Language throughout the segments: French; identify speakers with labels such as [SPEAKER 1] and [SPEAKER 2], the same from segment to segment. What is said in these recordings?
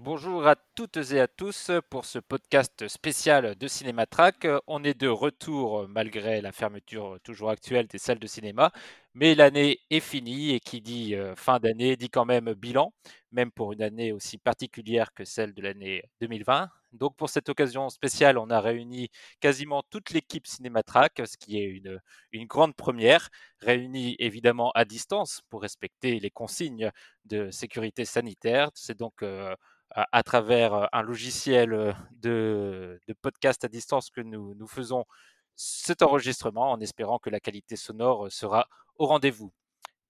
[SPEAKER 1] Bonjour à toutes et à tous pour ce podcast spécial de Cinématrack. On est de retour malgré la fermeture toujours actuelle des salles de cinéma, mais l'année est finie et qui dit euh, fin d'année dit quand même bilan, même pour une année aussi particulière que celle de l'année 2020. Donc pour cette occasion spéciale, on a réuni quasiment toute l'équipe Cinématrack, ce qui est une, une grande première, réunie évidemment à distance pour respecter les consignes de sécurité sanitaire. C'est donc euh, à, travers euh, un logiciel euh, de, podcast à distance que nous, nous faisons cet enregistrement en espérant que la qualité sonore sera au rendez-vous.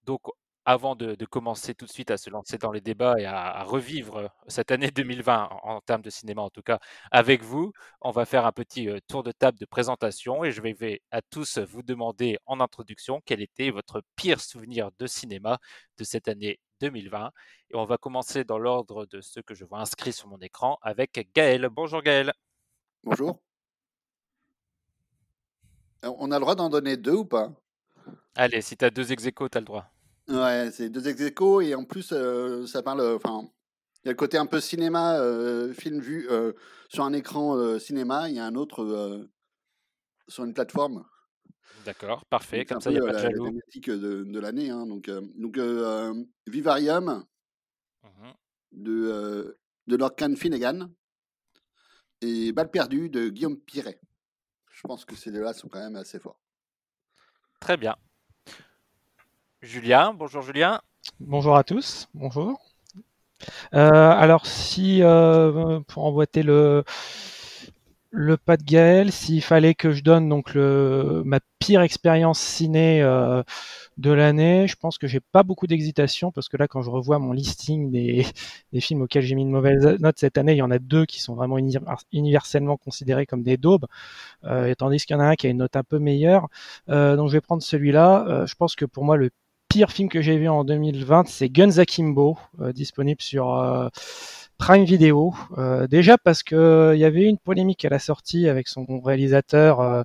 [SPEAKER 1] Donc, avant de, commencer tout de suite à se lancer dans les débats et à, revivre cette année 2020 en, termes de cinéma en tout cas avec vous, on va faire un petit euh, tour de table de présentation et je vais à tous vous demander en introduction quel était votre pire souvenir de cinéma de cette année 2020. Et on va commencer dans l'ordre de ceux que je vois inscrits sur mon écran avec Gaël. Bonjour Gaël.
[SPEAKER 2] Bonjour. On a le droit d'en donner deux ou pas?
[SPEAKER 1] Allez, si tu as deux ex tu as le droit.
[SPEAKER 2] Ouais, c'est deux ex et en plus, euh, ça parle. euh, Enfin, il y a le côté un peu cinéma, euh, film vu euh, sur un écran cinéma. Il y a un autre sur une plateforme.
[SPEAKER 1] D'accord, parfait.
[SPEAKER 2] Donc, c'est un
[SPEAKER 1] Comme ça, il n'y a
[SPEAKER 2] peu
[SPEAKER 1] pas
[SPEAKER 2] euh,
[SPEAKER 1] de
[SPEAKER 2] la, la
[SPEAKER 1] jaloux.
[SPEAKER 2] thématique de, de l'année. hein. Donc, euh, donc euh, euh, Vivarium
[SPEAKER 1] Mhm.
[SPEAKER 2] de, euh, de Lord Can Finnegan et Balle perdue de Guillaume Piret. Je pense que ces deux-là sont quand même assez forts.
[SPEAKER 1] Très bien. Julien, bonjour Julien.
[SPEAKER 3] Bonjour à tous, bonjour. Euh, alors si euh, pour emboîter le le pas de Gaël, s'il fallait que je donne donc ma pire expérience ciné euh, de l'année, je pense que j'ai pas beaucoup d'hésitation parce que là quand je revois mon listing des, films auxquels j'ai mis une mauvaise note cette année, il y en a deux qui sont vraiment uni- universellement considérés comme des daubes, euh, et tandis qu'il y en a un qui a une note un peu meilleure. Euh, donc je vais prendre celui-là. Euh, je pense que pour moi le pire film que j'ai vu en 2020, c'est Guns Akimbo, disponible sur Prime Video. Euh, déjà parce que euh, il y avait une polémique à la sortie avec son réalisateur euh,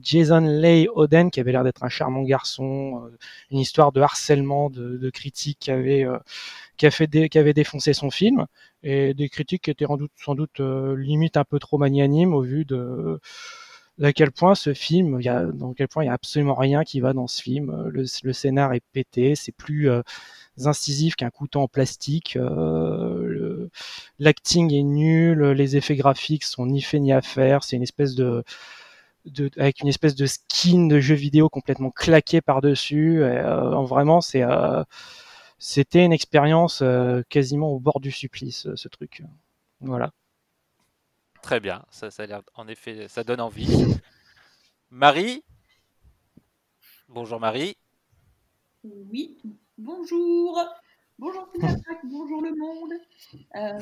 [SPEAKER 3] Jason Leigh Oden, qui avait l'air d'être un charmant garçon, euh, une histoire de harcèlement de, de critiques qui avait euh, qui a fait qui avait défoncé son film et des critiques qui étaient sans doute, sans doute limite un peu trop magnanimes au vu de à quel point ce film, il y a, dans quel point il y a absolument rien qui va dans ce film. Le, le scénar est pété, c'est plus euh, incisif qu'un couteau en plastique. euh, L'acting est nul, les effets graphiques sont ni fait ni à faire. C'est une espèce de, de avec une espèce de skin de jeu vidéo complètement claqué par dessus. vraiment, c'est euh, c'était une expérience euh, quasiment au bord du supplice, ce truc. Voilà.
[SPEAKER 1] Très bien, ça, ça a l'air, en effet, ça donne envie. Marie, bonjour Marie.
[SPEAKER 4] Oui, bonjour. Bonjour Cinématrack, bonjour le monde. Euh,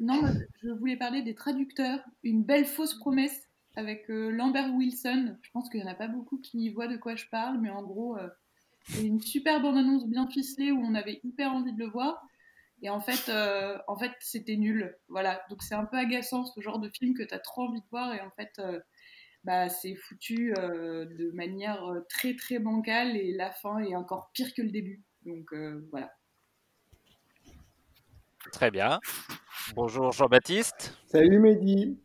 [SPEAKER 4] non, je voulais parler des traducteurs. Une belle fausse promesse avec euh, Lambert Wilson. Je pense qu'il n'y en a pas beaucoup qui voient de quoi je parle, mais en gros, euh, c'est une super bande-annonce bien ficelée où on avait hyper envie de le voir. Et en fait, en fait c'était nul. Voilà, donc c'est un peu agaçant ce genre de film que tu as trop envie de voir et en fait, bah, c'est foutu de manière très très bancale et la fin est encore pire que le début. Donc voilà.
[SPEAKER 1] Très bien. Bonjour Jean-Baptiste.
[SPEAKER 5] Salut Mehdi.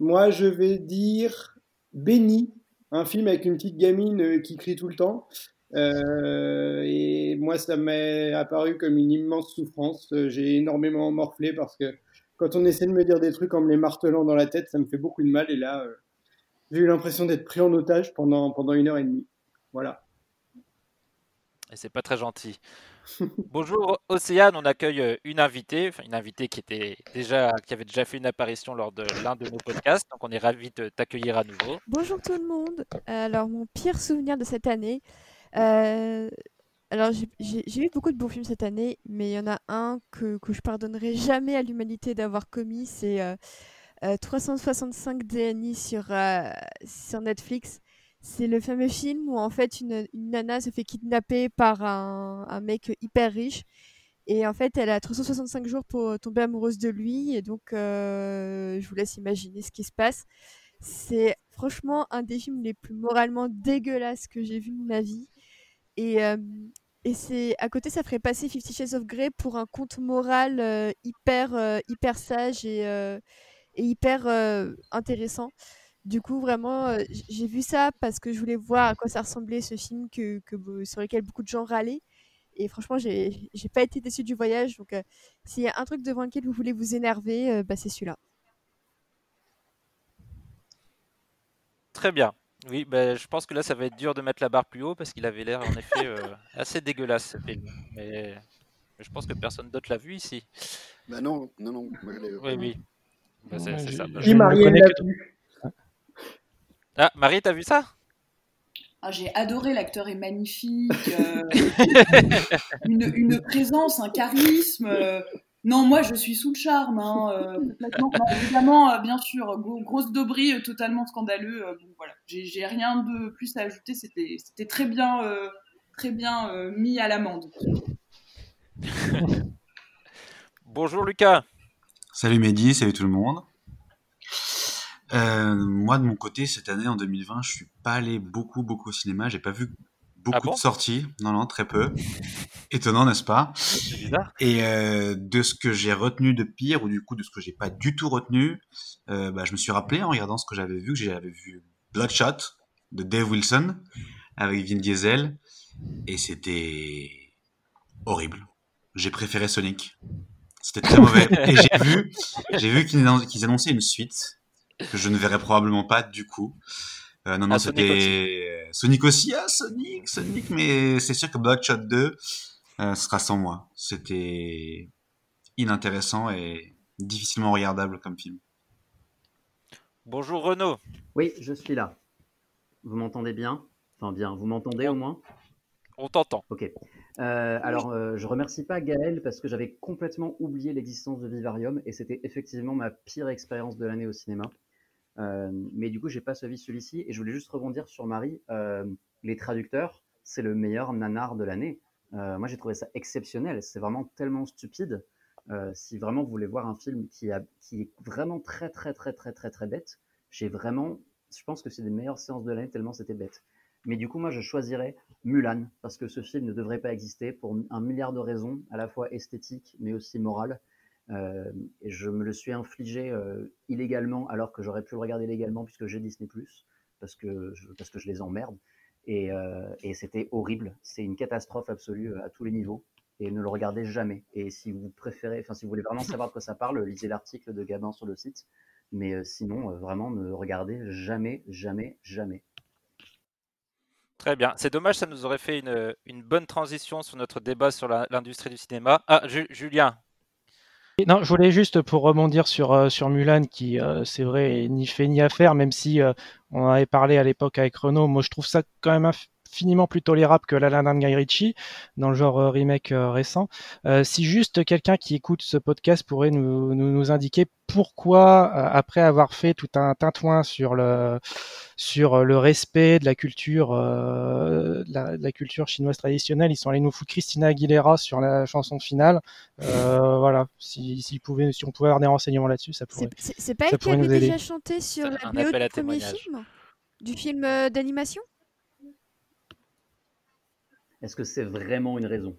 [SPEAKER 5] Moi, je vais dire Béni, un film avec une petite gamine euh, qui crie tout le temps. Euh, et moi, ça m'est apparu comme une immense souffrance. Euh, J'ai énormément morflé parce que quand on essaie de me dire des trucs en me les martelant dans la tête, ça me fait beaucoup de mal. Et là, euh, j'ai eu l'impression d'être pris en otage pendant, pendant une heure et demie. Voilà.
[SPEAKER 1] Et c'est pas très gentil. Bonjour Océane, on accueille euh, une invitée, enfin une invitée qui était déjà, qui avait déjà fait une apparition lors de l'un de nos podcasts, donc on est ravi de t'accueillir à nouveau.
[SPEAKER 6] Bonjour tout le monde. Alors mon pire souvenir de cette année, euh, alors j'ai- vu beaucoup de bons films cette année, mais il y en a un que, que je pardonnerai jamais à l'humanité d'avoir commis, c'est euh, euh, 365 DNI sur, sur Netflix. C'est le fameux film où en fait une, une nana se fait kidnapper par un, mec hyper riche et en fait elle a 365 jours pour tomber amoureuse de lui et donc euh, je vous laisse imaginer ce qui se passe. C'est franchement un des films les plus moralement dégueulasses que j'ai vu de ma vie. Et, euh, et c'est à côté, ça ferait passer Fifty Shades of Grey pour un conte moral euh, hyper, euh, hyper sage et, euh, et hyper euh, intéressant. Du coup, vraiment, euh, j'ai vu ça parce que je voulais voir à quoi ça ressemblait ce film que, sur lequel beaucoup de gens râlaient. Et franchement, j'ai pas été déçue du voyage. Donc, euh, s'il y a un truc devant lequel vous voulez vous énerver, euh, bah, c'est celui-là.
[SPEAKER 1] Très bien. Oui, bah, je pense que là, ça va être dur de mettre la barre plus haut parce qu'il avait l'air en effet euh, assez dégueulasse ce film. Mais, mais je pense que personne d'autre l'a vu ici.
[SPEAKER 2] Bah non, non, non. moi, je l'ai-
[SPEAKER 1] Oui, oui. Bah, c'est
[SPEAKER 3] Ouais,
[SPEAKER 1] c'est
[SPEAKER 3] je-
[SPEAKER 1] ça.
[SPEAKER 3] je
[SPEAKER 1] Bah,
[SPEAKER 3] ne
[SPEAKER 5] Marie,
[SPEAKER 3] le
[SPEAKER 5] elle
[SPEAKER 3] connais
[SPEAKER 5] l'a
[SPEAKER 3] que-
[SPEAKER 5] vu.
[SPEAKER 1] Ah, Marie, t'as vu ça?
[SPEAKER 4] Ah, j'ai adoré, l'acteur est magnifique, euh, une, une présence, un charisme. euh, non, moi je suis sous le charme, hein, euh, complètement. Non, évidemment, bien sûr, gros- grosse dobrie, totalement scandaleux. bon, voilà, j'ai rien de plus à ajouter. C'était c'était très bien, euh, très bien euh, mis à l'amende.
[SPEAKER 1] Bonjour Lucas.
[SPEAKER 7] Salut Mehdi, salut tout le monde. Euh, moi de mon côté, cette année en 2020, je suis pas allé beaucoup beaucoup au cinéma. J'ai pas vu beaucoup
[SPEAKER 1] Ah bon?
[SPEAKER 7] de sorties. Non non, très peu. Étonnant, n'est-ce pas?
[SPEAKER 1] C'est bizarre.
[SPEAKER 7] Et euh, de ce que j'ai retenu de pire ou du coup de ce que j'ai pas du tout retenu, euh, bah, je me suis rappelé en regardant ce que j'avais vu que j'avais vu Bloodshot de Dave Wilson avec Vin Diesel et c'était horrible. J'ai préféré Sonic. C'était très mauvais. Et j'ai vu, j'ai vu qu'ils annonçaient une suite que je ne verrai probablement pas du coup. Euh, non, non,
[SPEAKER 1] Ah, Sonic
[SPEAKER 7] c'était Sonic aussi. Ah, Sonic, Sonic, mais c'est sûr que Bloodshot 2 euh, sera sans moi. C'était inintéressant et difficilement regardable comme film.
[SPEAKER 1] Bonjour Renaud.
[SPEAKER 8] Oui, je suis là. Vous m'entendez bien? Enfin bien, vous m'entendez au moins?
[SPEAKER 1] On t'entend.
[SPEAKER 8] Ok. Euh, alors, euh, je remercie pas Gaël parce que j'avais complètement oublié l'existence de Vivarium et c'était effectivement ma pire expérience de l'année au cinéma. Euh, mais du coup, j'ai pas suivi celui-ci et je voulais juste rebondir sur Marie. Euh, les traducteurs, c'est le meilleur nanar de l'année. Moi, j'ai trouvé ça exceptionnel. C'est vraiment tellement stupide. Si vraiment vous voulez voir un film qui, a, qui est vraiment très, très, très, très, très, très bête, j'ai vraiment, je pense que c'est des meilleures séances de l'année tellement c'était bête. Mais du coup, moi, je choisirais Mulan, parce que ce film ne devrait pas exister pour un milliard de raisons, à la fois esthétiques, mais aussi morales. Euh, et je me le suis infligé euh, illégalement, alors que j'aurais pu le regarder légalement, puisque j'ai Disney+, parce que je, parce que je les emmerde. Et, euh, c'était horrible. C'est une catastrophe absolue à tous les niveaux. Et ne le regardez jamais. Et si vous préférez, enfin, si vous voulez vraiment savoir de quoi ça parle, lisez l'article de Gabin sur le site. Mais sinon, vraiment, ne regardez jamais, jamais, jamais.
[SPEAKER 1] Très bien. C'est dommage, ça nous aurait fait une, bonne transition sur notre débat sur l'industrie du cinéma. Ah, Ju- Julien.
[SPEAKER 3] Non, je voulais juste pour rebondir sur, euh, Mulan, qui, euh, c'est vrai, ni fait ni à faire, même si euh, on avait parlé à l'époque avec Renault. Moi, je trouve ça quand même infiniment plus tolérable que La La Land de Guy Ritchie, dans le genre euh, remake euh, récent. Euh, si juste quelqu'un qui écoute ce podcast pourrait nous, nous, nous indiquer pourquoi, euh, après avoir fait tout un tintouin sur le, sur le respect de la culture, euh, la, culture chinoise traditionnelle, ils sont allés nous foutre Christina Aguilera sur la chanson finale. Euh, voilà, si, s'ils pouvaient, si on pouvait avoir des renseignements là-dessus, ça pourrait.
[SPEAKER 6] C'est c'est pas elle qui avait déjà chanté sur la
[SPEAKER 1] un
[SPEAKER 6] BO du premier film? Du film d'animation?
[SPEAKER 8] Est-ce que c'est vraiment une raison?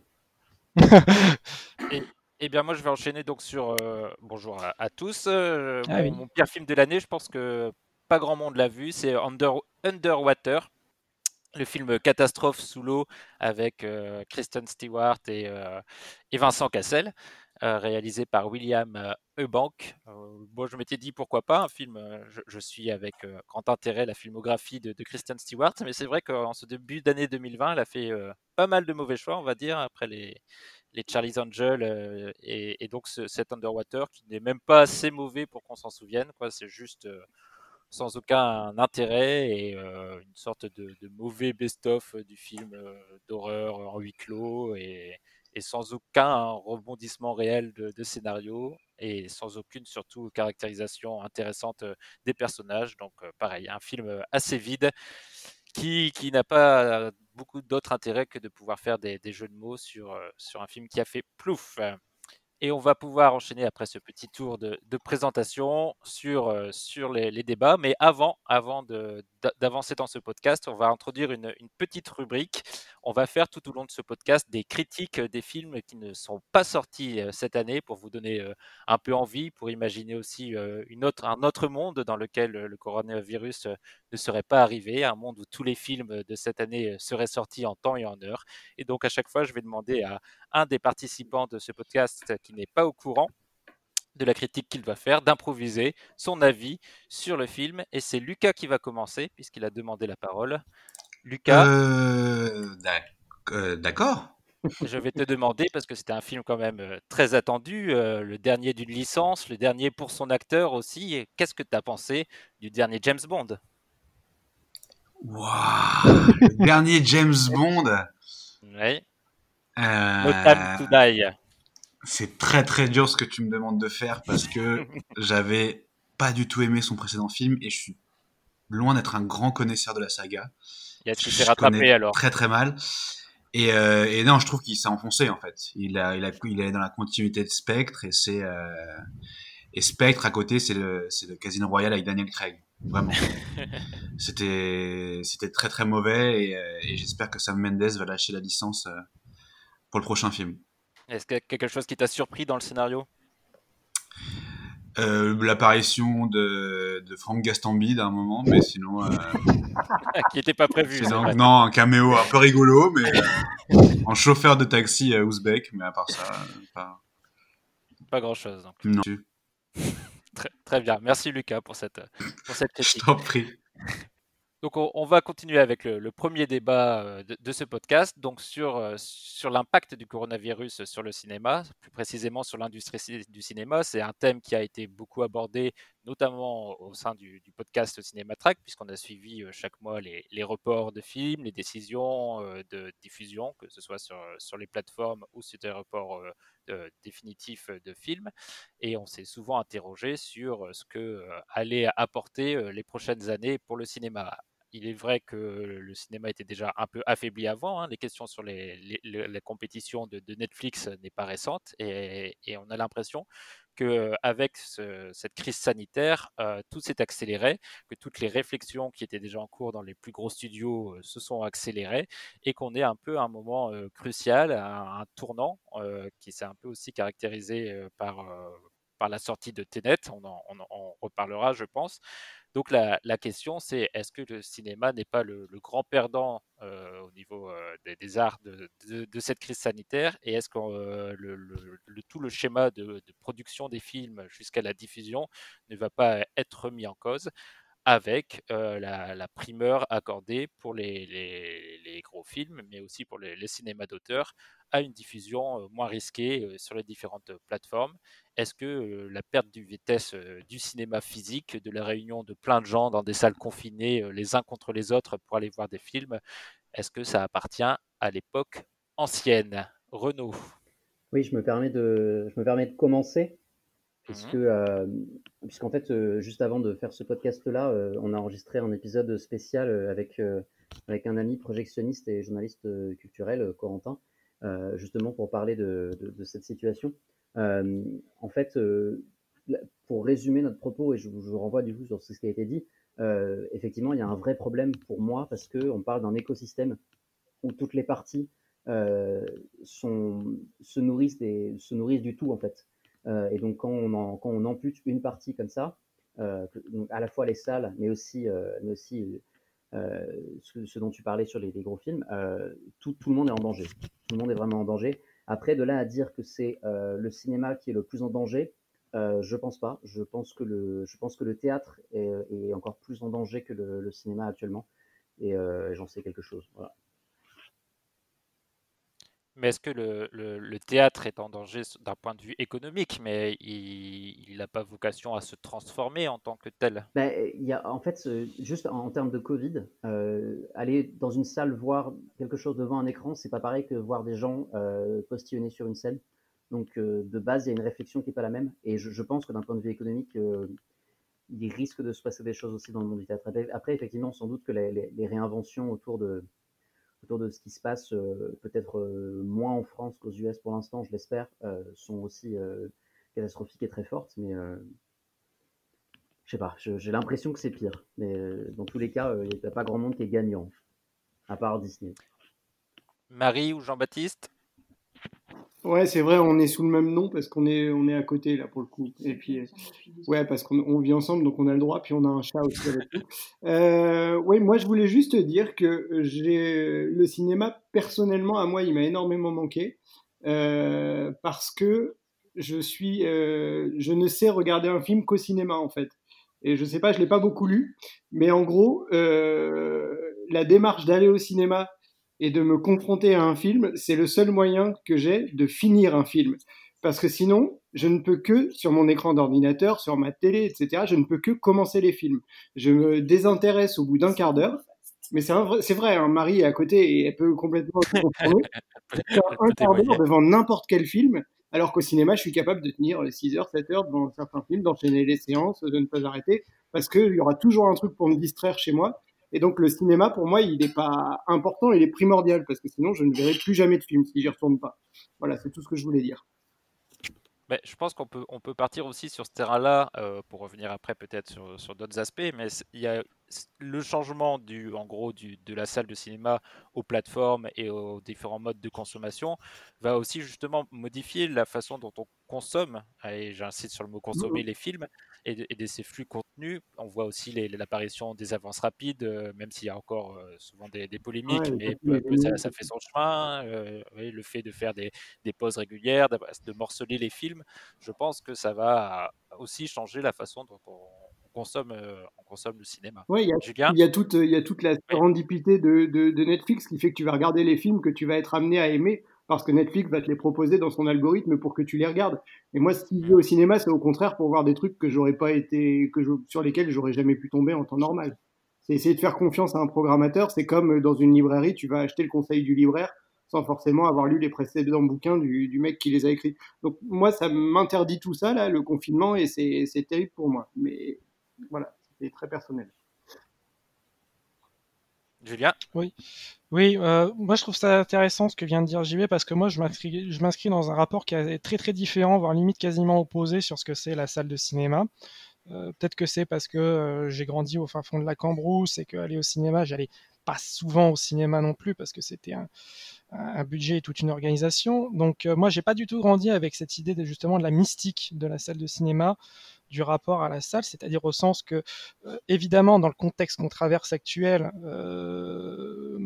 [SPEAKER 1] Et, eh bien, moi, je vais enchaîner donc sur euh, bonjour à, à tous. Euh,
[SPEAKER 3] Ah
[SPEAKER 1] mon,
[SPEAKER 3] oui.
[SPEAKER 1] mon pire film de l'année, je pense que pas grand monde l'a vu, c'est Under, Underwater, le film catastrophe sous l'eau avec euh, Kristen Stewart et, euh, et Vincent Cassel, euh, réalisé par William euh, Eubank. Euh, moi, je m'étais dit pourquoi pas un film. euh, je, suis avec euh, grand intérêt la filmographie de, de Kristen Stewart, mais c'est vrai qu'en ce début d'année 2020, elle a fait euh, pas mal de mauvais choix, on va dire, après les, les Charlie's Angel euh, et, donc ce- cet Underwater qui n'est même pas assez mauvais pour qu'on s'en souvienne. C'est juste, euh, sans aucun intérêt et une sorte de, de mauvais best-of du film d'horreur en huis clos et, et sans aucun rebondissement réel de, scénario et sans aucune surtout caractérisation intéressante des personnages. Donc pareil, un film assez vide qui, qui n'a pas beaucoup d'autre intérêt que de pouvoir faire des, jeux de mots sur, sur un film qui a fait plouf. Et on va pouvoir enchaîner après ce petit tour de, présentation sur, euh, sur les, débats. Mais avant, avant d'avancer dans ce podcast, on va introduire une, petite rubrique. On va faire tout au long de ce podcast des critiques des films qui ne sont pas sortis euh, cette année pour vous donner euh, un peu envie, pour imaginer aussi une autre, un autre monde dans lequel le coronavirus ne serait pas arrivé, un monde où tous les films de cette année seraient sortis en temps et en heure. Et donc à chaque fois, je vais demander à un des participants de ce podcast qui n'est pas au courant de la critique qu'il va faire, d'improviser son avis sur le film. Et c'est Lucas qui va commencer, puisqu'il a demandé la parole. Lucas.
[SPEAKER 7] Euh, euh, d'accord.
[SPEAKER 1] Je vais te demander, parce que c'était un film quand même euh, très attendu, le dernier d'une licence, le dernier pour son acteur aussi. Qu'est-ce que tu as pensé du dernier James Bond?
[SPEAKER 7] Waouh Le dernier James Bond?
[SPEAKER 1] Oui. Euh,
[SPEAKER 7] c'est très très dur ce que tu me demandes de faire parce que j'avais pas du tout aimé son précédent film et je suis loin d'être un grand connaisseur de la saga.
[SPEAKER 1] Il a s'est rattrapé alors.
[SPEAKER 7] Très très mal. Et, euh, et non, je trouve qu'il s'est enfoncé en fait. Il a, il a, il est dans la continuité de Spectre et c'est euh, et Spectre à côté, c'est le, c'est le Casino Royale avec Daniel Craig. Vraiment. c'était, c'était très très mauvais et, et j'espère que Sam Mendes va lâcher la licence pour le prochain film.
[SPEAKER 1] Est-ce qu'il y a quelque chose qui t'a surpris dans le scénario?
[SPEAKER 7] Euh, L'apparition de, de Franck Gastambide à un moment, mais sinon. Euh...
[SPEAKER 1] qui n'était pas prévu.
[SPEAKER 7] non, un caméo un peu rigolo, mais euh, en chauffeur de taxi à ouzbek, mais à part ça, pas,
[SPEAKER 1] pas grand chose.
[SPEAKER 7] Non.
[SPEAKER 1] très, très, bien, merci Lucas pour cette, pour cette
[SPEAKER 7] critique. Je t'en prie.
[SPEAKER 1] Donc on, va continuer avec le, premier débat euh, de, ce podcast, donc sur, euh, sur l'impact du coronavirus sur le cinéma, plus précisément sur l'industrie du cinéma. C'est un thème qui a été beaucoup abordé, notamment au sein du, podcast Cinématrack, puisqu'on a suivi euh, chaque mois les, reports de films, les décisions de diffusion, que ce soit sur, sur les plateformes ou sur des reports définitifs de films. Et on s'est souvent interrogé sur ce que allaient apporter les prochaines années pour le cinéma il est vrai que le cinéma était déjà un peu affaibli avant. Hein. Les questions sur les, la compétition de, Netflix n'est pas récente et, on a l'impression qu'avec cette crise sanitaire, euh, tout s'est accéléré, que toutes les réflexions qui étaient déjà en cours dans les plus gros studios euh, se sont accélérées et qu'on est un peu à un moment euh, crucial, un, un tournant qui s'est un peu aussi caractérisé par, par la sortie de Tenet. On en, on en reparlera, je pense. Donc la, question, c'est est-ce que le cinéma n'est pas le, grand perdant euh, au niveau euh, des, arts de, cette crise sanitaire? Et est-ce que euh, tout le schéma de, production des films jusqu'à la diffusion ne va pas être mis en cause? Avec la, primeur accordée pour les, gros films, mais aussi pour les, cinémas d'auteur, à une diffusion moins risquée sur les différentes plateformes. Est-ce que la perte de vitesse du cinéma physique, de la réunion de plein de gens dans des salles confinées les uns contre les autres pour aller voir des films, est-ce que ça appartient à l'époque ancienne? Renaud.
[SPEAKER 8] Oui, je me permets de, je me permets de commencer. Puisque, mmh puisqu'en fait, juste avant de faire ce podcast-là, on a enregistré un épisode spécial avec, avec un ami projectionniste et journaliste culturel, Corentin, justement pour parler de, de cette situation. Euh, en fait, euh, pour résumer notre propos, et je vous renvoie du coup sur ce qui a été dit, euh, effectivement, il y a un vrai problème pour moi parce qu'on parle d'un écosystème où toutes les parties sont, se, nourrissent des, se nourrissent du tout en fait. Et donc quand on, quand on ampute une partie comme ça, donc à la fois les salles, mais aussi, aussi ce, dont tu parlais sur les, gros films, tout, le monde est en danger. Tout le monde est vraiment en danger. Après, de là à dire que c'est euh, le cinéma qui est le plus en danger, euh, je pense pas. Je pense que le, théâtre est, encore plus en danger que le, cinéma actuellement. Et euh, j'en sais quelque chose. Voilà.
[SPEAKER 1] Mais est-ce que le, théâtre est en danger d'un point de vue économique, mais il n'a pas vocation à se transformer en tant que tel?
[SPEAKER 8] Ben, y a, en fait, juste en, termes de Covid, euh, aller dans une salle voir quelque chose devant un écran, c'est pas pareil que voir des gens euh, postillonner sur une scène. Donc, euh, de base, il y a une réflexion qui n'est pas la même. Et je, pense que d'un point de vue économique, euh, il risque de se passer des choses aussi dans le monde du théâtre. Après, effectivement, sans doute que les réinventions autour de, autour de ce qui se passe, euh, peut-être euh, moins en France qu'aux US pour l'instant, je l'espère, euh, sont aussi catastrophiques et très fortes. Mais je sais pas, j'ai l'impression que c'est pire. Mais dans tous les cas, il n'y a pas grand monde qui est gagnant, à part Disney.
[SPEAKER 1] Marie ou Jean-Baptiste?
[SPEAKER 5] Ouais, c'est vrai, on est sous le même nom parce qu'on est, on est à côté là pour le coup. Et puis, euh, ouais, parce qu'on on vit ensemble, donc on a le droit, puis on a un chat aussi avec nous. Euh, ouais, moi je voulais juste dire que j'ai le cinéma personnellement à moi, il m'a énormément manqué euh, parce que je suis, euh, je ne sais regarder un film qu'au cinéma en fait. Et je sais pas, je l'ai pas beaucoup lu, mais en gros, euh, la démarche d'aller au cinéma et de me confronter à un film, c'est le seul moyen que j'ai de finir un film. Parce que sinon, je ne peux que, sur mon écran d'ordinateur, sur ma télé, etc., je ne peux que commencer les films. Je me désintéresse au bout d'un quart d'heure. Mais c'est vrai, hein, Marie est à côté et elle peut complètement se un quart d'heure devant n'importe quel film, alors qu'au cinéma, je suis capable de tenir 6 heures, 7 heures devant certains films, d'enchaîner les séances, de ne pas arrêter, parce qu'il y aura toujours un truc pour me distraire chez moi. Et donc le cinéma, pour moi, il n'est pas important, il est primordial, parce que sinon, je ne verrai plus jamais de film si j'y retourne pas. Voilà, c'est tout ce que je voulais dire.
[SPEAKER 1] Je pense qu'on peut, on peut partir aussi sur ce terrain-là, euh, pour revenir après peut-être sur, sur d'autres aspects, mais il y a le changement du, en gros, du, de la salle de cinéma aux plateformes et aux différents modes de consommation va aussi justement modifier la façon dont on consomme, et j'insiste sur le mot consommer
[SPEAKER 5] Mhm.
[SPEAKER 1] les films, et de, et de ces flux contenus. On voit aussi l'apparition des avances rapides, euh, même s'il y a encore euh, souvent des, des polémiques,
[SPEAKER 5] Ouais,
[SPEAKER 1] mais peu à peu ça, fait son chemin. euh, oui, le fait de faire des, des pauses régulières, de morceler les films, je pense que ça va aussi changer la façon dont on consomme, on consomme le cinéma.
[SPEAKER 5] Ouais, il y a, toute, il y a toute la sérendipité de, de, de Netflix qui fait que tu vas regarder les films que tu vas être amené à aimer parce que Netflix va te les proposer dans son algorithme pour que tu les regardes. Et moi, si je vais au cinéma, c'est au contraire pour voir des trucs que j'aurais pas été, que je, sur lesquels j'aurais jamais pu tomber en temps normal. C'est essayer de faire confiance à un programmateur. C'est comme dans une librairie, tu vas acheter le conseil du libraire sans forcément avoir lu les précédents bouquins du, du mec qui les a écrits. Donc moi, ça m'interdit tout ça, là, le confinement, et c'est c'est terrible pour moi. Mais voilà, c'est très personnel.
[SPEAKER 1] Julien
[SPEAKER 3] Oui, oui euh, moi je trouve ça intéressant ce que vient de dire JB parce que moi je m'inscris, dans un rapport qui est très très différent, voire limite quasiment opposé sur ce que c'est la salle de cinéma. Euh, peut-être que c'est parce que euh, j'ai grandi au fin fond de la Cambrousse et qu'aller au cinéma, j'allais pas souvent au cinéma non plus parce que c'était un, budget et toute une organisation. Donc moi j'ai pas du tout grandi avec cette idée justement de la mystique de la salle de cinéma du rapport à la salle, c'est-à-dire au sens que, euh, évidemment, dans le contexte qu'on traverse actuel, euh,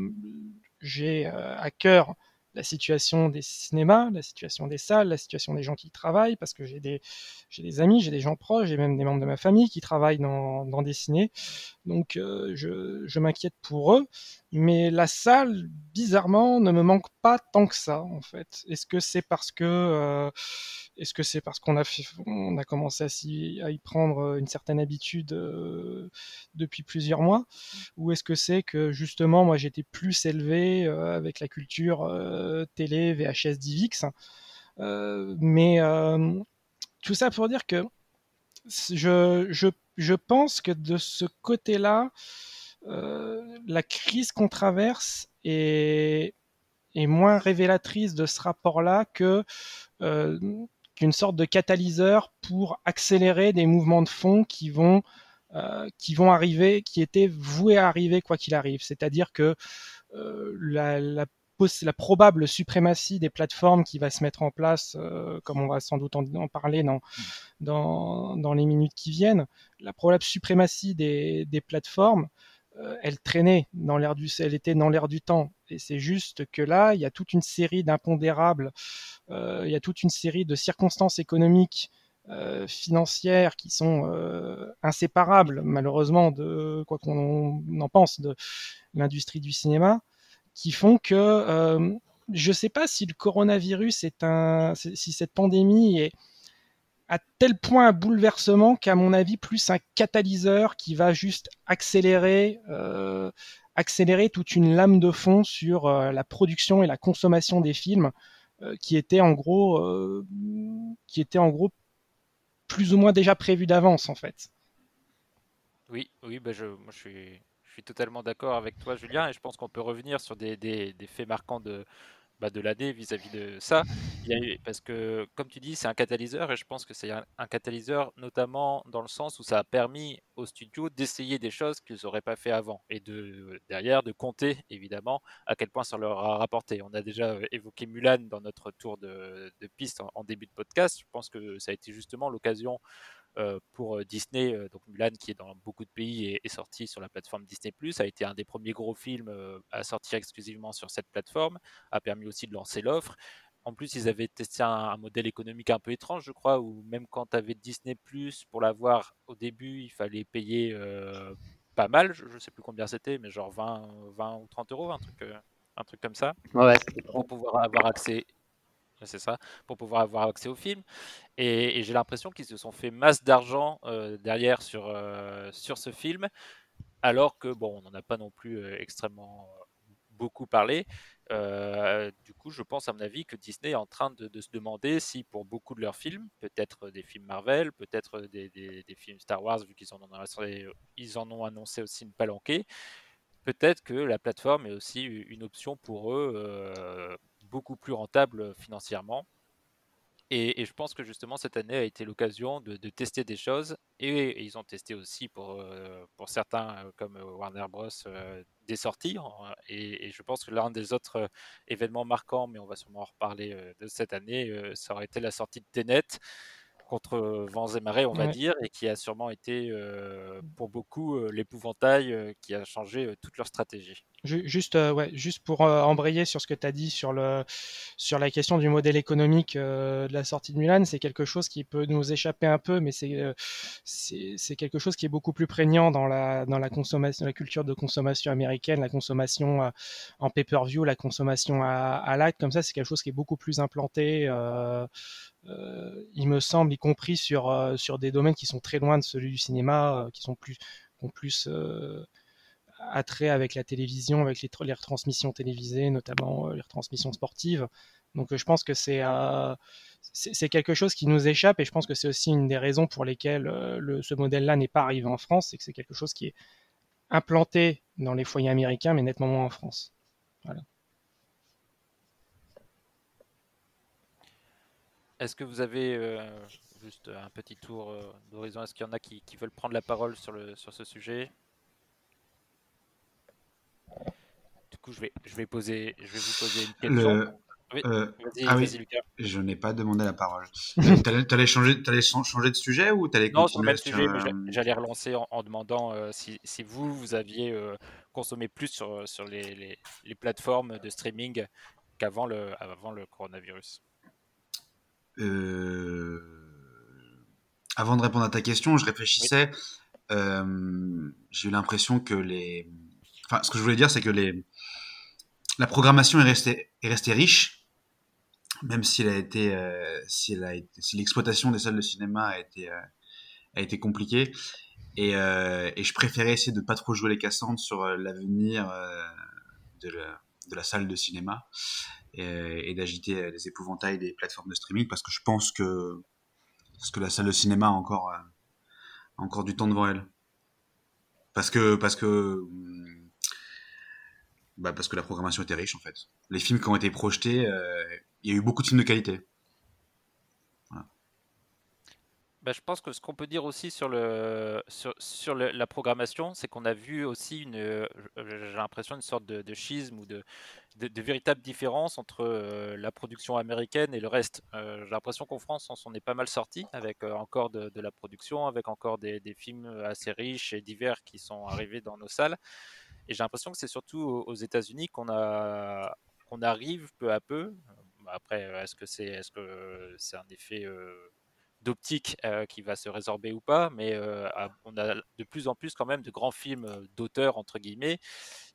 [SPEAKER 3] j'ai euh, à cœur la situation des cinémas, la situation des salles, la situation des gens qui y travaillent, parce que j'ai des, j'ai des amis, j'ai des gens proches, j'ai même des membres de ma famille qui travaillent dans, des ciné. Donc euh, je, m'inquiète pour eux. Mais la salle, bizarrement, ne me manque pas tant que ça, en fait. Est-ce que c'est parce que, euh, est-ce que c'est parce qu'on a, a commencé à, y prendre une certaine habitude euh, depuis plusieurs mois, ou est-ce que c'est que justement, moi, j'étais plus élevé euh, avec la culture euh, télé, VHS, DivX, euh, mais euh, tout ça pour dire que je, pense que de ce côté-là, euh, la crise qu'on traverse est, moins révélatrice de ce rapport-là que euh, qu'une sorte de catalyseur pour accélérer des mouvements de fond qui vont euh, qui vont arriver, qui étaient voués à arriver quoi qu'il arrive. C'est-à-dire que la, la, probable suprématie des plateformes qui va se mettre en place, euh, comme on va sans doute en, en parler dans, dans, dans, les minutes qui viennent, la probable suprématie des, des plateformes, euh, elle traînait dans l'air du, elle était dans l'air du temps. Et c'est juste que là, il y a toute une série d'impondérables, euh, il y a toute une série de circonstances économiques euh, financières qui sont euh, inséparables, malheureusement, de quoi qu'on en pense de l'industrie du cinéma, qui font que euh, je sais pas si le coronavirus est un, si cette pandémie est à tel point un bouleversement qu'à mon avis plus un catalyseur qui va juste accélérer, euh, accélérer toute une lame de fond sur euh, la production et la consommation des films, qui était en gros, qui était en gros plus ou moins déjà prévu d'avance en fait.
[SPEAKER 1] Oui, oui, bah je, moi je suis, je suis totalement d'accord avec toi, Julien, et je pense qu'on peut revenir sur des, faits marquants de, bah, de l'année vis-à-vis de ça. Parce que, comme tu dis, c'est un catalyseur, et je pense que c'est un, catalyseur notamment dans le sens où ça a permis aux studios d'essayer des choses qu'ils n'auraient pas fait avant, et de derrière de compter évidemment à quel point ça leur a rapporté. On a déjà euh, évoqué Mulan dans notre tour de, piste en, début de podcast. Je pense que ça a été justement l'occasion pour Disney, euh, donc Mulan qui est dans beaucoup de pays est sorti sur la plateforme Disney+, a été un des premiers gros films euh, à sortir exclusivement sur cette plateforme, a permis aussi de lancer l'offre. En plus, ils avaient testé un, un, modèle économique un peu étrange, je crois, où même quand tu avais Disney+, pour l'avoir au début, il fallait payer euh, pas mal, je ne sais plus combien c'était, mais genre 20, 20 ou 30 euros, un truc, euh, un truc comme ça,
[SPEAKER 8] ouais,
[SPEAKER 1] pour pouvoir avoir accès c'est ça, pour pouvoir avoir accès au film. Et, j'ai l'impression qu'ils se sont fait masse d'argent euh, derrière sur, euh, sur ce film, alors que, bon, on n'en a pas non plus euh, extrêmement beaucoup parlé. du coup, je pense, à mon avis, que Disney est en train de, se demander si, pour beaucoup de leurs films, peut-être des films Marvel, peut-être des, des, films Star Wars, vu qu'ils en, ont annoncé, ils en ont annoncé aussi une palanquée, peut-être que la plateforme est aussi une option pour eux beaucoup plus rentable financièrement. Et, je pense que justement cette année a été l'occasion de, tester des choses et, ils ont testé aussi pour, euh, pour certains euh, comme Warner Bros euh, des sorties et, et, je pense que l'un des autres événements marquants, mais on va sûrement en reparler de cette année, ça aurait été la sortie de Tenet contre vents et marées, on va ouais. dire, et qui a sûrement été pour beaucoup l'épouvantail qui a changé toute leur stratégie.
[SPEAKER 3] Juste, ouais, juste pour embrayer sur ce que tu as dit sur, le, sur la question du modèle économique de la sortie de Mulan, c'est quelque chose qui peut nous échapper un peu, mais c'est c'est quelque chose qui est beaucoup plus prégnant dans la, dans la consommation, la culture de consommation américaine, la consommation en pay-per-view, la consommation à, à l'acte, comme ça, c'est quelque chose qui est beaucoup plus implanté. Euh, il me semble, y compris sur, euh, sur des domaines qui sont très loin de celui du cinéma, euh, qui sont plus, ont plus attrait avec la télévision, avec les, retransmissions télévisées, notamment les retransmissions sportives. Donc je pense que c'est euh, c'est quelque chose qui nous échappe et je pense que c'est aussi une des raisons pour lesquelles euh, le, ce modèle-là n'est pas arrivé en France, c'est que c'est quelque chose qui est implanté dans les foyers américains mais nettement moins en France. Voilà.
[SPEAKER 1] Est-ce que vous avez euh, juste un petit tour euh, d'horizon? Est-ce qu'il y en a qui, qui, veulent prendre la parole sur, le, sur ce sujet? Du coup, je vais, je vais, poser, je vais vous poser une question.
[SPEAKER 7] Le...
[SPEAKER 1] Oui,
[SPEAKER 7] euh, ah oui, Lucas. Je n'ai pas demandé la parole. t'allais, allais changer, allais changer de sujet ou t'allais
[SPEAKER 1] Non, sur le même sujet, mais j'allais relancer en, en demandant euh, si, si, vous, vous aviez euh, consommé plus sur, sur les, les, les, plateformes de streaming qu'avant le, avant le coronavirus.
[SPEAKER 7] Euh... Avant de répondre à ta question, je réfléchissais. Euh, j'ai eu l'impression que les. Enfin, ce que je voulais dire, c'est que les. La programmation est restée, est restée riche, même si elle a été, euh, si l'exploitation des salles de cinéma a été, euh, a été compliquée. Et, et, je préférais essayer de pas trop jouer les cassantes sur l'avenir de, de la salle de cinéma et, d'agiter les épouvantails des plateformes de streaming parce que je pense que parce que la salle de cinéma a encore a encore du temps devant elle. Parce que parce que bah parce que la programmation était riche en fait. Les films qui ont été projetés euh, il y a eu beaucoup de films de qualité
[SPEAKER 1] voilà. Bah, je pense que ce qu'on peut dire aussi sur la programmation c'est qu'on a vu aussi une j'ai l'impression une sorte de, schisme ou de de, de véritables différences entre euh, la production américaine et le reste. Euh, J'ai l'impression qu'en France, on s'en est pas mal sorti avec euh, encore de, la production, avec encore des, films assez riches et divers qui sont arrivés dans nos salles. Et j'ai l'impression que c'est surtout aux, États-Unis qu'on arrive peu à peu. Après, est-ce que c'est un effet d'optique qui va se résorber ou pas, mais on a de plus en plus quand même de grands films d'auteurs entre guillemets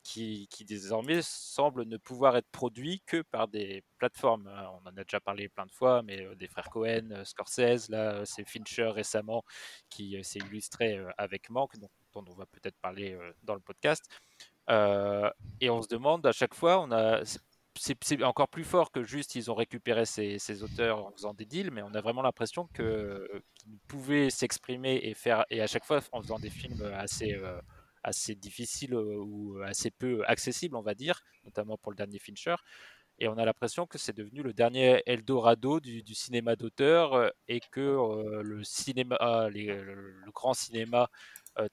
[SPEAKER 1] qui, désormais semblent ne pouvoir être produits que par des plateformes. Hein. On en a déjà parlé plein de fois, mais des frères Cohen, Scorsese, là c'est Fincher récemment qui s'est illustré avec Manque, dont on va peut-être parler dans le podcast. et on se demande à chaque fois, on a c'est encore plus fort que juste ils ont récupéré ces, auteurs en faisant des deals, mais on a vraiment l'impression qu'ils pouvaient s'exprimer et faire, et à chaque fois en faisant des films assez, euh, difficiles euh, ou assez peu accessibles, on va dire, notamment pour le dernier Fincher. Et on a l'impression que c'est devenu le dernier Eldorado du, du cinéma d'auteur euh, et que le cinéma, le, grand cinéma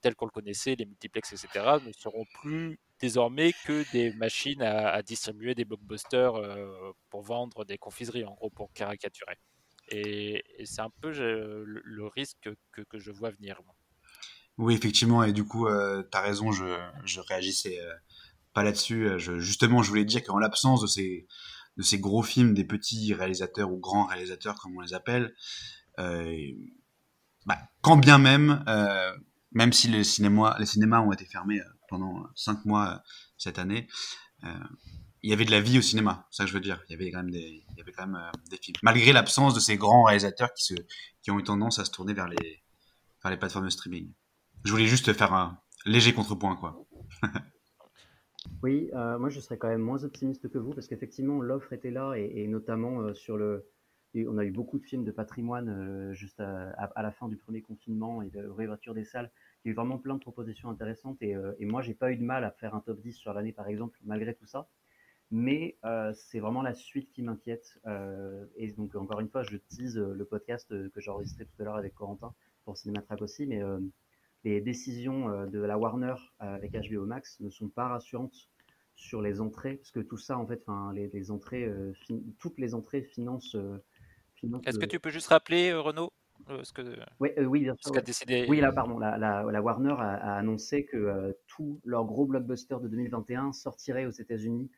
[SPEAKER 1] tel qu'on le connaissait, les multiplex, etc., ne seront plus désormais que des machines à, distribuer des blockbusters euh, pour vendre des confiseries, en gros, pour caricaturer. Et, c'est un peu le, risque que, que, je vois venir.
[SPEAKER 7] Oui, effectivement, et du coup, euh, tu as raison, je, je réagissais euh, pas là-dessus. justement, je voulais dire qu'en l'absence de ces, de ces gros films, des petits réalisateurs ou grands réalisateurs, comme on les appelle, bah, quand bien même, même si les cinémas, ont été fermés pendant cinq mois euh, cette année, euh, il y avait de la vie au cinéma, c'est ça que je veux dire. Il y avait quand même des, euh, films. Malgré l'absence de ces grands réalisateurs qui, ont eu tendance à se tourner vers les plateformes de streaming. Je voulais juste faire un léger contrepoint, quoi.
[SPEAKER 8] oui, moi je serais quand même moins optimiste que vous parce qu'effectivement l'offre était là et, notamment sur le. On a eu beaucoup de films de patrimoine juste à, la fin du premier confinement et de réouverture des salles il y a eu vraiment plein de propositions intéressantes et, euh, et moi, j'ai pas eu de mal à faire un top 10 sur l'année, par exemple, malgré tout ça. Mais euh, c'est vraiment la suite qui m'inquiète. Euh, et donc, encore une fois, je tease le podcast que j'ai enregistré tout à l'heure avec Corentin pour Cinématrack aussi. Mais les décisions de la Warner avec HBO Max ne sont pas rassurantes sur les entrées, parce que tout ça, en fait, les, entrées, toutes les entrées financent
[SPEAKER 1] Est-ce que tu peux juste rappeler, Renaud
[SPEAKER 8] euh, ce que, oui, euh, oui, bien sûr. décidé... Oui, là, pardon. La, la, Warner a, annoncé que euh, tous leurs gros blockbusters de 2021 sortiraient aux États-Unis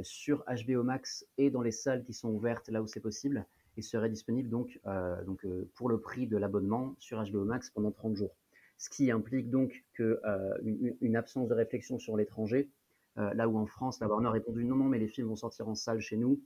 [SPEAKER 8] sur HBO Max et dans les salles qui sont ouvertes là où c'est possible et seraient disponibles donc, donc pour le prix de l'abonnement sur HBO Max pendant 30 jours. Ce qui implique donc que, une, une, absence de réflexion sur l'étranger, là où en France, la Warner a répondu non, non, mais les films vont sortir en salle chez nous,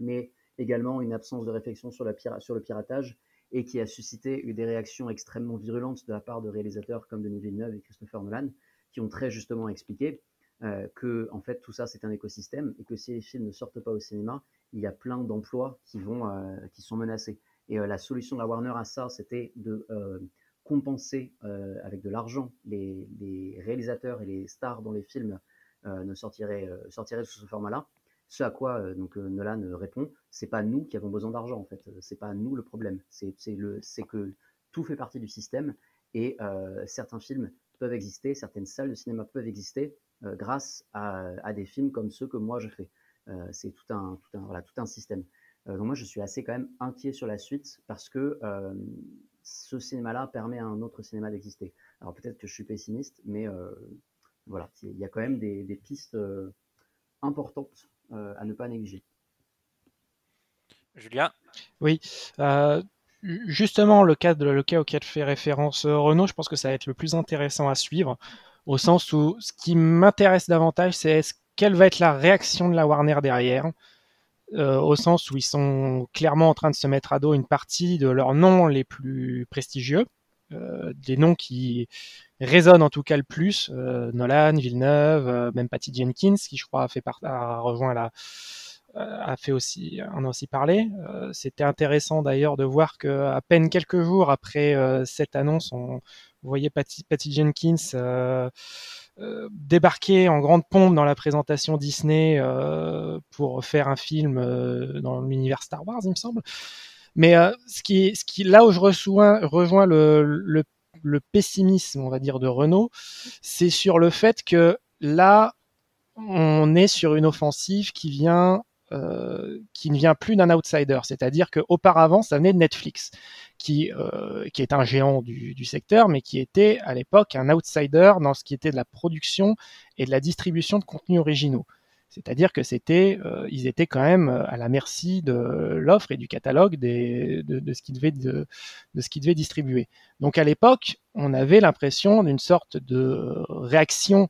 [SPEAKER 8] mais également une absence de réflexion sur, le piratage et qui a suscité des réactions extrêmement virulentes de la part de réalisateurs comme Denis Villeneuve et Christopher Nolan, qui ont très justement expliqué euh, que en fait tout ça c'est un écosystème et que si les films ne sortent pas au cinéma, il y a plein d'emplois qui euh, qui sont menacés. Et euh, la solution de la Warner à ça, c'était de euh, compenser avec de l'argent les, les, réalisateurs et les stars dont les films ne sortiraient, sortiraient sous ce format-là ce à quoi euh, donc Nolan répond, c'est pas nous qui avons besoin d'argent en fait, c'est pas nous le problème, c'est que tout fait partie du système et certains films peuvent exister, certaines salles de cinéma peuvent exister grâce à, des films comme ceux que moi je fais. c'est tout un système. donc moi je suis assez quand même inquiet sur la suite parce que ce cinéma-là permet à un autre cinéma d'exister. Alors peut-être que je suis pessimiste, mais voilà, il y a quand même des, pistes importantes à ne pas négliger.
[SPEAKER 1] Julien?
[SPEAKER 3] Oui. Euh, justement, le cas, de, le cas auquel fait référence euh, Renault, je pense que ça va être le plus intéressant à suivre, au sens où ce qui m'intéresse davantage, c'est quelle va être la réaction de la Warner derrière, au sens où ils sont clairement en train de se mettre à dos une partie de leurs noms les plus prestigieux, des noms qui résonne en tout cas le plus. Euh, Nolan, Villeneuve, euh, même Patty Jenkins, qui je crois a, fait a rejoint la, euh, a fait aussi, en a aussi parlé. C'était intéressant d'ailleurs de voir que à peine quelques jours après cette annonce, on voyait Patty, Patty Jenkins débarquer en grande pompe dans la présentation Disney pour faire un film dans l'univers Star Wars, il me semble. Mais ce, qui, ce qui, là où je rejoins, rejoins le, le le pessimisme, on va dire, de Renault, c'est sur le fait que là, on est sur une offensive qui vient euh, qui ne vient plus d'un outsider, c'est-à-dire qu'auparavant, ça venait de Netflix, qui, euh, qui est un géant du, du, secteur, mais qui était à l'époque un outsider dans ce qui était de la production et de la distribution de contenus originaux. C'est-à-dire que c'était, euh, ils étaient quand même à la merci de l'offre et du catalogue de, ce qui devait de, ce qui devait distribuer. Donc à l'époque, on avait l'impression d'une sorte de réaction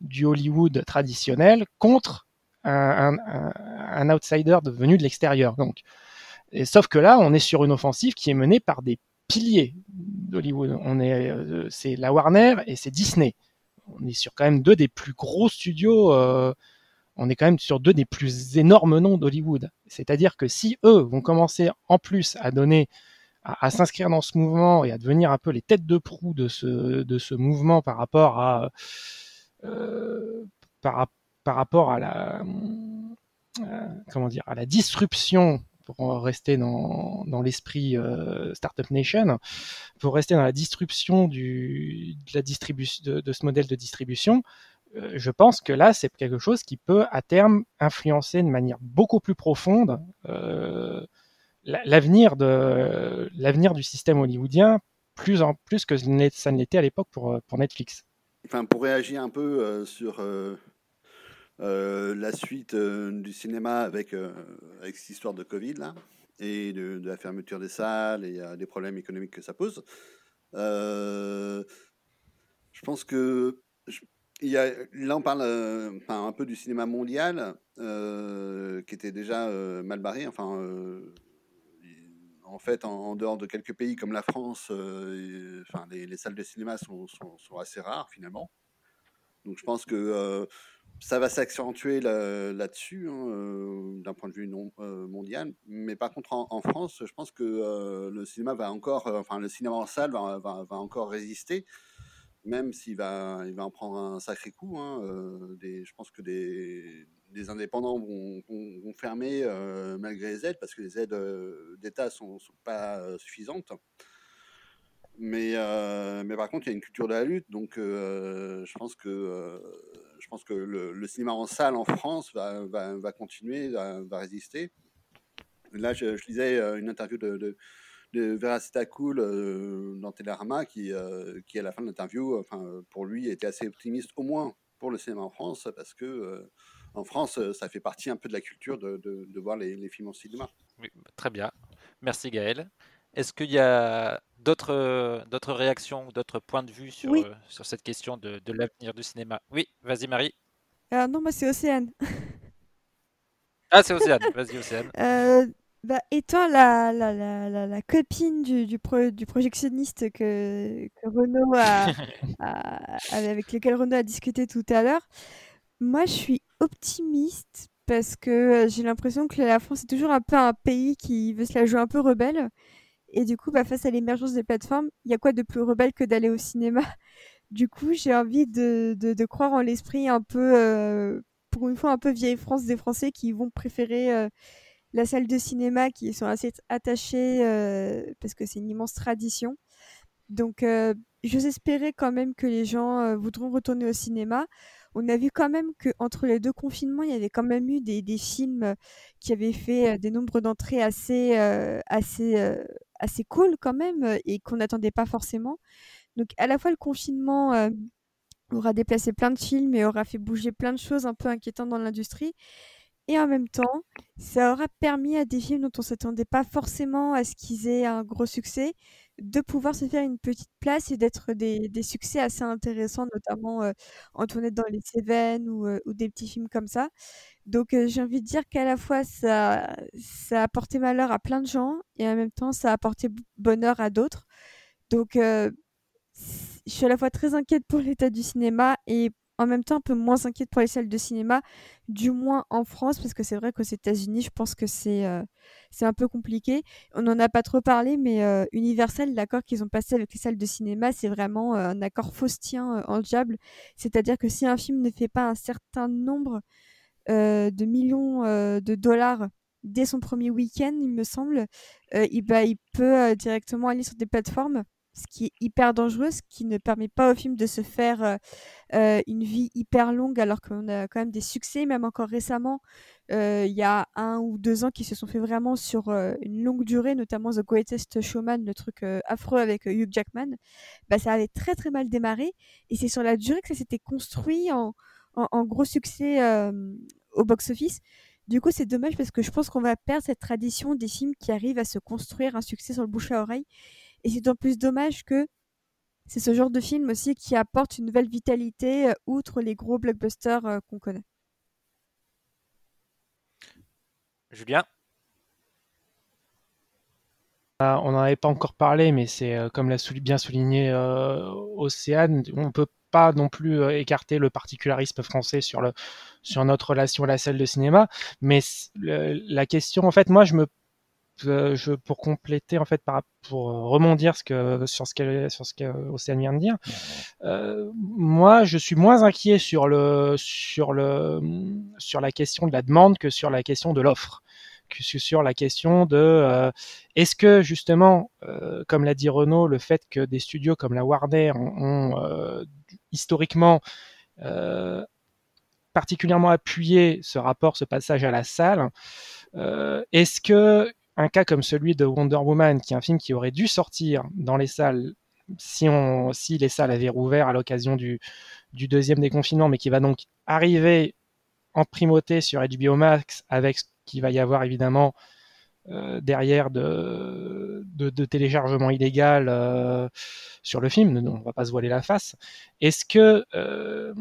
[SPEAKER 3] du Hollywood traditionnel contre un, outsider venu de l'extérieur. Donc, sauf que là, on est sur une offensive qui est menée par des piliers d'Hollywood. On est, euh, c'est la Warner et c'est Disney. On est sur quand même deux des plus gros studios. Euh, on est quand même sur deux des plus énormes noms d'Hollywood. C'est-à-dire que si eux vont commencer en plus à donner, à, s'inscrire dans ce mouvement et à devenir un peu les têtes de proue de ce, mouvement par rapport à, euh, la, euh, comment dire, à la disruption pour rester dans, l'esprit euh, Startup Nation, pour rester dans la distribution du, de, ce modèle de distribution, je pense que là, c'est quelque chose qui peut à terme influencer de manière beaucoup plus profonde euh, l'avenir du système hollywoodien plus en plus que ça ne l'était à l'époque pour pour Netflix.
[SPEAKER 2] Enfin, pour réagir un peu euh, sur euh, euh, la suite du cinéma avec avec cette histoire de Covid et de, la fermeture des salles et des problèmes économiques que ça pose. je pense que il y a, là, on parle euh, un peu du cinéma mondial euh, qui était déjà euh, mal barré. Enfin, en fait, en, dehors de quelques pays comme la France, enfin, les, les, salles de cinéma sont, assez rares finalement. Donc, je pense que ça va s'accentuer là-dessus là hein, d'un point de vue non, mondial. Mais par contre, en, France, je pense que le cinéma va encore, enfin, le cinéma en salle va encore résister même s'il va, il va en prendre un sacré coup. Hein, euh, je pense que des, indépendants vont, fermer euh, malgré les aides, parce que les aides euh, d'État ne sont, pas suffisantes. Mais, mais par contre, il y a une culture de la lutte, donc je pense que, je pense que le, cinéma en salle en France va, va, va continuer, va, résister. Là, je, je lisais une interview de de Veracita Cool euh, dans Télérama qui, euh, qui, à la fin de l'interview, enfin, pour lui, était assez optimiste, au moins pour le cinéma en France, parce que euh, en France, ça fait partie un peu de la culture de, de, de voir les, les, films en cinéma.
[SPEAKER 1] Oui, très bien. Merci Gaël. Est-ce qu'il y a d'autres d'autres réactions, d'autres points de vue sur,
[SPEAKER 6] oui.
[SPEAKER 1] sur cette question de, de l'avenir du cinéma? Oui, vas-y Marie.
[SPEAKER 6] Alors non, moi c'est Océane.
[SPEAKER 1] ah, c'est Océane. Vas-y Océane.
[SPEAKER 6] Euh, bah, étant la, la, la, la, la copine du, du, pro, du projectionniste que, que Renaud a, a, avec lequel Renaud a discuté tout à l'heure, moi je suis optimiste parce que j'ai l'impression que la France est toujours un peu un pays qui veut se la jouer un peu rebelle. Et du coup, bah, face à l'émergence des plateformes, il y a quoi de plus rebelle que d'aller au cinéma? Du coup, j'ai envie de, de, de, croire en l'esprit un peu, euh, pour une fois, un peu vieille France des Français qui vont préférer. Euh, la salle de cinéma qui sont assez attachés euh, parce que c'est une immense tradition. Donc, euh, espérer quand même que les gens euh, voudront retourner au cinéma. On a vu quand même qu'entre les deux confinements, il y avait quand même eu des, des films qui avaient fait des nombres d'entrées assez, assez, assez cool quand même et qu'on n'attendait pas forcément. Donc, à la fois, le confinement aura déplacé plein de films et aura fait bouger plein de choses un peu inquiétantes dans l'industrie. Et en même temps, ça aura permis à des films dont on s'attendait pas forcément à ce qu'ils aient un gros succès, de pouvoir se faire une petite place et d'être des, des, succès assez intéressants, notamment euh, Antoinette dans les Cévennes ou, euh, ou, des petits films comme ça. Donc euh, j'ai envie de dire qu'à la fois ça, ça a apporté malheur à plein de gens et en même temps ça a apporté bonheur à d'autres. Donc je suis à la fois très inquiète pour l'état du cinéma et en même temps un peu moins inquiète pour les salles de cinéma, du moins en France, parce que c'est vrai qu'aux États-Unis, je pense que c'est euh, un peu compliqué. On n'en a pas trop parlé, mais euh, Universal, l'accord qu'ils ont passé avec les salles de cinéma, c'est vraiment euh, un accord faustien en diable. C'est-à-dire que si un film ne fait pas un certain nombre de millions de dollars dès son premier week-end, il me semble, il, bah, il peut directement aller sur des plateformes ce qui est hyper dangereux, ce qui ne permet pas au film de se faire euh, euh, une vie hyper longue, alors qu'on a quand même des succès, même encore récemment, euh, il y a un ou deux ans, qui se sont fait vraiment sur une longue durée, notamment The Greatest Showman, le truc affreux avec Hugh Jackman. Bah, ça avait très très mal démarré, et c'est sur la durée que ça s'était construit en, gros succès au box-office. Du coup, c'est dommage parce que je pense qu'on va perdre cette tradition des films qui arrivent à se construire un succès sur le bouche à oreille. Et c'est d'autant plus dommage que c'est ce genre de film aussi qui apporte une nouvelle vitalité euh, outre les gros blockbusters euh, qu'on connaît.
[SPEAKER 1] Julien?
[SPEAKER 3] Ah, on n'en avait pas encore parlé, mais c'est euh, comme l'a bien souligné euh, Océane, on ne peut pas non plus euh, écarter le particularisme français sur, le, sur notre relation à la salle de cinéma. Mais le- la question, en fait, moi, je me, euh, je, pour compléter, en fait, par, pour euh, ce que, sur ce que, sur ce que Océane vient de dire, euh, moi, je suis moins inquiet sur le, sur le, sur la question de la demande que sur la question de l'offre que sur la question de euh, est-ce que justement, euh, comme l'a dit Renaud, le fait que des studios comme la Warner ont, ont, euh, historiquement particulièrement appuyé ce rapport, ce passage à la salle, est-ce que un cas comme celui de Wonder Woman, qui est un film qui aurait dû sortir dans les salles si, les salles avaient rouvert à l'occasion du, deuxième déconfinement, mais qui va donc arriver en primauté sur HBO Max avec ce qu'il va y avoir évidemment euh, derrière de, de, de, téléchargement illégal euh, sur le film, on va pas se voiler la face. Est-ce que, euh,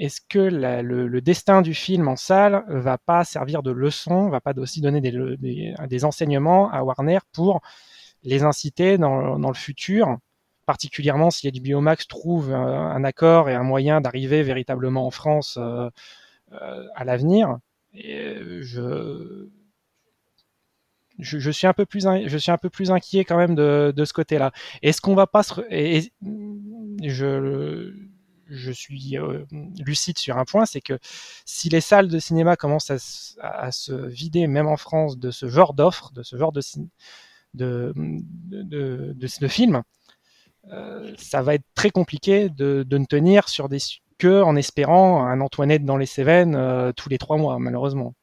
[SPEAKER 3] est-ce que le, destin du film en salle va pas servir de leçon, va pas aussi donner des, enseignements à Warner pour les inciter dans, le futur particulièrement si HBO Max trouve un, accord et un moyen d'arriver véritablement en France euh, euh, à l'avenir? Je, suis un peu plus, inquiet quand même de, ce côté-là. Est-ce qu'on va pas se, je suis euh, lucide sur un point, c'est que si les salles de cinéma commencent à, à, se vider, même en France, de ce genre d'offres, de ce genre de, de, de, de, de films, euh, ça va être très compliqué de, de ne tenir sur des que en espérant un Antoinette dans les Cévennes euh, tous les trois mois, malheureusement.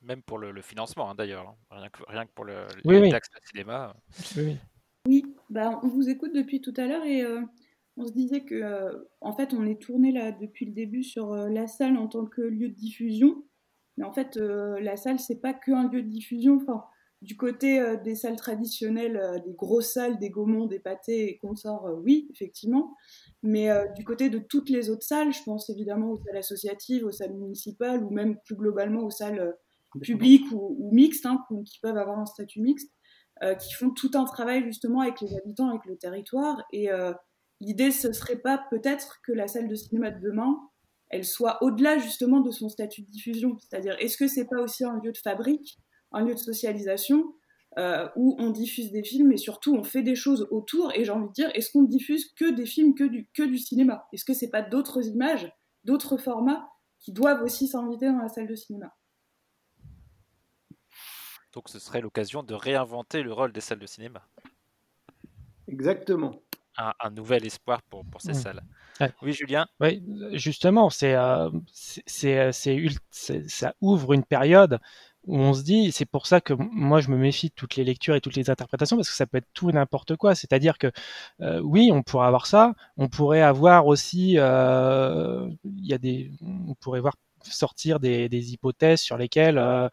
[SPEAKER 1] Même pour le, le financement, hein, d'ailleurs, hein. rien, que, rien que pour le,
[SPEAKER 3] oui,
[SPEAKER 1] les
[SPEAKER 3] oui.
[SPEAKER 1] taxes de cinéma.
[SPEAKER 3] Oui,
[SPEAKER 4] oui. Bah, on vous écoute depuis tout à l'heure et euh, on se disait que, euh, en fait, on est tourné là depuis le début sur euh, la salle en tant que lieu de diffusion. Mais en fait, euh, la salle, c'est pas qu'un lieu de diffusion. Enfin, du côté des salles traditionnelles, des grosses salles, des Gaumont, des pâtés et consorts, oui, effectivement. Mais du côté de toutes les autres salles, je pense évidemment aux salles associatives, aux salles municipales ou même plus globalement aux salles publiques ou, ou mixtes, hein, qui peuvent avoir un statut mixte, qui font tout un travail justement avec les habitants, avec le territoire. Et l'idée, ce serait pas peut-être que la salle de cinéma de demain, elle soit au-delà justement de son statut de diffusion. C'est-à-dire, est-ce que c'est pas aussi un lieu de fabrique un lieu de socialisation euh, où on diffuse des films et surtout on fait des choses autour. Et j'ai envie de dire, est-ce qu'on diffuse que des films, que du, que du cinéma? Est-ce que c'est pas d'autres images, d'autres formats qui doivent aussi s'inviter dans la salle de cinéma?
[SPEAKER 1] Donc ce serait l'occasion de réinventer le rôle des salles de cinéma.
[SPEAKER 5] Exactement.
[SPEAKER 1] Un, un nouvel espoir pour, pour ces
[SPEAKER 3] Mmh.
[SPEAKER 1] salles.
[SPEAKER 3] Ouais.
[SPEAKER 1] Oui, Julien?
[SPEAKER 3] Oui, justement, c'est, euh, c'est, c'est, ça ouvre une période où on se dit, c'est pour ça que moi je me méfie de toutes les lectures et toutes les interprétations parce que ça peut être tout et n'importe quoi. C'est-à-dire que euh, oui, on pourrait avoir ça, on pourrait avoir aussi, il euh, y a des, on pourrait voir sortir des, des hypothèses sur lesquelles euh,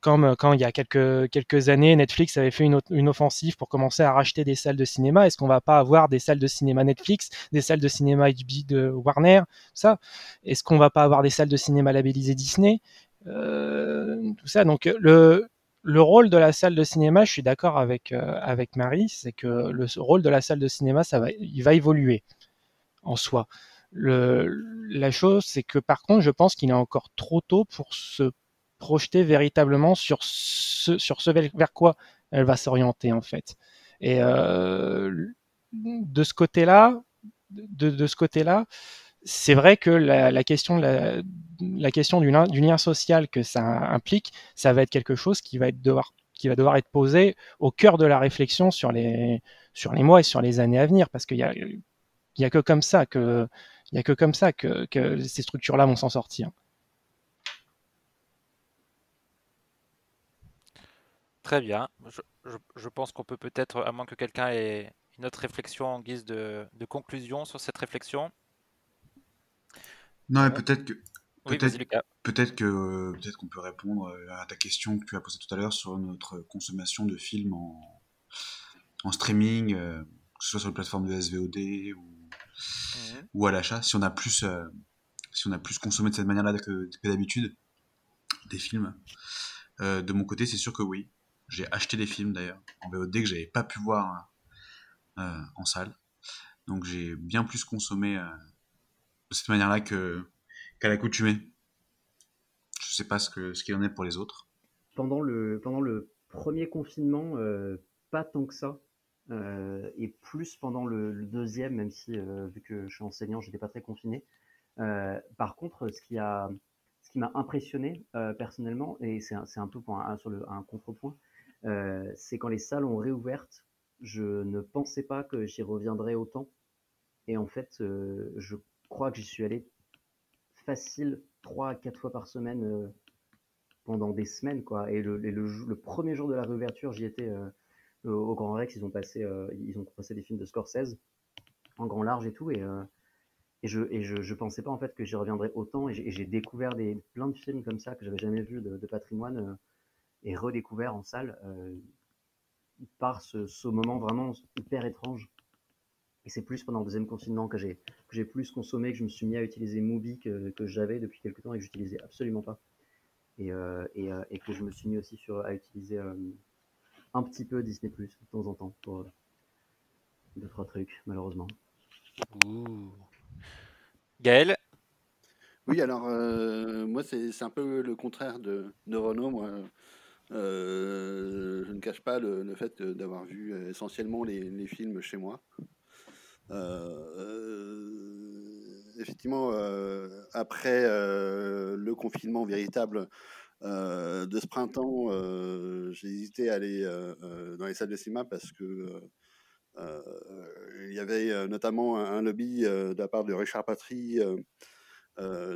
[SPEAKER 3] comme quand il y a quelques, années, Netflix avait fait une, offensive pour commencer à racheter des salles de cinéma. Est-ce qu'on va pas avoir des salles de cinéma Netflix, des salles de cinéma HBO de Warner, ça? Est-ce qu'on va pas avoir des salles de cinéma labellisées Disney? Euh, Tout ça. Donc le, le rôle de la salle de cinéma, je suis d'accord avec, euh, Marie, c'est que le rôle de la salle de cinéma, ça va, il va évoluer en soi. La chose, c'est que par contre, je pense qu'il est encore trop tôt pour se projeter véritablement sur ce, sur ce vers quoi elle va s'orienter en fait. Et euh, de ce côté-là, de, de, ce côté-là, c'est vrai que la, question, la, question du, lien social que ça implique, ça va être quelque chose qui va être devoir, qui va devoir être posé au cœur de la réflexion sur les, sur les mois et sur les années à venir, parce qu'il y a, il y a que comme ça que, que comme ça que, que ces structures-là vont s'en sortir.
[SPEAKER 1] Très bien. Je, je, je pense qu'on peut peut-être, à moins que quelqu'un ait une autre réflexion en guise de, de conclusion sur cette réflexion.
[SPEAKER 7] Non, mais peut-être que Peut-être que peut-être qu'on peut répondre euh, à ta question que tu as posée tout à l'heure sur notre consommation de films en, en streaming, euh, que ce soit sur les plateformes de SVOD ou,
[SPEAKER 1] Mhm.
[SPEAKER 7] ou à l'achat. Si on a plus euh, si on a plus consommé de cette manière-là que, que d'habitude des films. Euh, de mon côté, c'est sûr que oui. J'ai acheté des films d'ailleurs en VOD que j'avais pas pu voir euh, en salle. Donc j'ai bien plus consommé euh, de cette manière-là que qu'à l'accoutumée. Je sais pas ce que ce qu'il en est pour les autres.
[SPEAKER 8] Pendant le, pendant le premier confinement, euh, pas tant que ça. Et plus pendant le, deuxième, même si, vu que je suis enseignant, j'étais pas très confiné. Par contre, ce qui a, ce qui m'a impressionné personnellement, et c'est un, un peu sur le, un contrepoint, euh, c'est quand les salles ont réouvertes, je ne pensais pas que j'y reviendrais autant. Et en fait, euh, je crois que j'y suis allé facile 3 à 4 fois par semaine euh, pendant des semaines. Quoi. Et, le, premier jour de la réouverture, j'y étais au Grand Rex. Ils ont, passé, ils ont passé des films de Scorsese en grand large et tout. Et, je et je, je pensais pas en fait que j'y reviendrais autant. Et j'ai découvert des, plein de films comme ça que j'avais jamais vus de, patrimoine et redécouvert en salle euh, par ce, ce moment vraiment hyper étrange. Et c'est plus pendant le deuxième confinement que j'ai que j'ai plus consommé, que je me suis mis à utiliser Mubi que, que j'avais depuis quelques temps et que j'utilisais absolument pas. Et, euh, et, euh, et que je me suis mis aussi sur, à utiliser euh, un petit peu Disney Plus de temps en temps pour euh, deux trois trucs malheureusement.
[SPEAKER 1] Gaël?
[SPEAKER 2] Oui, alors euh, moi c'est c'est un peu le contraire de, de Renaud. Moi, Euh, je ne cache pas le, fait d'avoir vu euh, essentiellement les, films chez moi. Euh, effectivement, après le confinement véritable de ce printemps, j'ai hésité à aller dans les salles de cinéma parce que il y avait notamment un, lobby de la part de Richard Patry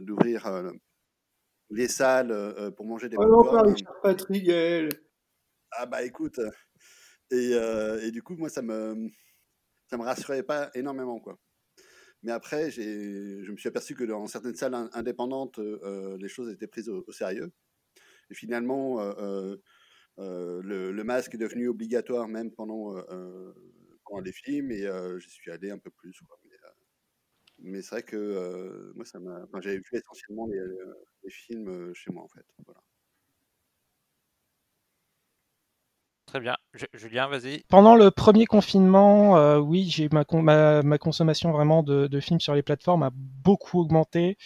[SPEAKER 2] d'ouvrir les salles euh, pour manger des
[SPEAKER 5] Oh pas
[SPEAKER 2] popcorn.
[SPEAKER 5] Richard Patrick.
[SPEAKER 2] Ah bah écoute, et, euh, et du coup moi ça me ça me rassurait pas énormément quoi. Mais après j'ai je me suis aperçu que dans certaines salles in- indépendantes euh, les choses étaient prises au, au sérieux. Et finalement euh, euh, euh, le, le masque est devenu obligatoire même pendant euh, euh, pendant les films et euh, j'y suis allé un peu plus quoi. Mais, euh, mais c'est vrai que euh, moi ça m'a enfin, j'avais vu essentiellement les, les films euh, chez moi en fait. Voilà.
[SPEAKER 1] Très bien. Ju- Julien, vas-y.
[SPEAKER 3] Pendant le premier confinement, euh, oui, j'ai ma, con- ma, ma consommation vraiment de, de films sur les plateformes a beaucoup augmenté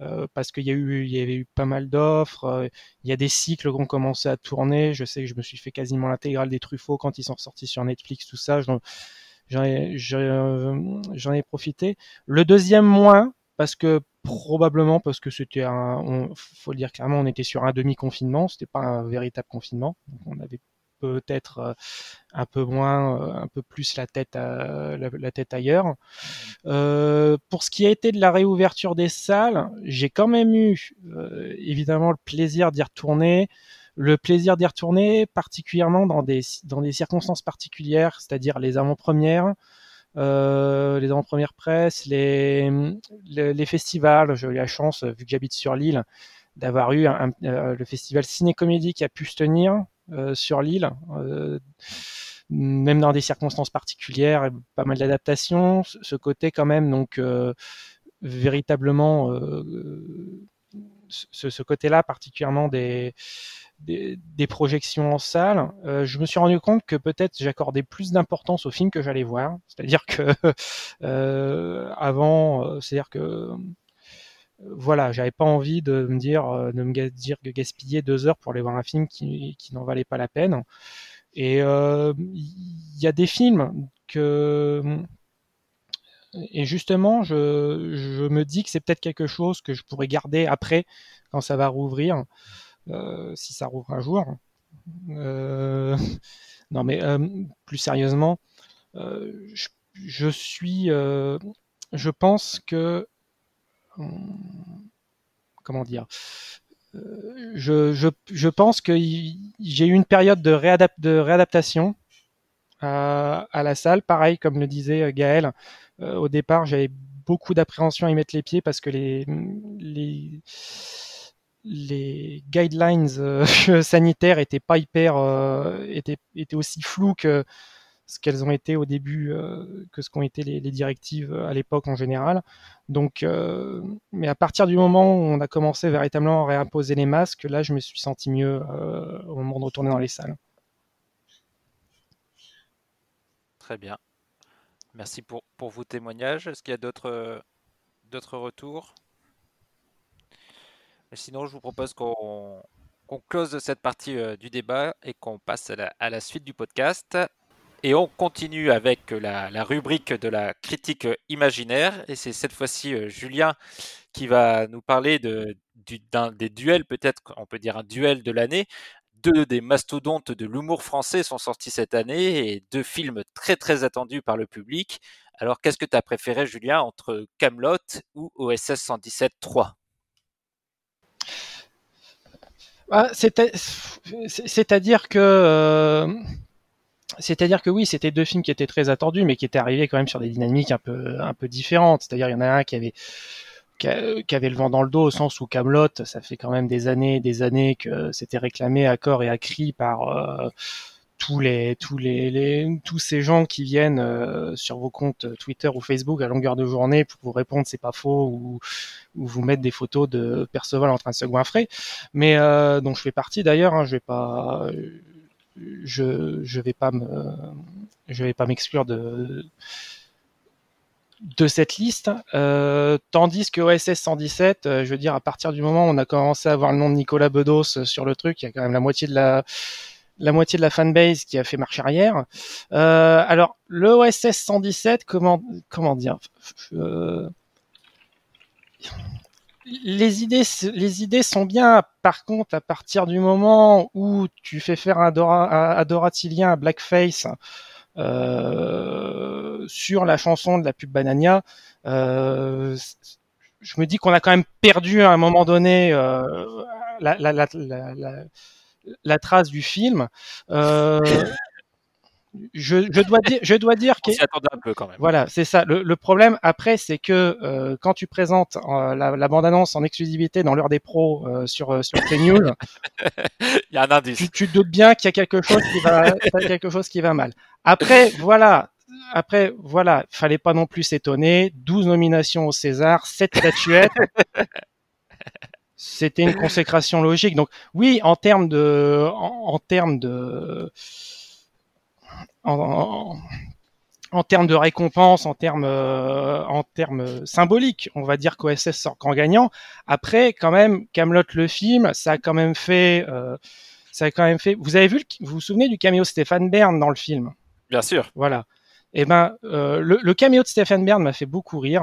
[SPEAKER 3] euh, parce qu'il y a eu, il y avait eu pas mal d'offres. euh, il y a des cycles qui ont commencé à tourner. Je sais que je me suis fait quasiment l'intégrale des Truffaut quand ils sont sortis sur Netflix, tout ça. J'en ai, euh, ai profité. Le deuxième moins parce que probablement parce que c'était un, on, faut le dire clairement, on était sur un demi-confinement, c'était pas un véritable confinement. Donc on avait peut-être euh, un peu moins, euh, un peu plus la tête, à- la, tête ailleurs. Euh, pour ce qui a été de la réouverture des salles, j'ai quand même eu euh, évidemment le plaisir d'y retourner. Le plaisir d'y retourner, particulièrement dans des, dans des circonstances particulières, c'est-à-dire les avant-premières, euh, les avant-premières presse, les, les, festivals. J'ai eu la chance, vu que j'habite sur l'île, d'avoir eu euh, le festival ciné-comédie qui a pu se tenir euh, sur l'île, même dans des circonstances particulières, pas mal d'adaptations. Ce côté quand même, donc véritablement, ce, ce côté-là particulièrement des, des, projections en salle, euh, je me suis rendu compte que peut-être j'accordais plus d'importance aux films que j'allais voir. C'est-à-dire que euh, avant, euh, c'est-à-dire que voilà, j'avais pas envie de me dire, de me dire que gaspiller deux heures pour aller voir un film qui, n'en valait pas la peine. Et il y a des films que et justement, je, je me dis que c'est peut-être quelque chose que je pourrais garder après, quand ça va rouvrir, si ça rouvre un jour. Euh, non, mais euh, plus sérieusement, euh, je, je suis, euh, je pense que, hum, comment dire, euh, je, je, je pense que j'ai eu une période de, de réadaptation à, la salle. Pareil, comme le disait euh, Gaël, euh, au départ, j'avais beaucoup d'appréhension à y mettre les pieds parce que les, les, les guidelines euh, sanitaires étaient pas hyper, euh, étaient, étaient aussi floues que ce qu'elles ont été au début, euh, que ce qu'ont été les, les, directives à l'époque en général. Donc, mais à partir du moment où on a commencé véritablement à réimposer les masques, là, je me suis senti mieux au moment de retourner dans les salles.
[SPEAKER 1] Très bien. Merci pour, pour vos témoignages. Est-ce qu'il y a d'autres d'autres retours? Sinon, je vous propose qu'on close cette partie euh, du débat et qu'on passe à la, suite du podcast. Et on continue avec la, rubrique de la critique imaginaire. Et c'est cette fois-ci euh, Julien qui va nous parler de, des duels, peut-être on peut dire un duel de l'année. Deux des mastodontes de l'humour français sont sortis cette année et deux films très très attendus par le public. Alors qu'est-ce que tu as préféré Julien entre Camelot ou OSS 117 3
[SPEAKER 3] ah, C'est-à-dire que euh, c'est-à-dire que oui, c'était deux films qui étaient très attendus, mais qui étaient arrivés quand même sur des dynamiques un peu un peu différentes. C'est-à-dire il y en a un qui avait qui, avait le vent dans le dos au sens où Camelot, ça fait quand même des années, des années que c'était réclamé à corps et à cri par euh, tous les tous les, tous ces gens qui viennent euh, sur vos comptes Twitter ou Facebook à longueur de journée pour vous répondre c'est pas faux ou, ou vous mettre des photos de Perceval en train de se goinfrer. Mais euh, dont je fais partie d'ailleurs, hein, je vais pas je vais pas me je vais pas m'exclure de de cette liste, euh, tandis que OSS 117, euh, je veux dire, à partir du moment où on a commencé à avoir le nom de Nicolas Bedos sur le truc, il y a quand même la moitié de la la moitié de la fanbase qui a fait marche arrière. Euh, alors, le OSS 117, comment comment dire euh, les idées, les idées sont bien. Par contre, à partir du moment où tu fais faire un Adoratilien à Blackface, euh, sur la chanson de la pub Banania. Euh, je me dis qu'on a quand même perdu à un moment donné euh, la, la, la, la, trace du film. Euh, je, je, dois dire, je dois dire
[SPEAKER 1] que un peu quand même.
[SPEAKER 3] Voilà, c'est ça. Le, le, problème après, c'est que euh, quand tu présentes euh, la, la bande-annonce en exclusivité dans l'heure des pros euh, sur sur CNews,
[SPEAKER 1] il y a un indice.
[SPEAKER 3] Tu, tu te doutes bien qu'il y a quelque chose qui va, quelque chose qui va mal. Après, voilà. Après, voilà, fallait pas non plus s'étonner. 12 nominations au César, 7 statuettes. C'était une consécration logique. Donc oui, en termes de, en, en termes de, en, en, termes de récompense, en termes euh, en termes symboliques, on va dire qu'OSS sort grand gagnant. Après, quand même, Camelot le film, ça a quand même fait, euh, ça a quand même fait. Vous avez vu, vous vous souvenez du caméo Stéphane Bern dans le film?
[SPEAKER 1] Bien sûr.
[SPEAKER 3] Voilà. Et eh ben, euh, le, le caméo de Stéphane Bern m'a fait beaucoup rire.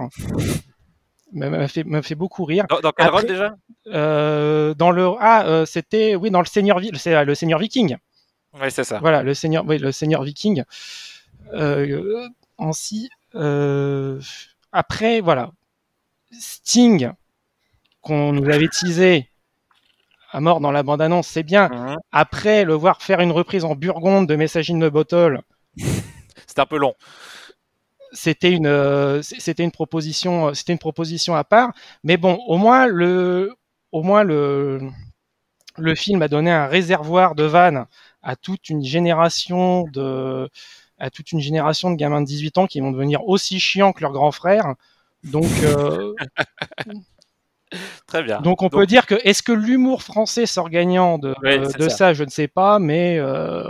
[SPEAKER 3] m'a fait, m'a fait beaucoup rire.
[SPEAKER 1] Dans, dans quel rôle déjà?
[SPEAKER 3] Dans le ah, euh, c'était oui dans le Seigneur le, le Seigneur Viking.
[SPEAKER 1] Oui, c'est ça.
[SPEAKER 3] Voilà, le seigneur, oui, le seigneur viking. Euh, ainsi, euh, après, voilà, Sting, qu'on nous avait teasé à mort dans la bande-annonce, c'est bien.
[SPEAKER 1] Mhm.
[SPEAKER 3] Après, le voir faire une reprise en burgonde de Message in the Bottle,
[SPEAKER 1] c'était un peu long.
[SPEAKER 3] C'était une, euh, c'était une proposition, c'était une proposition à part. Mais bon, au moins le, au moins le, le film a donné un réservoir de vannes à toute une génération de à toute une génération de gamins de 18 ans qui vont devenir aussi chiants que leurs grands frères. Donc euh...
[SPEAKER 1] Très bien.
[SPEAKER 3] Donc on
[SPEAKER 1] Donc...
[SPEAKER 3] peut dire que est-ce que l'humour français sort gagnant de,
[SPEAKER 1] Oui,
[SPEAKER 3] de,
[SPEAKER 1] ça.
[SPEAKER 3] ça? je ne sais pas, mais euh,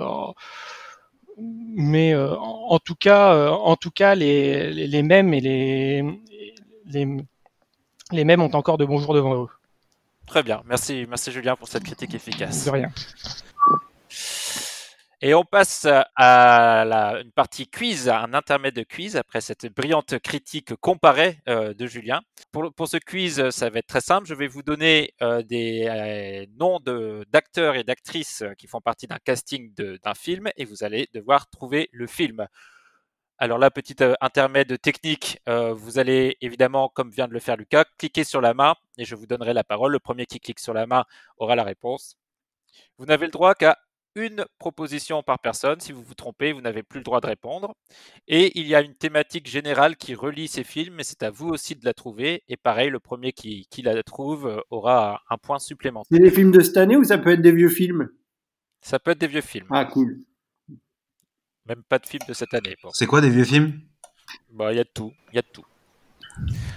[SPEAKER 3] mais euh, en tout cas, euh, en tout cas, les, les, les mêmes et les, les les mêmes ont encore de bons jours devant eux.
[SPEAKER 1] Très bien. Merci, merci Julien pour cette critique efficace.
[SPEAKER 3] De rien.
[SPEAKER 1] Et on passe à la, une partie quiz, un intermède de quiz après cette brillante critique comparée euh, de Julien. Pour, pour, ce quiz, ça va être très simple. Je vais vous donner euh, des euh, noms d'acteurs et d'actrices qui font partie d'un casting d'un film et vous allez devoir trouver le film. Alors là, petite euh, intermède technique, euh, vous allez évidemment, comme vient de le faire Lucas, cliquer sur la main et je vous donnerai la parole. Le premier qui clique sur la main aura la réponse. Vous n'avez le droit qu'à une proposition par personne. Si vous vous trompez, vous n'avez plus le droit de répondre. Et il y a une thématique générale qui relie ces films, mais c'est à vous aussi de la trouver. Et pareil, le premier qui, qui la trouve euh, aura un point supplémentaire.
[SPEAKER 5] C'est des films de cette année ou ça peut être des vieux films?
[SPEAKER 1] Ça peut être des vieux films.
[SPEAKER 5] Ah, cool.
[SPEAKER 1] Même pas de films de cette année. bon.
[SPEAKER 7] C'est quoi des vieux films?
[SPEAKER 1] Bah, il y a de tout. Il y a de tout.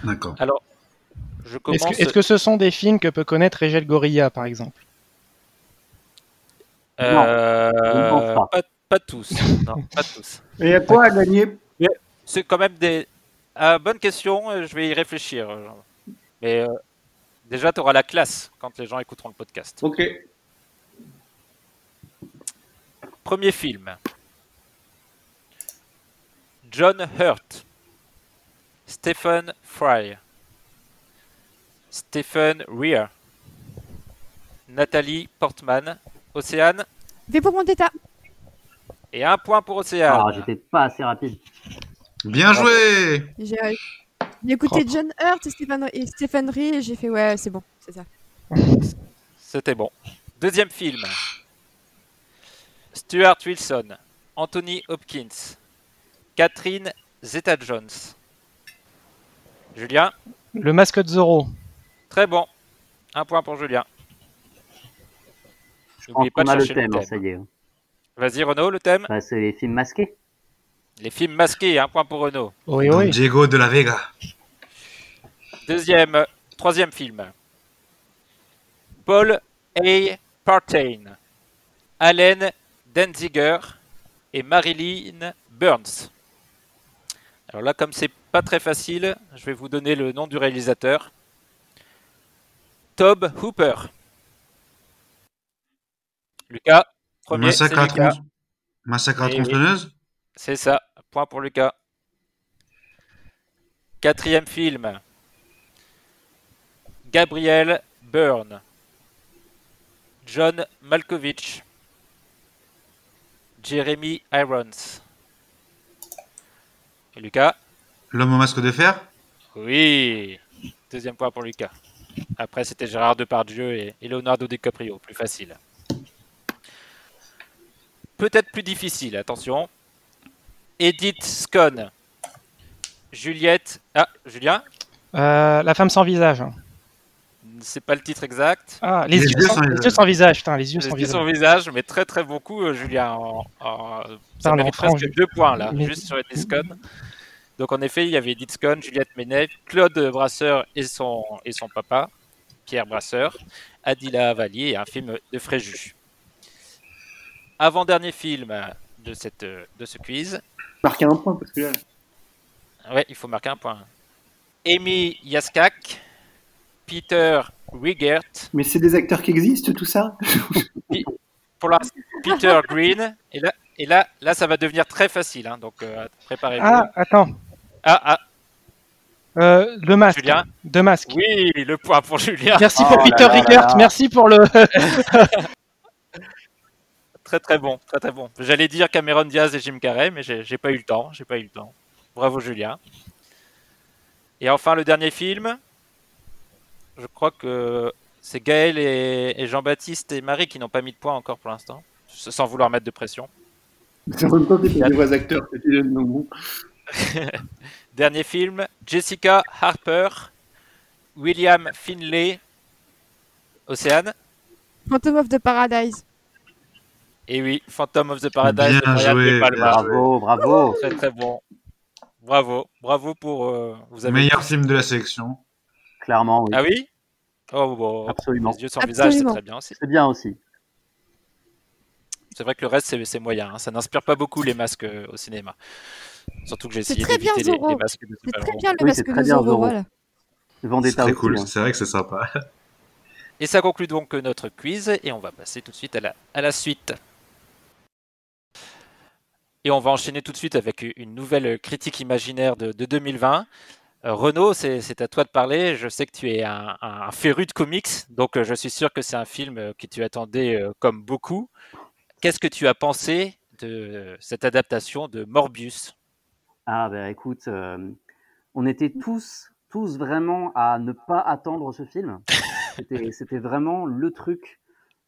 [SPEAKER 7] D'accord.
[SPEAKER 1] Alors, je commence.
[SPEAKER 3] Est-ce que, ce sont des films que peut connaître Régel Gorilla, par exemple?
[SPEAKER 1] Euh,
[SPEAKER 8] je pense pas.
[SPEAKER 1] pas, pas tous. non, pas tous.
[SPEAKER 5] Et il y a quoi à gagner
[SPEAKER 1] c'est quand même des. Ah, bonne question, euh, je vais y réfléchir. Mais euh, déjà, tu auras la classe quand les gens écouteront le podcast.
[SPEAKER 5] Ok.
[SPEAKER 1] Premier film. John Hurt. Stephen Fry. Stephen Rear. Nathalie Portman. Océane.
[SPEAKER 6] V pour Vendetta.
[SPEAKER 1] Et un point pour Océane.
[SPEAKER 8] Ah, j'étais pas assez rapide.
[SPEAKER 7] Bien joué
[SPEAKER 6] J'ai j'ai écouté John Hurt et Stephen, et Stephen et j'ai fait ouais, c'est bon, c'est ça.
[SPEAKER 1] C'était bon. Deuxième film. Stuart Wilson, Anthony Hopkins, Catherine Zeta-Jones. Julien,
[SPEAKER 3] Le masque de Zorro.
[SPEAKER 1] très bon. Un point pour Julien.
[SPEAKER 8] Je pense
[SPEAKER 1] N'oubliez pas de
[SPEAKER 8] a le
[SPEAKER 1] chercher le
[SPEAKER 8] thème,
[SPEAKER 1] thème.
[SPEAKER 8] ça y est.
[SPEAKER 1] Vas-y Renaud, le thème.
[SPEAKER 8] Bah, c'est les films masqués.
[SPEAKER 1] Les films masqués, un point pour Renaud.
[SPEAKER 3] Oui, oui.
[SPEAKER 7] Diego de la Vega.
[SPEAKER 1] Deuxième, troisième film. Paul A. Partain, Allen Denziger et Marilyn Burns. Alors là, comme c'est pas très facile, je vais vous donner le nom du réalisateur. Tob Hooper. Lucas, premier,
[SPEAKER 7] Massacre à,
[SPEAKER 1] Lucas.
[SPEAKER 7] Massacre à tronçonneuse
[SPEAKER 1] C'est ça, point pour Lucas. Quatrième film. Gabriel Byrne. John Malkovich. Jeremy Irons. Et Lucas
[SPEAKER 7] L'homme au masque de fer
[SPEAKER 1] Oui. Deuxième point pour Lucas. Après, c'était Gérard Depardieu et, et Leonardo DiCaprio. Plus facile. Peut-être plus difficile, attention. Edith Scone. Juliette. Ah, Julien
[SPEAKER 3] Euh, la femme sans visage.
[SPEAKER 1] C'est pas le titre exact.
[SPEAKER 3] Ah, les, yeux, sans, les yeux sans visage. Putain, les yeux
[SPEAKER 1] Les
[SPEAKER 3] sans
[SPEAKER 1] yeux
[SPEAKER 3] visage.
[SPEAKER 1] sans visage, mais très très beaucoup, euh, Julien. En, en- ça mérite presque
[SPEAKER 3] je-
[SPEAKER 1] deux points là,
[SPEAKER 3] mais-
[SPEAKER 1] juste sur Edith Scone. Donc en effet, il y avait Edith Scone, Juliette Ménez, Claude Brasseur et son, et son papa, Pierre Brasseur, Adila Valier et un film de Fréjus. Avant-dernier film de, cette, de ce quiz.
[SPEAKER 5] Marquer un point parce que là.
[SPEAKER 1] Ouais, il faut marquer un point. Amy Yaskak, Peter Wigert,
[SPEAKER 5] Mais c'est des acteurs qui existent, tout ça?
[SPEAKER 1] Pour l'instant, Peter Green. Et là, et là, là, ça va devenir très facile. hein, donc euh, préparez-vous.
[SPEAKER 3] Ah, attends.
[SPEAKER 1] Ah, ah,
[SPEAKER 3] Euh, le masque.
[SPEAKER 1] Julien
[SPEAKER 3] De masque.
[SPEAKER 1] oui, le point pour Julien.
[SPEAKER 3] Merci
[SPEAKER 8] Oh
[SPEAKER 3] pour Peter Rickert. Merci pour le.
[SPEAKER 1] Très très bon, très très bon. J'allais dire Cameron Diaz et Jim Carrey, mais j'ai pas eu le temps. J'ai pas eu le temps. Bravo Julien. Et enfin le dernier film. Je crois que c'est Gaël et, et Jean-Baptiste et Marie qui n'ont pas mis de points encore pour l'instant, sans vouloir mettre de pression.
[SPEAKER 5] En même temps, c'est des vrais acteurs bon.
[SPEAKER 1] Dernier film, Jessica Harper, William Finlay, Océane.
[SPEAKER 6] Phantom of the Paradise.
[SPEAKER 1] Et oui, Phantom of the Paradise.
[SPEAKER 7] Bien joué.
[SPEAKER 8] Bravo, bravo.
[SPEAKER 1] Très très bon. Bravo, bravo pour. euh, vous avez
[SPEAKER 7] Meilleur film de la sélection.
[SPEAKER 8] Clairement, oui.
[SPEAKER 1] Ah oui? Oh bon.
[SPEAKER 8] Absolument.
[SPEAKER 1] Les yeux sans visage, c'est très bien aussi.
[SPEAKER 8] C'est bien aussi.
[SPEAKER 1] C'est vrai que le reste, c'est- c'est moyen. hein. Ça n'inspire pas beaucoup les masques euh, au cinéma. Surtout que j'ai
[SPEAKER 6] C'est
[SPEAKER 1] essayé
[SPEAKER 6] très bien
[SPEAKER 1] d'éviter les,
[SPEAKER 6] Zorro.
[SPEAKER 1] les masques de
[SPEAKER 6] C'est très bien le
[SPEAKER 8] Oui, c'est
[SPEAKER 6] masque
[SPEAKER 8] très
[SPEAKER 6] de
[SPEAKER 8] bien,
[SPEAKER 6] Zorro,
[SPEAKER 8] Zorro.
[SPEAKER 6] voilà.
[SPEAKER 7] C'est très
[SPEAKER 8] aussi.
[SPEAKER 7] cool,
[SPEAKER 8] hein.
[SPEAKER 7] c'est vrai que c'est sympa.
[SPEAKER 1] Et ça conclut donc notre quiz et on va passer tout de suite à la, à la suite. Et on va enchaîner tout de suite avec une nouvelle critique imaginaire de, de 2020. Euh, Renaud, c'est à toi de parler. Je sais que tu es un, un féru de comics, donc euh, je suis sûr que c'est un film euh, que tu attendais comme beaucoup. Qu'est-ce que tu as pensé de cette adaptation de Morbius?
[SPEAKER 8] Ah ben écoute, euh, on était tous, tous vraiment à ne pas attendre ce film. C'était c'était vraiment le truc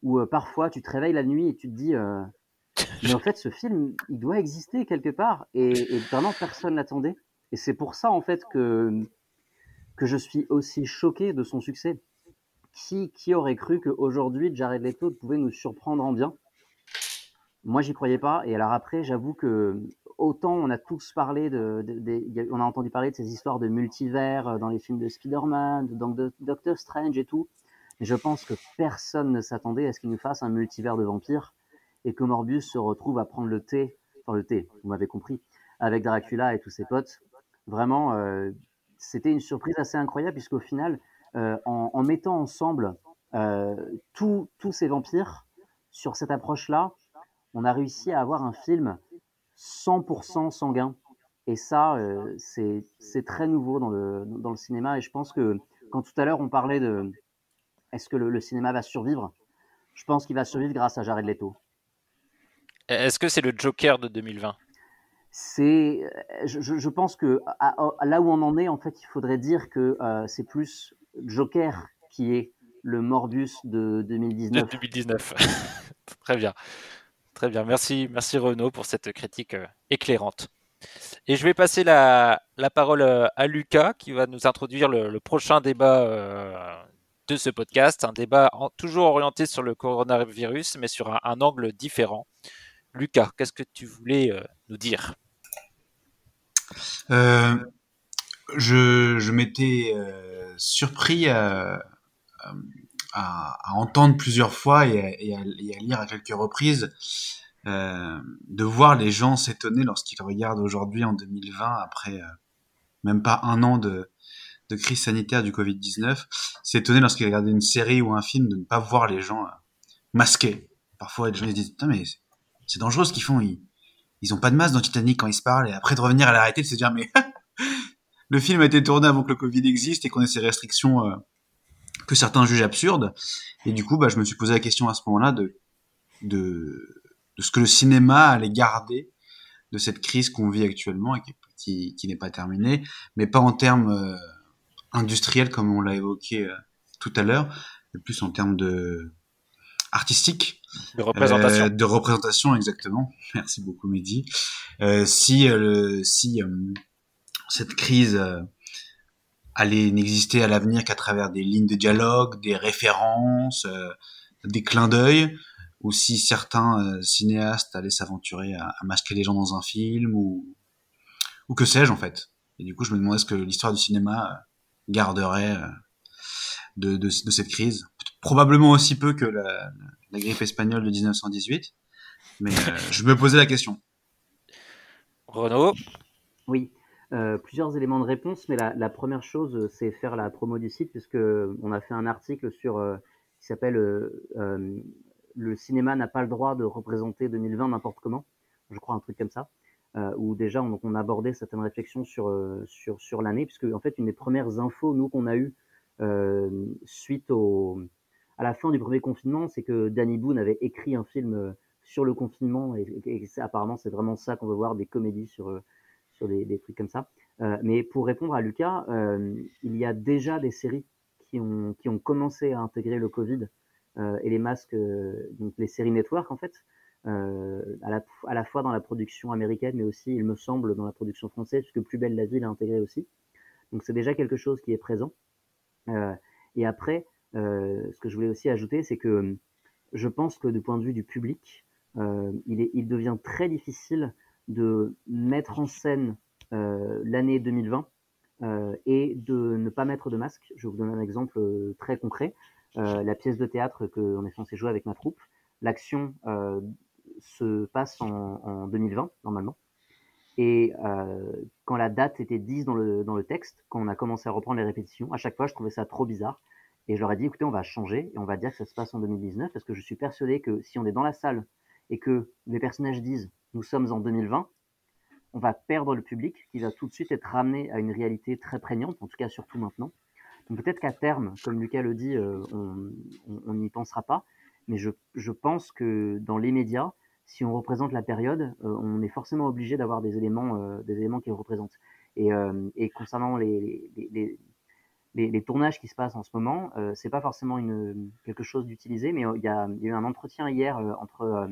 [SPEAKER 8] où parfois tu te réveilles la nuit et tu te dis mais en fait ce film il doit exister quelque part et, et vraiment personne l'attendait et c'est pour ça en fait que que je suis aussi choqué de son succès. Qui, qui aurait cru qu'aujourd'hui Jared Leto pouvait nous surprendre en bien? Moi j'y croyais pas et alors après j'avoue que autant on a tous parlé de, on a entendu parler de ces histoires de multivers dans les films de Spider-Man, de Doctor Strange et tout, mais je pense que personne ne s'attendait à ce qu'il nous fasse un multivers de vampires et que Morbius se retrouve à prendre le thé, enfin le thé, vous m'avez compris, avec Dracula et tous ses potes. Vraiment, euh, c'était une surprise assez incroyable puisqu'au final, euh, en, mettant ensemble euh, tous ces vampires sur cette approche-là, on a réussi à avoir un film 100% sanguin. Et ça, c'est très nouveau dans le, dans le cinéma. Et je pense que quand tout à l'heure on parlait de est-ce que le, cinéma va survivre, je pense qu'il va survivre grâce à Jared Leto.
[SPEAKER 1] Est-ce que c'est le Joker de 2020
[SPEAKER 8] c'est, je, pense que là où on en est, en fait, il faudrait dire que euh, c'est plus Joker qui est le Morbus de 2019.
[SPEAKER 1] De 2019. Très bien. Très bien. Merci, merci Renaud pour cette critique euh, éclairante. Et je vais passer la, parole euh, à Lucas qui va nous introduire le, prochain débat de ce podcast, un débat toujours orienté sur le coronavirus, mais sur un angle différent. Lucas, qu'est-ce que tu voulais euh, nous dire?
[SPEAKER 7] Euh, Je, m'étais euh, surpris à, entendre plusieurs fois et à, lire à quelques reprises de voir les gens s'étonner lorsqu'ils regardent aujourd'hui en 2020, après même pas un an de, crise sanitaire du Covid-19, s'étonner lorsqu'ils regardaient une série ou un film de ne pas voir les gens masqués. Parfois, les gens se disent, putain, mais c'est dangereux ce qu'ils font. Ils ont pas de masque dans Titanic quand ils se parlent et après de revenir à la réalité de se dire mais le film a été tourné avant que le Covid existe et qu'on ait ces restrictions euh, que certains jugent absurdes. Et du coup, bah, je me suis posé la question à ce moment-là de, de, de ce que le cinéma allait garder de cette crise qu'on vit actuellement et qui, qui, n'est pas terminée, mais pas en termes euh, industriels comme on l'a évoqué euh, tout à l'heure, mais plus en termes de artistique
[SPEAKER 1] de représentation. Euh,
[SPEAKER 7] de représentation, exactement. Merci beaucoup, Mehdi. Euh, si euh, si cette crise allait n'exister à l'avenir qu'à travers des lignes de dialogue, des références, des clins d'œil, ou si certains cinéastes allaient s'aventurer à, masquer les gens dans un film, ou, ou que sais-je en fait. Et du coup, je me demandais ce que l'histoire du cinéma garderait de, de, de cette crise. Probablement aussi peu que la, la grippe espagnole de 1918. Mais euh, je me posais la question.
[SPEAKER 1] Renaud?
[SPEAKER 8] Oui, euh, plusieurs éléments de réponse, mais la, première chose, c'est faire la promo du site, puisque on a fait un article sur euh, qui s'appelle Le cinéma n'a pas le droit de représenter 2020 n'importe comment, je crois un truc comme ça, où déjà on, on abordait certaines réflexions sur, sur, sur l'année, puisque en fait une des premières infos, nous, qu'on a eues suite au à la fin du premier confinement, c'est que Danny Boone avait écrit un film euh, sur le confinement et, apparemment c'est vraiment ça qu'on veut voir des comédies sur euh, sur des, trucs comme ça. Euh, mais pour répondre à Lucas, il y a déjà des séries qui ont qui ont commencé à intégrer le Covid et les masques, donc les séries network en fait, à la, à, la, fois dans la production américaine, mais aussi, il me semble, dans la production française, puisque Plus belle la vie l'a intégré aussi. Donc c'est déjà quelque chose qui est présent. et après, ce que je voulais aussi ajouter, c'est que je pense que du point de vue du public, euh, il, devient très difficile de mettre en scène euh, l'année 2020 et de ne pas mettre de masque. Je vous donner un exemple très concret. la pièce de théâtre qu'on est censé jouer avec ma troupe, l'action se passe en, en, 2020 normalement. Et quand la date était 10 dans le, dans le texte, quand on a commencé à reprendre les répétitions, à chaque fois je trouvais ça trop bizarre. Et je leur ai dit, écoutez, on va changer et on va dire que ça se passe en 2019 parce que je suis persuadé que si on est dans la salle et que les personnages disent nous sommes en 2020, on va perdre le public qui va tout de suite être ramené à une réalité très prégnante, en tout cas surtout maintenant. Donc peut-être qu'à terme, comme Lucas le dit, euh, on n'y pensera pas, mais je, je, pense que dans les médias, si on représente la période, euh, on est forcément obligé d'avoir des éléments, euh, des éléments qui le représentent. Et, et concernant les, les, tournages qui se passent en ce moment, euh, c'est pas forcément une, quelque chose d'utilisé, mais il y, a, il y, a, eu un entretien hier entre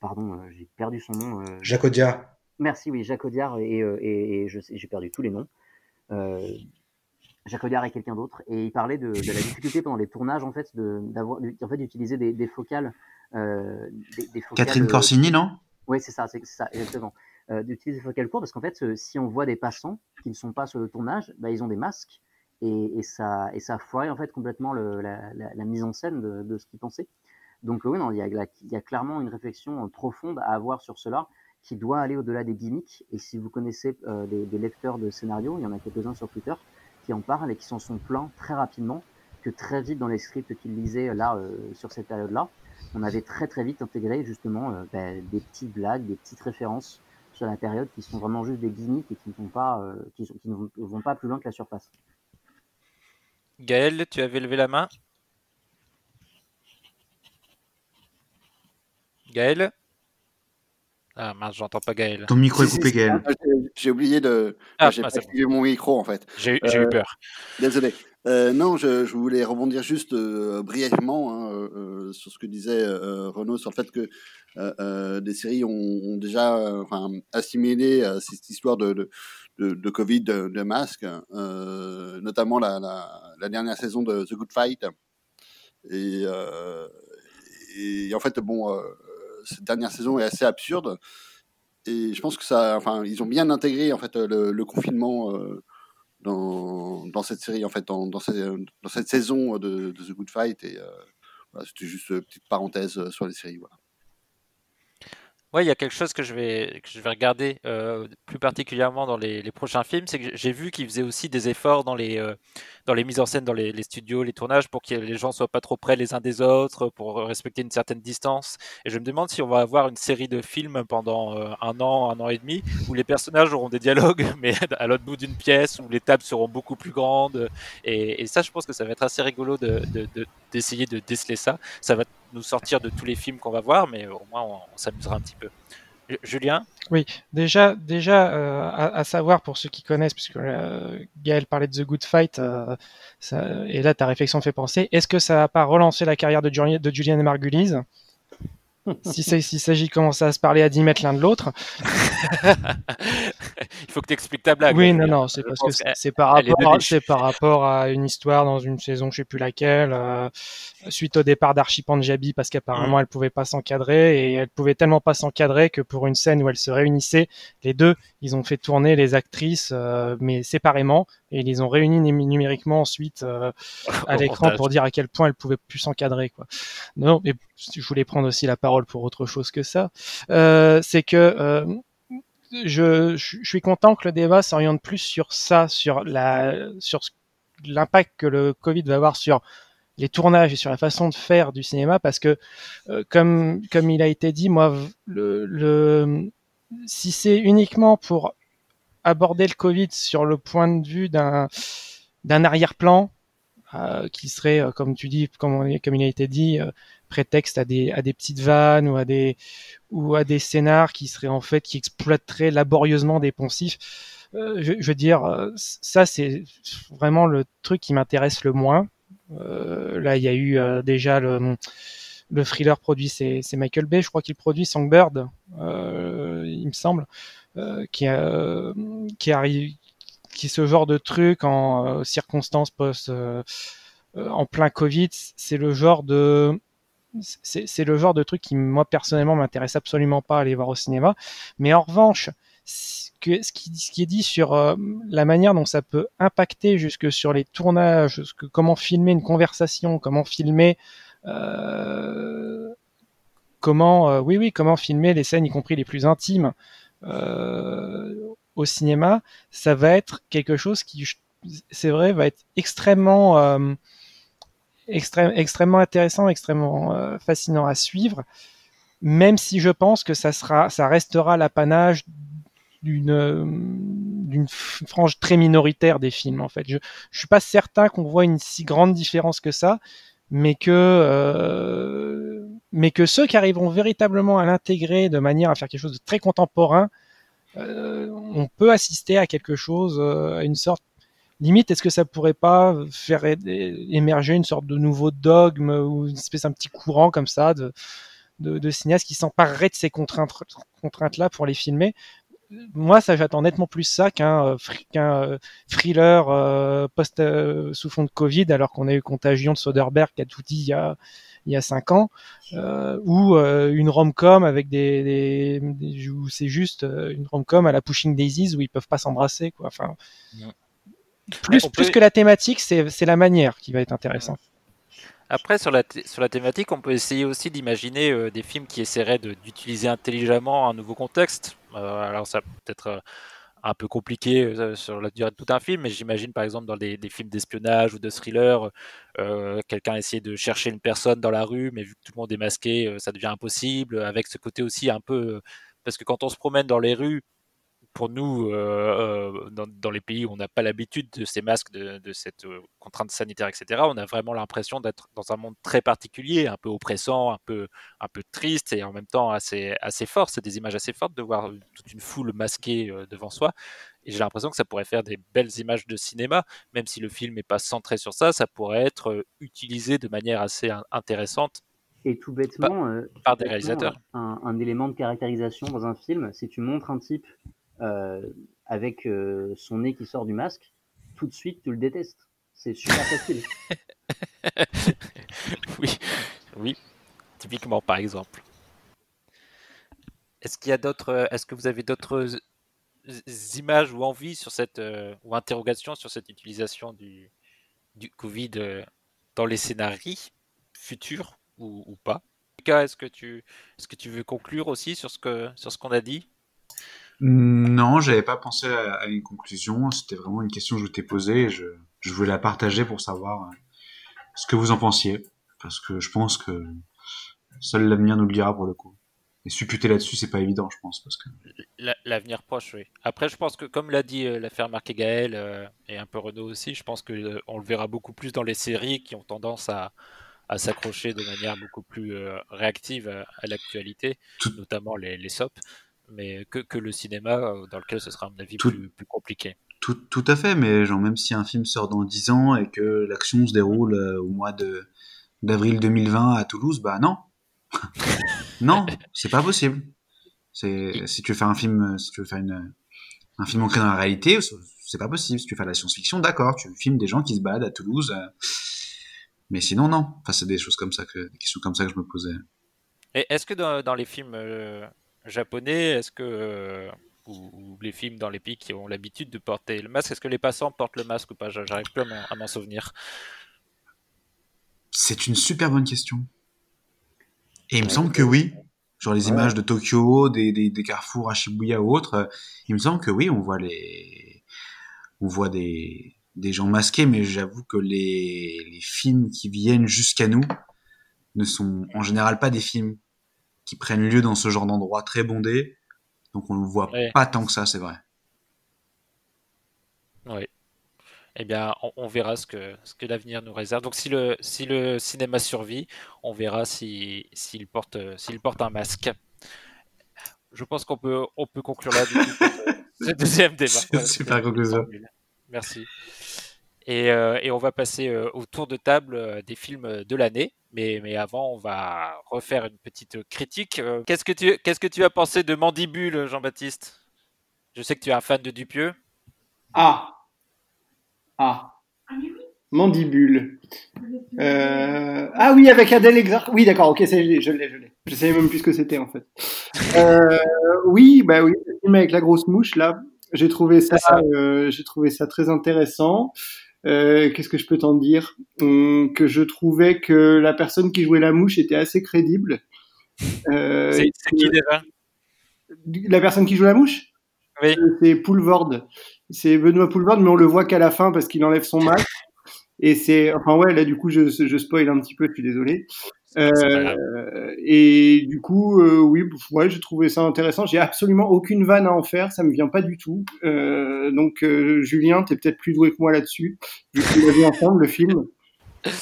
[SPEAKER 8] pardon, j'ai perdu son nom.
[SPEAKER 9] Jacques Audiard.
[SPEAKER 8] Merci, oui, Jacques Audiard et, et, et j'ai perdu tous les noms. Jacques Audiard et quelqu'un d'autre, et il parlait de, de, la difficulté pendant les tournages en fait d'avoir en fait d'utiliser des, des, focales, euh, des, des, focales.
[SPEAKER 7] Catherine Corsini, non?
[SPEAKER 8] Oui, c'est ça, c'est ça, exactement. Euh, d'utiliser des focales courtes parce qu'en fait, euh, si on voit des passants qui ne sont pas sur le tournage, bah, ils ont des masques et, ça et ça foirait en fait complètement la, mise en scène de, ce qu'ils pensaient. Donc oui, non, il y, a, clairement une réflexion profonde à avoir sur cela qui doit aller au-delà des gimmicks. Et si vous connaissez euh, des, lecteurs de scénarios, il y en a quelques-uns sur Twitter, qui en parlent et qui s'en sont plaints très rapidement, que très vite dans les scripts qu'ils lisaient là, euh, sur cette période-là, on avait très très vite intégré justement euh, ben, des petites blagues, des petites références sur la période qui sont vraiment juste des gimmicks et qui ne vont pas, euh, qui, ne vont pas plus loin que la surface.
[SPEAKER 1] Gaël, tu avais levé la main Gaël? Ah mince, j'entends pas Gaël.
[SPEAKER 7] Ton micro est coupé, Gaël.
[SPEAKER 2] J'ai oublié de.
[SPEAKER 1] Ah,
[SPEAKER 2] j'ai pas mon micro en fait.
[SPEAKER 1] J'ai j'ai eu peur.
[SPEAKER 2] Désolé. Euh, non, je, voulais rebondir juste euh, brièvement hein, euh, sur ce que disait Renaud sur le fait que des séries ont, déjà enfin, assimilé cette histoire de, Covid, de, de masque, notamment la, dernière saison de The Good Fight. Et, en fait, bon cette dernière saison est assez absurde. Et je pense que ça, enfin, ils ont bien intégré en fait le, confinement dans, cette série, en fait, dans, cette, saison de, The Good Fight. Euh, c'était juste une petite parenthèse sur les séries. Voilà.
[SPEAKER 1] Ouais, il y a quelque chose que je vais, que je vais regarder euh, plus particulièrement dans les, prochains films, c'est que j'ai vu qu'ils faisaient aussi des efforts dans les, euh, dans les mises en scène, dans les, studios, les tournages, pour que les gens soient pas trop près les uns des autres, pour respecter une certaine distance. Et je me demande si on va avoir une série de films pendant euh, un an, un an et demi, où les personnages auront des dialogues, mais à l'autre bout d'une pièce, où les tables seront beaucoup plus grandes. Et, ça, je pense que ça va être assez rigolo d'essayer de, de, de déceler ça. Ça va nous sortir de tous les films qu'on va voir, mais au moins on s'amusera un petit peu. Julien?
[SPEAKER 3] Oui, déjà, déjà euh, à, à, savoir pour ceux qui connaissent, puisque euh, Gaël parlait de The Good Fight, euh, ça, et là ta réflexion fait penser, est-ce que ça va pas relancer la carrière de, Julien, de et Margulies? Si s'il si s'agit de commencer à se parler à 10 mètres l'un de l'autre.
[SPEAKER 1] Il faut que tu expliques ta blague.
[SPEAKER 3] Oui, non, non, c'est parce que c'est par, rapport, c'est par rapport à une histoire dans une saison, je sais plus laquelle, euh, suite au départ d'Archie Panjabi, parce qu'apparemment mmh. elle pouvait pas s'encadrer et elle pouvait tellement pas s'encadrer que pour une scène où elles se réunissaient, les deux, ils ont fait tourner les actrices, euh, mais séparément, et ils les ont réunis numériquement ensuite euh, à l'écran pour dire à quel point elles pouvaient plus s'encadrer, quoi. Non, mais je voulais prendre aussi la parole pour autre chose que ça. C'est que je, je, suis content que le débat s'oriente plus sur ça, sur la, sur l'impact que le Covid va avoir sur les tournages et sur la façon de faire du cinéma, parce que euh, comme comme il a été dit, moi, le, le si c'est uniquement pour aborder le Covid sur le point de vue d'un d'un arrière-plan euh, qui serait, euh, comme tu dis, comme, comme il a été dit, euh, prétexte à des à des petites vannes ou à des ou à des scénars qui seraient en fait qui exploiteraient laborieusement des poncifs. Euh, je, veux dire, ça c'est vraiment le truc qui m'intéresse le moins. là, il y a eu déjà le le thriller produit, c'est Michael Bay, je crois qu'il produit Songbird, il me semble. Euh, qui, qui arrive, qui ce genre de truc en euh, circonstances post, euh, en plein Covid, c'est le genre de c'est le genre de truc qui moi personnellement m'intéresse absolument pas à aller voir au cinéma. Mais en revanche, ce, qui, ce qui est dit sur euh, la manière dont ça peut impacter jusque sur les tournages, jusque comment filmer une conversation, comment filmer euh, comment euh, oui oui comment filmer les scènes y compris les plus intimes euh, au cinéma, ça va être quelque chose qui, c'est vrai, va être extrêmement, euh, extrême, extrêmement intéressant, extrêmement euh, fascinant à suivre, même si je pense que ça restera l'apanage d'une frange très minoritaire des films en fait. Je, je suis pas certain qu'on voit une si grande différence que ça, euh, mais que ceux qui arriveront véritablement à l'intégrer de manière à faire quelque chose de très contemporain, on peut assister à quelque chose, à une sorte limite, est-ce que ça pourrait pas faire émerger une sorte de nouveau dogme ou une espèce d'un petit courant comme ça de, de, cinéastes qui s'empareraient de ces contraintes, contraintes-là pour les filmer? Moi, ça, j'attends nettement plus ça qu'un euh, thriller euh, post euh, sous fond de Covid, alors qu'on a eu Contagion de Soderbergh qui a tout dit il y a cinq ans, ou une rom-com avec des, des, où c'est juste une rom-com à la Pushing Daisies où ils peuvent pas s'embrasser, quoi. Plus, plus que la thématique, c'est la manière qui va être intéressante.
[SPEAKER 1] Après, sur la, sur la thématique, on peut essayer aussi d'imaginer euh, des films qui essaieraient d'utiliser intelligemment un nouveau contexte. Euh, alors, ça peut être euh, un peu compliqué sur la durée de tout un film, mais j'imagine par exemple dans des, des films d'espionnage ou de thriller, quelqu'un essayer de chercher une personne dans la rue, mais vu que tout le monde est masqué, ça devient impossible. Avec ce côté aussi un peu. Parce que quand on se promène dans les rues, pour nous, euh, euh, dans, les pays où on n'a pas l'habitude de ces masques, de, cette euh, contrainte sanitaire, etc., on a vraiment l'impression d'être dans un monde très particulier, un peu oppressant, un peu, un peu triste et en même temps assez, assez fort. C'est des images assez fortes de voir toute une foule masquée devant soi. Et j'ai l'impression que ça pourrait faire des belles images de cinéma, même si le film n'est pas centré sur ça, ça pourrait être utilisé de manière assez intéressante
[SPEAKER 8] et tout bêtement,
[SPEAKER 1] par, des réalisateurs.
[SPEAKER 8] Un, un, élément de caractérisation dans un film, si tu montres un type avec euh, son nez qui sort du masque, tout de suite tu le détestes. C'est super facile.
[SPEAKER 1] oui, oui, typiquement par exemple. Est-ce qu'il y a d'autres, est-ce que vous avez d'autres images ou envies sur cette euh, ou interrogations sur cette utilisation du, du Covid dans les scénarios futurs ou, ou pas? Est-ce que tu est-ce que tu veux conclure aussi sur ce que sur ce qu'on a dit?
[SPEAKER 7] Non, j'avais pas pensé à, une conclusion. C'était vraiment une question que je t'ai posée et je, je voulais la partager pour savoir euh, ce que vous en pensiez. Parce que je pense que seul l'avenir nous le dira pour le coup. Et supputer là-dessus, c'est pas évident, je pense. parce que
[SPEAKER 1] L'avenir proche, oui. Après, je pense que, comme l'a dit euh, l'affaire Marc et Gaël, euh, et un peu Renault aussi, je pense qu'on on le verra beaucoup plus dans les séries qui ont tendance à, à s'accrocher de manière beaucoup plus réactive à, l'actualité, notamment les, les SOP mais que, que, le cinéma, euh, dans lequel ce sera, à mon avis, plus, plus, compliqué.
[SPEAKER 7] Tout, tout, à fait, mais genre, même si un film sort dans 10 ans et que l'action se déroule euh, au mois de d'avril 2020 à Toulouse, bah non. non, c'est pas possible. C'est si tu veux faire un film, si tu veux faire une, un film ancré dans la réalité, c'est pas possible. Si tu fais de la science-fiction, d'accord, tu filmes des gens qui se baladent à Toulouse, euh, mais sinon non. Enfin, c'est des choses comme ça que, des questions comme ça que je me posais.
[SPEAKER 1] Et est-ce que dans, dans, les films japonais, est-ce que euh, ou, les films dans les pays qui ont l'habitude de porter le masque, est-ce que les passants portent le masque ou pas? J'arrive plus à m'en souvenir.
[SPEAKER 7] C'est une super bonne question. Et il me semble que oui. Genre les images de Tokyo, des, des, carrefours à Shibuya ou autres, euh, il me semble que oui, on voit les, on voit des, des gens masqués, mais j'avoue que les, les films qui viennent jusqu'à nous ne sont en général pas des films qui prennent lieu dans ce genre d'endroit très bondé. Donc on ne voit pas tant que ça, c'est vrai.
[SPEAKER 1] Oui. Eh bien, on, verra ce que, ce que l'avenir nous réserve. Donc si le, si le cinéma survit, on verra s'il si, porte, s'il porte un masque. Je pense qu'on peut, on peut conclure là du coup ce deuxième débat.
[SPEAKER 7] Super conclusion.
[SPEAKER 1] Merci. Et, euh, et, on va passer euh, au tour de table euh, des films de l'année. Mais, mais avant, on va refaire une petite critique. Qu'est-ce que tu qu'est-ce que tu as pensé de Mandibule, Jean-Baptiste? Je sais que tu es un fan de Dupieux.
[SPEAKER 5] Ah Ah Mandibule. Euh, ah oui, avec Adèle Exarch. Oui, d'accord, ok, je l'ai, je l'ai. Je savais même plus ce que c'était en fait. Euh, oui, bah oui, le film avec la grosse mouche là, j'ai trouvé ça, j'ai trouvé ça très intéressant. Euh, qu'est-ce que je peux t'en dire? Hum, Que je trouvais que la personne qui jouait la mouche était assez crédible.
[SPEAKER 1] Euh, c'est qui déjà?
[SPEAKER 5] La personne qui joue la mouche?
[SPEAKER 1] Oui.
[SPEAKER 5] Euh, c'est Poulvord. C'est Benoît Poulvord, mais on le voit qu'à la fin parce qu'il enlève son masque. Et c'est, enfin ouais, là du coup je, je spoil un petit peu, je suis désolé. Euh, et du coup, euh, oui, ouais, j'ai trouvé ça intéressant. J'ai absolument aucune vanne à en faire, ça me vient pas du tout. Euh, donc, euh, Julien, t'es peut-être plus doué que moi là-dessus, vu qu'on l'a vu ensemble le film.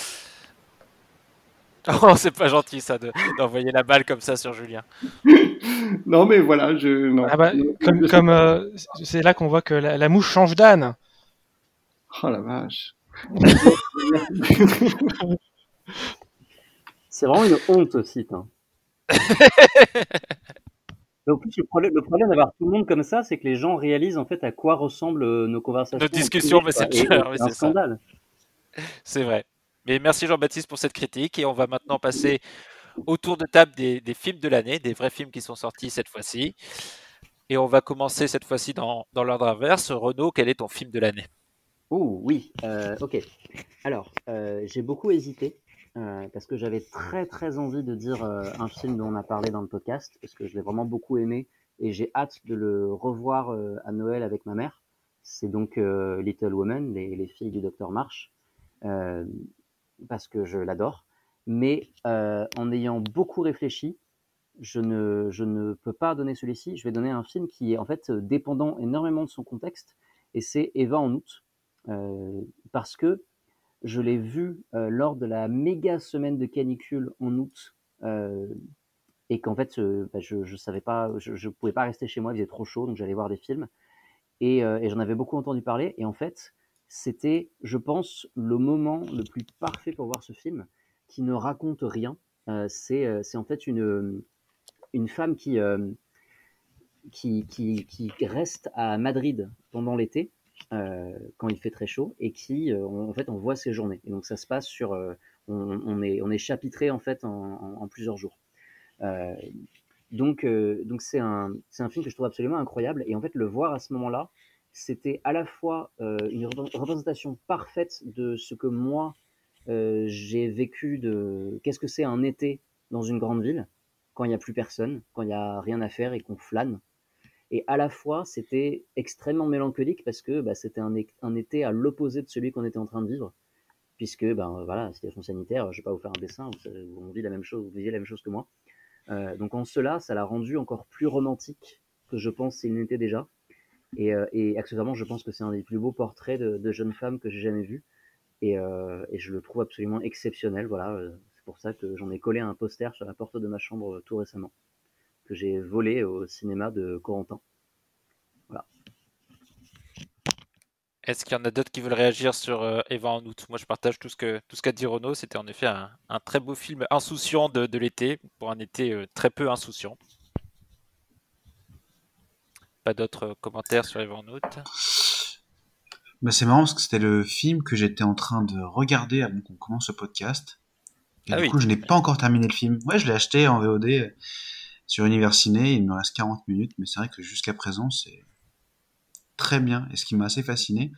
[SPEAKER 1] Oh, c'est pas gentil ça de- d'envoyer la balle comme ça sur Julien.
[SPEAKER 5] non, mais voilà, je. Non.
[SPEAKER 3] Ah bah, comme, comme, euh, c'est là qu'on voit que la, la mouche change d'âne.
[SPEAKER 5] Oh la vache.
[SPEAKER 8] C'est vraiment une honte ce site. hein. Mais en plus, le problème, le problème d'avoir tout le monde comme ça, c'est que les gens réalisent en fait à quoi ressemblent euh, nos conversations.
[SPEAKER 1] Nos discussions oui,
[SPEAKER 8] c'est un scandale.
[SPEAKER 1] C'est vrai. Mais merci Jean-Baptiste pour cette critique et on va maintenant passer au tour de table des, des films de l'année, des vrais films qui sont sortis cette fois-ci. Et on va commencer cette fois-ci dans, dans l'ordre inverse. Renaud, quel est ton film de l'année?
[SPEAKER 8] Oh oui, euh, ok. Alors, euh, j'ai beaucoup hésité euh, parce que j'avais très très envie de dire euh, un film dont on a parlé dans le podcast parce que je l'ai vraiment beaucoup aimé et j'ai hâte de le revoir euh, à Noël avec ma mère. C'est donc Little Women, les, les filles du docteur March, euh, parce que je l'adore. Mais en ayant beaucoup réfléchi, je ne, je ne peux pas donner celui-ci. Je vais donner un film qui est en fait dépendant énormément de son contexte et c'est Eva en août. Parce que je l'ai vu euh, lors de la méga semaine de canicule en août euh, et qu'en fait bah, je je savais pas je, pouvais pas rester chez moi il faisait trop chaud donc j'allais voir des films. Et, euh, et j'en avais beaucoup entendu parler et en fait c'était je pense le moment le plus parfait pour voir ce film qui ne raconte rien. C'est en fait une une femme qui qui, qui, reste à Madrid pendant l'été quand il fait très chaud et qui euh, en fait on voit ses journées. Et donc ça se passe sur euh, on, est chapitré en fait en, plusieurs jours. Euh, donc euh, c'est un film que je trouve absolument incroyable. Et en fait le voir à ce moment-là c'était à la fois euh, une repré- représentation parfaite de ce que moi euh, j'ai vécu de qu'est-ce que c'est un été dans une grande ville quand il n'y a plus personne quand il n'y a rien à faire et qu'on flâne et à la fois, c'était extrêmement mélancolique parce que bah, c'était un, été à l'opposé de celui qu'on était en train de vivre. Puisque, ben voilà, situation sanitaire, je vais pas vous faire un dessin, vous on vit la même chose, vous vivez la même chose que moi. Euh, donc en cela, ça l'a rendu encore plus romantique que je pense s'il n'était déjà. Et, euh, et accessoirement, je pense que c'est un des plus beaux portraits de, de jeunes femmes que j'ai jamais vu. Et, euh, et je le trouve absolument exceptionnel. Voilà, euh, c'est pour ça que j'en ai collé un poster sur la porte de ma chambre euh, tout récemment, que j'ai volé au cinéma de Corentin. Voilà.
[SPEAKER 1] Est-ce qu'il y en a d'autres qui veulent réagir sur euh, Eva en août? Moi, je partage tout ce que tout ce qu'a dit Renaud. C'était en effet un, un très beau film insouciant de, de l'été, pour un été euh, très peu insouciant. Pas d'autres euh, commentaires sur Eva en août?
[SPEAKER 7] Bah, c'est marrant parce que c'était le film que j'étais en train de regarder avant qu'on commence le podcast. Et
[SPEAKER 1] Ah
[SPEAKER 7] du
[SPEAKER 1] oui.
[SPEAKER 7] coup, je n'ai pas encore terminé le film. Ouais, je l'ai acheté en VOD euh, sur Univers Ciné. Il me reste 40 minutes, mais c'est vrai que jusqu'à présent, c'est très bien. Et ce qui m'a assez fasciné,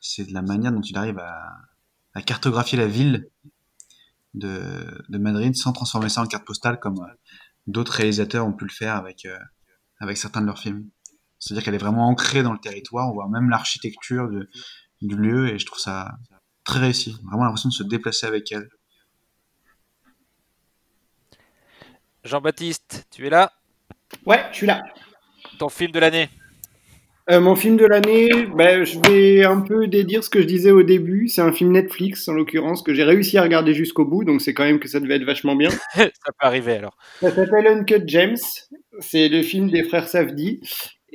[SPEAKER 7] c'est la manière dont il arrive à, cartographier la ville de, Madrid sans transformer ça en carte postale comme euh, d'autres réalisateurs ont pu le faire avec, euh, avec certains de leurs films. C'est-à-dire qu'elle est vraiment ancrée dans le territoire, on voit même l'architecture du lieu et je trouve ça très réussi. Vraiment l'impression de se déplacer avec elle.
[SPEAKER 1] Jean-Baptiste, tu es là?
[SPEAKER 5] Ouais, je suis là.
[SPEAKER 1] Ton film de l'année?
[SPEAKER 5] Euh, mon film de l'année, ben, je vais un peu dédire ce que je disais au début. C'est un film Netflix, en l'occurrence, que j'ai réussi à regarder jusqu'au bout, donc c'est quand même que ça devait être vachement bien.
[SPEAKER 1] Ça peut arriver alors.
[SPEAKER 5] Ça s'appelle Uncut James. C'est le film des frères Safdie.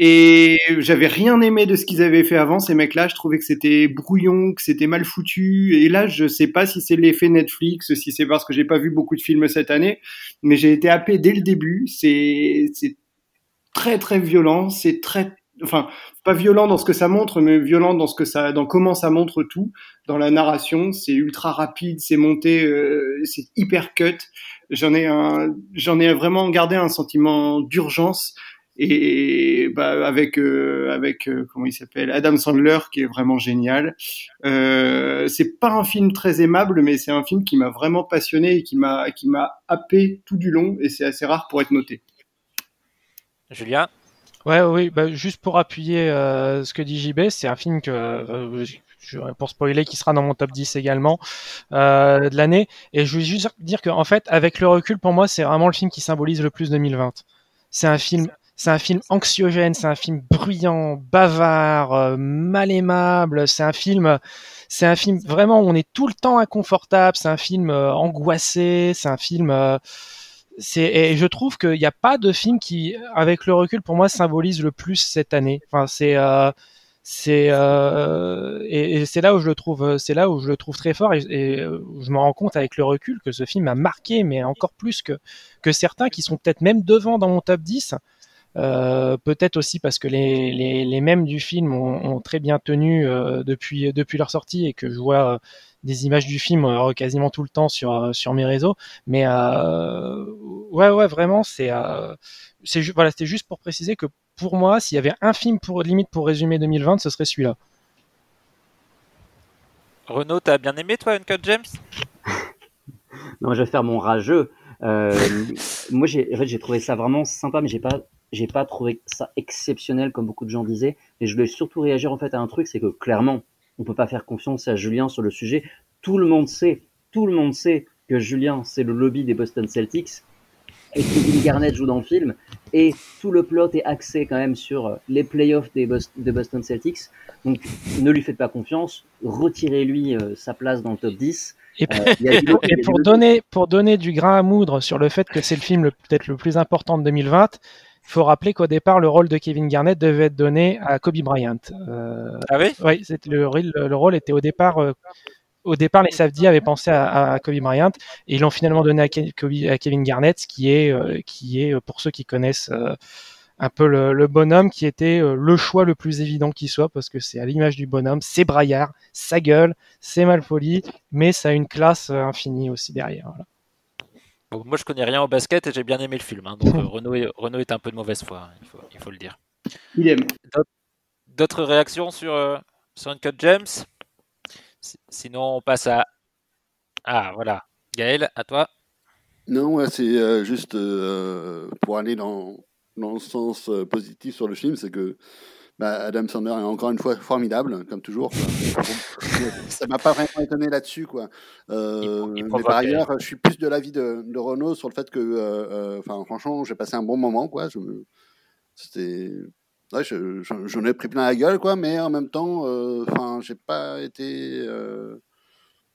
[SPEAKER 5] Et j'avais rien aimé de ce qu'ils avaient fait avant, ces mecs-là. Je trouvais que c'était brouillon, que c'était mal foutu. Et là, je sais pas si c'est l'effet Netflix, si c'est parce que j'ai pas vu beaucoup de films cette année, mais j'ai été happé dès le début. C'est, très très violent. C'est très, enfin, pas violent dans ce que ça montre, mais violent dans ce que ça, dans comment ça montre tout. Dans la narration, c'est ultra rapide, c'est monté, euh, c'est hyper cut. J'en ai un, j'en ai vraiment gardé un sentiment d'urgence et bah, avec euh, avec euh, comment il s'appelle Adam Sandler qui est vraiment génial. Euh, c'est pas un film très aimable, mais c'est un film qui m'a vraiment passionné et qui m'a qui m'a happé tout du long et c'est assez rare pour être noté.
[SPEAKER 1] Julien?
[SPEAKER 3] Ouais, oui, bah, juste pour appuyer euh, ce que dit JB, c'est un film que, euh, pour spoiler, qui sera dans mon top 10 également euh, de l'année. Et je veux juste dire qu'en fait, avec le recul, pour moi, c'est vraiment le film qui symbolise le plus 2020. C'est un film, c'est un film anxiogène, c'est un film bruyant, bavard, euh, mal aimable. C'est un film, c'est un film vraiment où on est tout le temps inconfortable. C'est un film euh, angoissé. C'est un film. Euh, et je trouve qu'il n'y a pas de film qui, avec le recul, pour moi, symbolise le plus cette année. Enfin, c'est c'est et, c'est là où je le trouve c'est là où je le trouve très fort et, et, je me rends compte avec le recul que ce film m'a marqué mais encore plus que que certains qui sont peut-être même devant dans mon top 10 euh, peut-être aussi parce que les, les, les mêmes du film ont, ont très bien tenu euh, depuis, depuis leur sortie et que je vois euh, des images du film euh, quasiment tout le temps sur, sur mes réseaux. Mais ouais, ouais, vraiment, c'est c'est voilà, c'était juste pour préciser que pour moi, s'il y avait un film pour limite pour résumer 2020, ce serait celui-là.
[SPEAKER 1] Renaud, t'as bien aimé toi Uncut James
[SPEAKER 8] Non, je vais faire mon rageux. Euh, moi, j'ai en fait, j'ai trouvé ça vraiment sympa, mais j'ai pas j'ai pas trouvé ça exceptionnel comme beaucoup de gens disaient. Et je voulais surtout réagir en fait à un truc, c'est que clairement, on peut pas faire confiance à Julien sur le sujet. Tout le monde sait, tout le monde sait que Julien, c'est le lobby des Boston Celtics et que Kevin Garnett joue dans le film. Et tout le plot est axé quand même sur les playoffs des, des Boston Celtics. Donc ne lui faites pas confiance, retirez-lui euh, sa place dans le top 10.
[SPEAKER 3] Et, euh, et pour, donner, pour donner du grain à moudre sur le fait que c'est le film peut-être le plus important de 2020, il faut rappeler qu'au départ, le rôle de Kevin Garnett devait être donné à Kobe Bryant.
[SPEAKER 1] Euh, ah oui?
[SPEAKER 3] Oui, le, le, rôle était au départ. Euh, au départ, les Safdie avaient pensé à, à, Kobe Bryant et ils l'ont finalement donné à, Kevin Garnett, qui est, euh, qui est pour ceux qui connaissent un peu le, le, bonhomme, qui était le choix le plus évident qui soit, parce que c'est à l'image du bonhomme, c'est braillard, sa gueule, c'est mal poli, mais ça a une classe infinie aussi derrière. Voilà
[SPEAKER 1] moi, je connais rien au basket et j'ai bien aimé le film. Hein, donc, euh, Renault, est, Renault, est, un peu de mauvaise foi, hein, il, faut, il, faut, le dire.
[SPEAKER 5] Il aime.
[SPEAKER 1] D'autres réactions sur, euh, sur Uncut James? Sinon, on passe à. Ah, voilà. Gaël, à toi.
[SPEAKER 2] Non, c'est euh, juste euh, pour aller dans, dans le sens euh, positif sur le film, c'est que bah, Adam Sandler est encore une fois formidable, comme toujours. ça m'a pas vraiment étonné là-dessus, quoi. Euh, il, il mais par ailleurs, je suis plus de l'avis de, de Renault sur le fait que, euh, euh, enfin, franchement, j'ai passé un bon moment, quoi. C'était, ouais, j'en ai pris plein la gueule, quoi, mais en même temps, enfin, j'ai pas été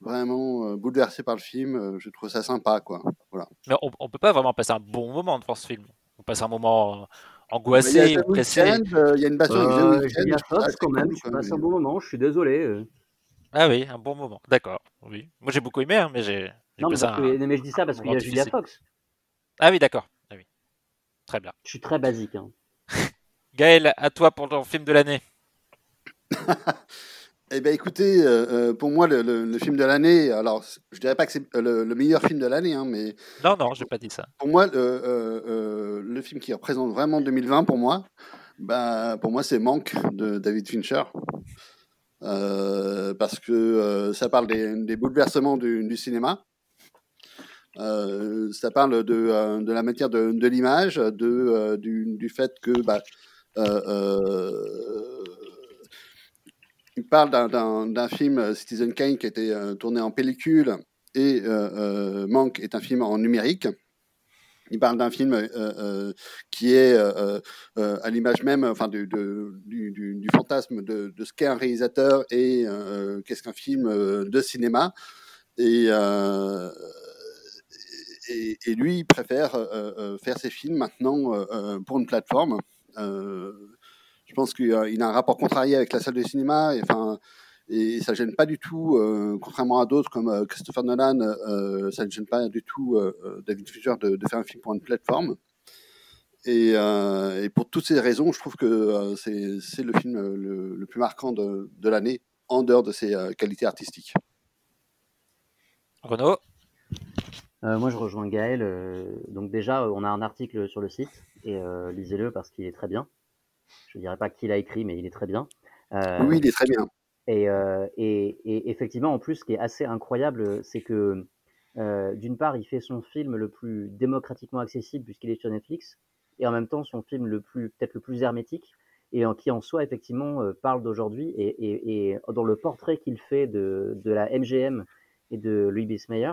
[SPEAKER 2] vraiment bouleversé par le film. je trouve ça sympa, quoi. Voilà.
[SPEAKER 1] Mais on, on peut pas vraiment passer un bon moment devant ce film. On passe un moment angoissé, pressé.
[SPEAKER 2] Il y a une baston
[SPEAKER 8] euh, avec Fox quand même. Je passe un bon moment. Je suis désolé. Euh.
[SPEAKER 1] Ah oui, un bon moment. D'accord. Oui. Moi j'ai beaucoup aimé, hein, mais j'ai.
[SPEAKER 8] Non, mais, que... mais, je dis ça parce qu'il y a Julia Fox.
[SPEAKER 1] Ah oui, d'accord. Ah oui. Très bien.
[SPEAKER 8] Je suis très basique. Hein.
[SPEAKER 1] Gaël, à toi pour ton film de l'année.
[SPEAKER 2] Eh bien, écoutez, euh, euh, pour moi, le, le, le film de l'année, alors, je dirais pas que c'est le, le, meilleur film de l'année, hein, mais.
[SPEAKER 1] Non, non, j'ai pas dit ça.
[SPEAKER 2] Pour moi, euh, le film qui représente vraiment 2020, pour moi, bah, pour moi, c'est Manque de David Fincher. parce que ça parle des, des bouleversements du, du cinéma. ça parle de, de la matière de, de l'image, de, du, du, fait que. Bah, il parle d'un film euh, Citizen Kane qui a été euh, tourné en pellicule et euh, Manque est un film en numérique. Il parle d'un film euh, qui est euh, euh, à l'image même, enfin, du, de, du, fantasme de, ce qu'est un réalisateur et qu'est-ce qu'un film de cinéma. Et, lui, il préfère faire ses films maintenant pour une plateforme je pense qu'il a un rapport contrarié avec la salle de cinéma. Et, enfin, et ça ne gêne pas du tout, euh, contrairement à d'autres comme euh, Christopher Nolan, euh, ça ne gêne pas du tout euh, David Fincher de, de, faire un film pour une plateforme. Et, et pour toutes ces raisons, je trouve que c'est le film le, le, plus marquant de, de l'année, en dehors de ses qualités artistiques.
[SPEAKER 1] Renaud?
[SPEAKER 8] Moi, je rejoins Gaël. donc déjà, on a un article sur le site, et lisez-le parce qu'il est très bien. Je ne dirais pas qui l'a écrit, mais il est très bien.
[SPEAKER 2] Euh, oui, il est très bien.
[SPEAKER 8] Et, euh, et, et, effectivement, en plus, ce qui est assez incroyable, c'est que euh, d'une part, il fait son film le plus démocratiquement accessible puisqu'il est sur Netflix, et en même temps son film le plus peut-être le plus hermétique, et en, qui en soi effectivement euh, parle d'aujourd'hui, et, et, dans le portrait qu'il fait de, de, la MGM et de Louis Bismayer,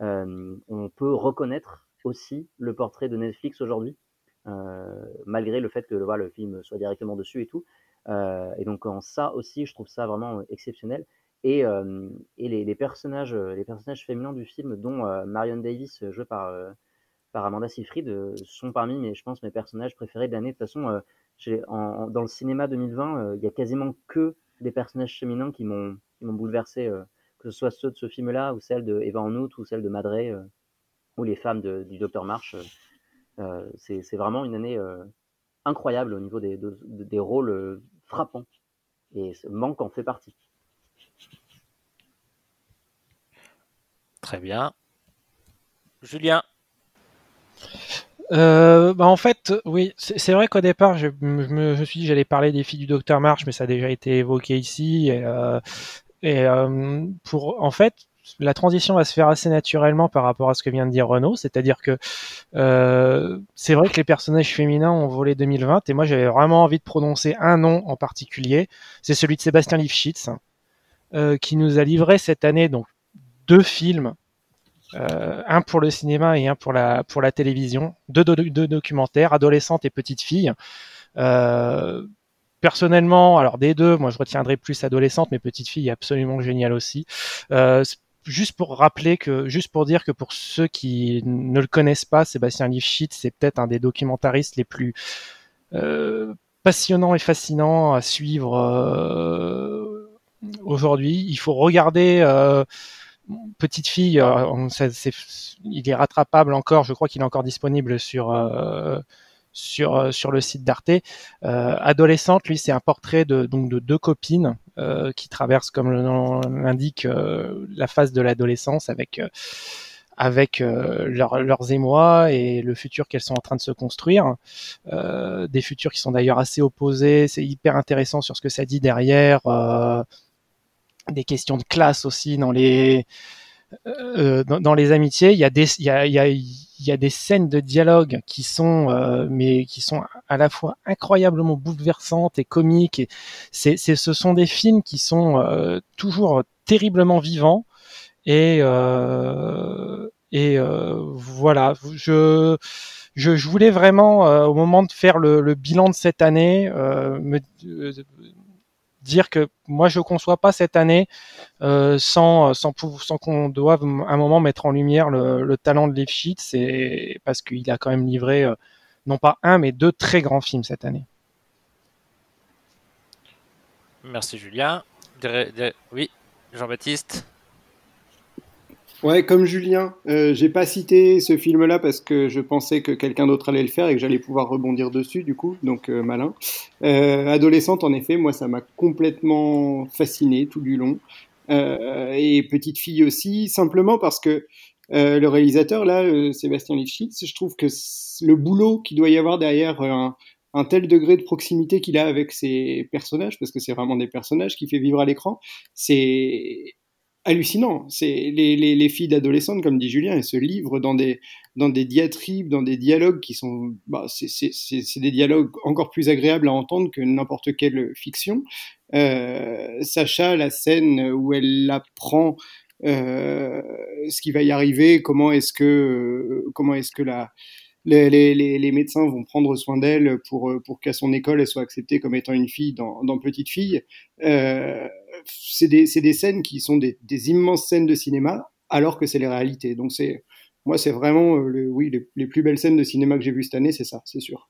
[SPEAKER 8] euh, on peut reconnaître aussi le portrait de Netflix aujourd'hui malgré le fait que voilà, le film soit directement dessus et tout. et donc en ça aussi, je trouve ça vraiment exceptionnel. Et, et les, les, personnages, les personnages féminins du film, dont Marion Davis, jouée par, par Amanda Seyfried, sont parmi mes, je pense, mes personnages préférés de l'année. De toute façon, en, dans le cinéma 2020, il y a quasiment que des personnages féminins qui m'ont bouleversé, que ce soit ceux de ce film-là, ou celles de Eva en août, ou celles de Madré, ou les femmes de, du Docteur March. C'est vraiment une année incroyable au niveau des, des rôles frappants. Et Manque en fait partie.
[SPEAKER 1] Très bien. Julien
[SPEAKER 3] euh, bah en fait, oui, c'est vrai qu'au départ, je, me, suis dit que j'allais parler des filles du Docteur March, mais ça a déjà été évoqué ici. Et, euh, et euh, pour, en fait, la transition va se faire assez naturellement par rapport à ce que vient de dire Renaud, c'est-à-dire que euh, c'est vrai que les personnages féminins ont volé 2020, et moi j'avais vraiment envie de prononcer un nom en particulier, c'est celui de Sébastien Lifshitz, euh, qui nous a livré cette année donc deux films euh, un pour le cinéma et un pour la, pour la télévision, deux, deux, documentaires, adolescente et petite fille. Euh, personnellement, alors des deux, moi je retiendrai plus adolescente, mais petite fille absolument génial aussi. Juste pour rappeler que, juste pour dire que pour ceux qui ne le connaissent pas, Sébastien Lifshitz, c'est peut-être un des documentaristes les plus euh, passionnants et fascinants à suivre euh, aujourd'hui. Il faut regarder euh, petite fille, euh, il est rattrapable encore. Je crois qu'il est encore disponible sur euh, sur euh, sur le site d'Arte. adolescente, lui, c'est un portrait de donc de deux copines qui traversent, comme le nom l'indique, la phase de l'adolescence avec avec leurs émois et le futur qu'elles sont en train de se construire. des futurs qui sont d'ailleurs assez opposés. C'est hyper intéressant sur ce que ça dit derrière des questions de classe aussi dans les euh, dans, dans, les amitiés. Il y a des il y a, il y a des scènes de dialogue qui sont euh, mais qui sont à la fois incroyablement bouleversantes et comiques. Et c'est, ce sont des films qui sont euh, toujours terriblement vivants et euh, voilà. Je je, je, voulais vraiment, au moment de faire le, le bilan de cette année, me, dire que moi je conçois pas cette année euh, sans sans, sans qu'on doive un moment mettre en lumière le, le talent de Lifshitz c'est parce qu'il a quand même livré euh, non pas un mais deux très grands films cette année.
[SPEAKER 1] Merci Julien. Oui, Jean-Baptiste.
[SPEAKER 5] Ouais, comme Julien, euh, j'ai pas cité ce film-là parce que je pensais que quelqu'un d'autre allait le faire et que j'allais pouvoir rebondir dessus, du coup, donc euh, malin. Euh, adolescente, en effet, moi, ça m'a complètement fasciné tout du long. Euh, et petite fille aussi, simplement parce que euh, le réalisateur, là, euh, Sébastien Lifshitz, je trouve que le boulot qu'il doit y avoir derrière un, un tel degré de proximité qu'il a avec ses personnages, parce que c'est vraiment des personnages qui fait vivre à l'écran, c'est hallucinant. C'est les, les, les, filles d'adolescentes, comme dit Julien, elles se livrent dans des, dans des diatribes, dans des dialogues qui sont, bah, c'est des dialogues encore plus agréables à entendre que n'importe quelle fiction. Euh, Sacha, la scène où elle apprend euh, ce qui va y arriver, comment est-ce que, euh, comment est-ce que la, les, les, les, médecins vont prendre soin d'elle pour, pour qu'à son école, elle soit acceptée comme étant une fille dans, dans Petite Fille. Euh, c'est des, des, scènes qui sont des, des, immenses scènes de cinéma, alors que c'est les réalités. Donc c'est, moi, c'est vraiment, euh, le, oui, les, les, plus belles scènes de cinéma que j'ai vues cette année, c'est ça, c'est sûr.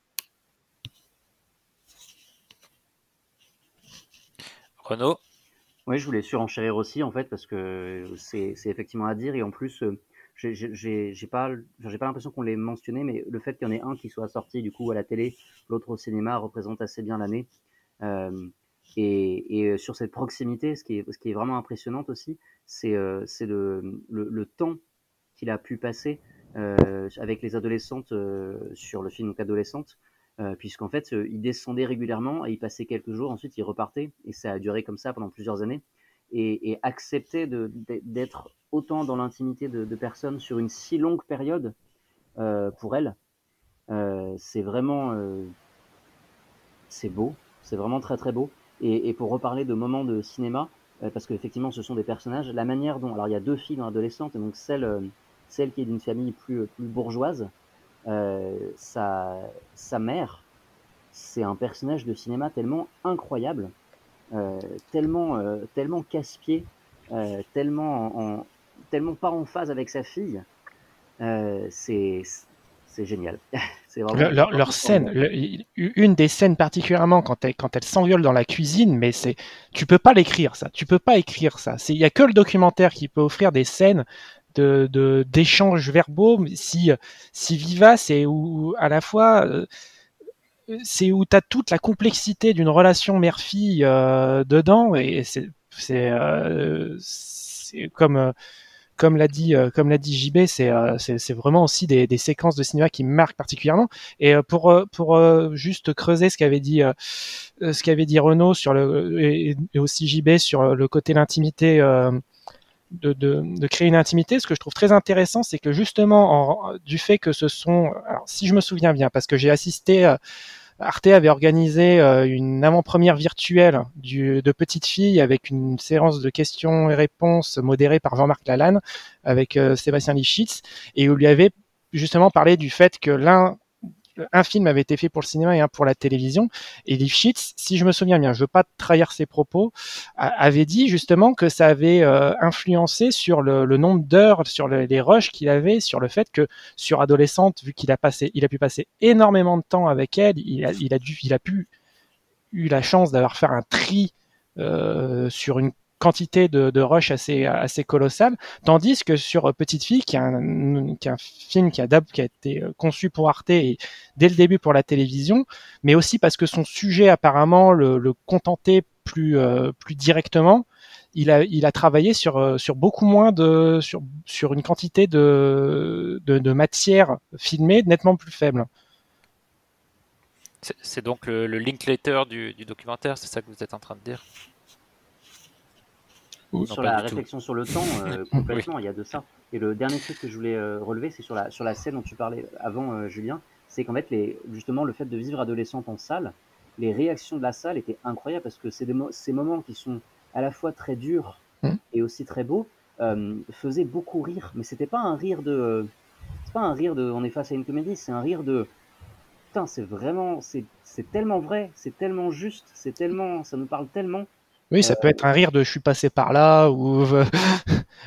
[SPEAKER 1] Renaud?
[SPEAKER 8] Oui, je voulais surenchérir aussi, en fait, parce que c'est effectivement à dire, et en plus, euh, j'ai pas, j'ai pas l'impression qu'on l'ait mentionné, mais le fait qu'il y en ait un qui soit sorti du coup à la télé, l'autre au cinéma, représente assez bien l'année. Euh, et, et, sur cette proximité, ce qui est, ce qui est vraiment impressionnant aussi, c'est euh, le, le, temps qu'il a pu passer euh, avec les adolescentes euh, sur le film donc adolescente, euh, puisqu'en fait, il descendait régulièrement et il passait quelques jours, ensuite il repartait, et ça a duré comme ça pendant plusieurs années. Et, et accepter d'être autant dans l'intimité de, personnes sur une si longue période euh, pour elle, euh, c'est vraiment euh, c'est beau, c'est vraiment très très beau. Et, pour reparler de moments de cinéma, parce qu'effectivement ce sont des personnages, la manière dont alors il y a deux filles dans l'adolescente, donc celle celle qui est d'une famille plus plus bourgeoise, sa, sa mère, c'est un personnage de cinéma tellement incroyable, tellement, euh, tellement casse-pied, tellement, en, tellement pas en phase avec sa fille. Euh, c'est génial.
[SPEAKER 3] Leur, leur- scène, le- une des scènes particulièrement quand elle, quand elle s'enviole dans la cuisine, mais c'est, tu peux pas l'écrire ça, tu peux pas écrire ça. Il y a que le documentaire qui peut offrir des scènes de, de d'échanges verbaux si, si vivaces et où à la fois euh, c'est où tu as toute la complexité d'une relation mère-fille euh, dedans et c'est c'est euh, comme comme l'a dit euh, comme l'a dit JB c'est euh, c'est vraiment aussi des, des séquences de cinéma qui marquent particulièrement et euh, pour pour juste creuser ce qu'avait dit ce qu'avait dit Renaud sur le et, et aussi JB sur le côté l'intimité de, de, de créer une intimité. Ce que je trouve très intéressant, c'est que justement, en, du fait que ce sont, alors si je me souviens bien, parce que j'ai assisté, Arte avait organisé euh, une avant-première virtuelle de Petite Fille avec une séance de questions et réponses modérée par Jean-Marc Lalanne avec euh, Sébastien Lifshitz. Et où lui avait justement parlé du fait que l'un un film avait été fait pour le cinéma et un pour la télévision. Et Lifshitz, si je me souviens bien, je veux pas trahir ses propos, avait dit justement que ça avait euh, influencé sur le, nombre d'heures, sur le- les rushs qu'il avait, sur le fait que sur adolescente, vu qu'il a passé, il a pu passer énormément de temps avec elle, il a, il a dû, il a pu eu la chance d'avoir fait un tri euh, sur une quantité de, rush assez, colossale, tandis que sur euh, Petite Fille, qui est un, film qui a, été euh, conçu pour Arte et dès le début pour la télévision, mais aussi parce que son sujet apparemment le, contentait plus, euh, plus directement, il a, il a travaillé sur, beaucoup moins de, sur, une quantité de, matière filmée nettement plus faible.
[SPEAKER 1] C'est- donc le, le Linklater du, du documentaire, c'est ça que vous êtes en train de dire? Non,
[SPEAKER 8] sur la
[SPEAKER 1] tout.
[SPEAKER 8] réflexion sur le temps, euh, complètement, il y a de ça. Et le dernier truc que je voulais euh, relever, c'est sur la, sur la scène dont tu parlais avant, euh, Julien, c'est qu'en fait, les, justement, le fait de vivre adolescente en salle, les réactions de la salle étaient incroyables parce que mo- ces moments qui sont à la fois très durs
[SPEAKER 3] Mm.
[SPEAKER 8] et aussi très beaux, euh, faisaient beaucoup rire. Mais c'était pas un rire de. C'est pas un rire de. On est face à une comédie, c'est un rire de. Putain, c'est vraiment. C'est c'est tellement vrai, c'est tellement juste, c'est tellement. Ça nous parle tellement.
[SPEAKER 3] Oui, ça peut être un rire de je suis passé par là ou, euh,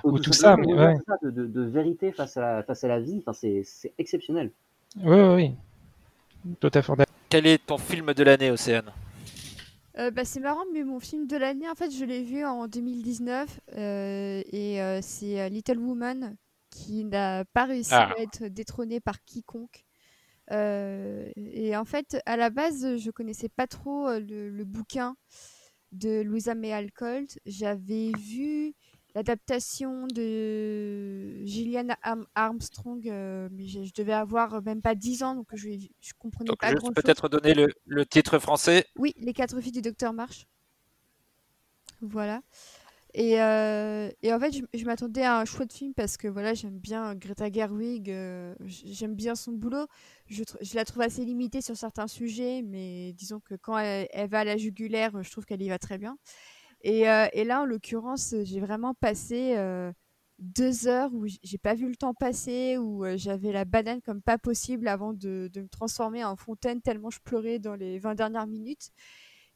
[SPEAKER 3] ou tout ça. Mais ouais.
[SPEAKER 8] de, de- de vérité face à la, face à la vie, enfin, c'est exceptionnel.
[SPEAKER 3] Oui, oui, oui. Tout à fait. d'accord.
[SPEAKER 1] Quel est ton film de l'année, Océane?
[SPEAKER 6] Euh, bah, c'est marrant, mais mon film de l'année, en fait, je l'ai vu en 2019 euh, et euh, c'est euh, Little Woman qui n'a pas réussi
[SPEAKER 1] Ah.
[SPEAKER 6] à être détrôné par quiconque. Euh, et en fait, à la base, je connaissais pas trop euh, le, le bouquin de Louisa May Alcott. J'avais vu l'adaptation de Gillian Arm- Armstrong, euh, mais je, je devais avoir même pas 10 ans, donc je, je comprenais
[SPEAKER 1] Donc
[SPEAKER 6] pas grand-chose.
[SPEAKER 1] peut-être donner le, le titre français.
[SPEAKER 6] Oui, Les quatre filles du docteur March. Voilà. Et, euh, et en fait, je, m'attendais à un chouette film parce que voilà, j'aime bien Greta Gerwig, euh, j'aime bien son boulot. Je, la trouve assez limitée sur certains sujets, mais disons que quand elle, va à la jugulaire, je trouve qu'elle y va très bien. Et, euh, là, en l'occurrence, j'ai vraiment passé deux heures où j'ai pas vu le temps passer, où j'avais la banane comme pas possible avant de, de me transformer en fontaine tellement je pleurais dans les 20 dernières minutes.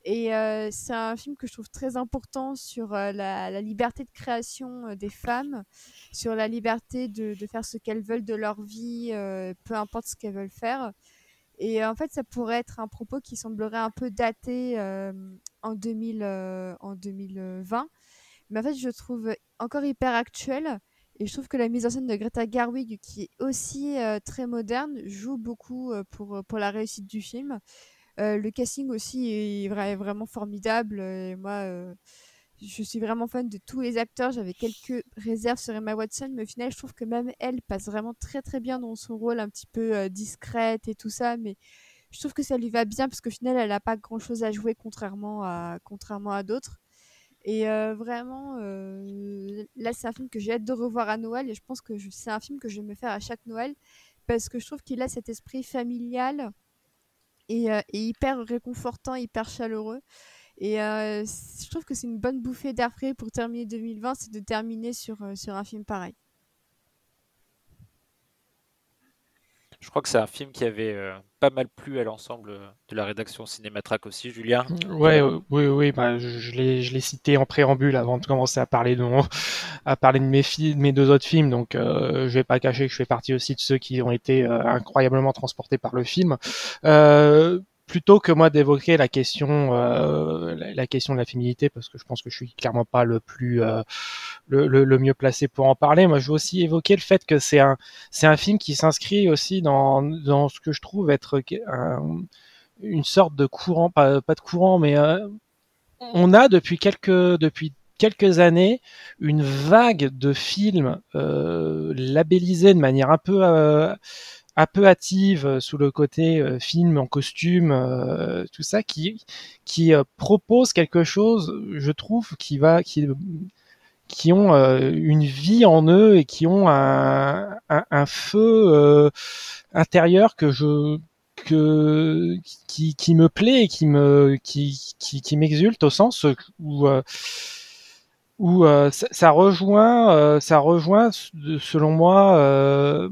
[SPEAKER 6] Et euh, c'est un film que je trouve très important sur euh, la, liberté de création euh, des femmes, sur la liberté de, faire ce qu'elles veulent de leur vie, peu importe ce qu'elles veulent faire. Et en fait, ça pourrait être un propos qui semblerait un peu daté en, 2000, euh, en 2020. Mais en fait, je trouve encore hyper actuel. Et je trouve que la mise en scène de Greta Gerwig, qui est aussi très moderne, joue beaucoup pour la réussite du film. Euh, le casting aussi est vra- vraiment formidable. Et moi, euh, je suis vraiment fan de tous les acteurs. J'avais quelques réserves sur Emma Watson, mais au final, je trouve que même elle passe vraiment très très bien dans son rôle un petit peu euh, discrète et tout ça. Mais je trouve que ça lui va bien parce qu'au final, elle n'a pas grand chose à jouer contrairement à, d'autres. Et euh, vraiment, euh, là, c'est un film que j'ai hâte de revoir à Noël et je pense que c'est un film que je vais me faire à chaque Noël parce que je trouve qu'il a cet esprit familial et, euh, et hyper réconfortant, hyper chaleureux. Et euh, je trouve que c'est une bonne bouffée d'air frais pour terminer 2020, c'est de terminer sur, euh, sur un film pareil.
[SPEAKER 1] Je crois que c'est un film qui avait euh, pas mal plu à l'ensemble de la rédaction Cinématrack aussi, Julien.
[SPEAKER 3] Ouais, euh, oui, oui, bah, je, je l'ai, cité en préambule avant de commencer à parler de mon, à parler de mes films, de mes deux autres films. Donc, euh, je vais pas cacher que je fais partie aussi de ceux qui ont été euh, incroyablement transportés par le film. Euh, plutôt que moi d'évoquer la question euh, la, question de la féminité parce que je pense que je suis clairement pas le plus euh, le, mieux placé pour en parler moi je veux aussi évoquer le fait que c'est un c'est un film qui s'inscrit aussi dans dans ce que je trouve être un, une sorte de courant pas, pas de courant mais euh, on a depuis quelques depuis quelques années une vague de films euh, labellisés de manière un peu euh, un peu hâtive euh, sous le côté euh, film en costume, euh, tout ça, qui qui propose quelque chose, je trouve, qui va qui qui ont une vie en eux et qui ont un, un, un feu intérieur que je que qui, qui me plaît et qui me qui qui, qui m'exulte au sens où où ça, rejoint, ça rejoint, selon moi,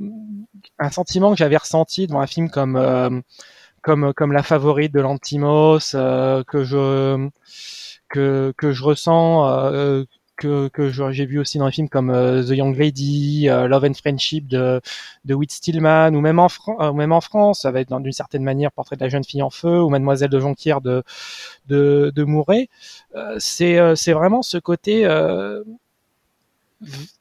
[SPEAKER 3] un sentiment que j'avais ressenti dans un film comme comme comme La Favorite de Lantimos, que je que que je ressens que, que j'ai vu aussi dans des films comme euh, The Young Lady, euh, Love and Friendship de, de Stillman, ou même en, euh, même en France, ça va être d'une certaine manière Portrait de la jeune fille en feu, ou Mademoiselle de Jonquière de, de, de Mouret. c'est c'est vraiment ce côté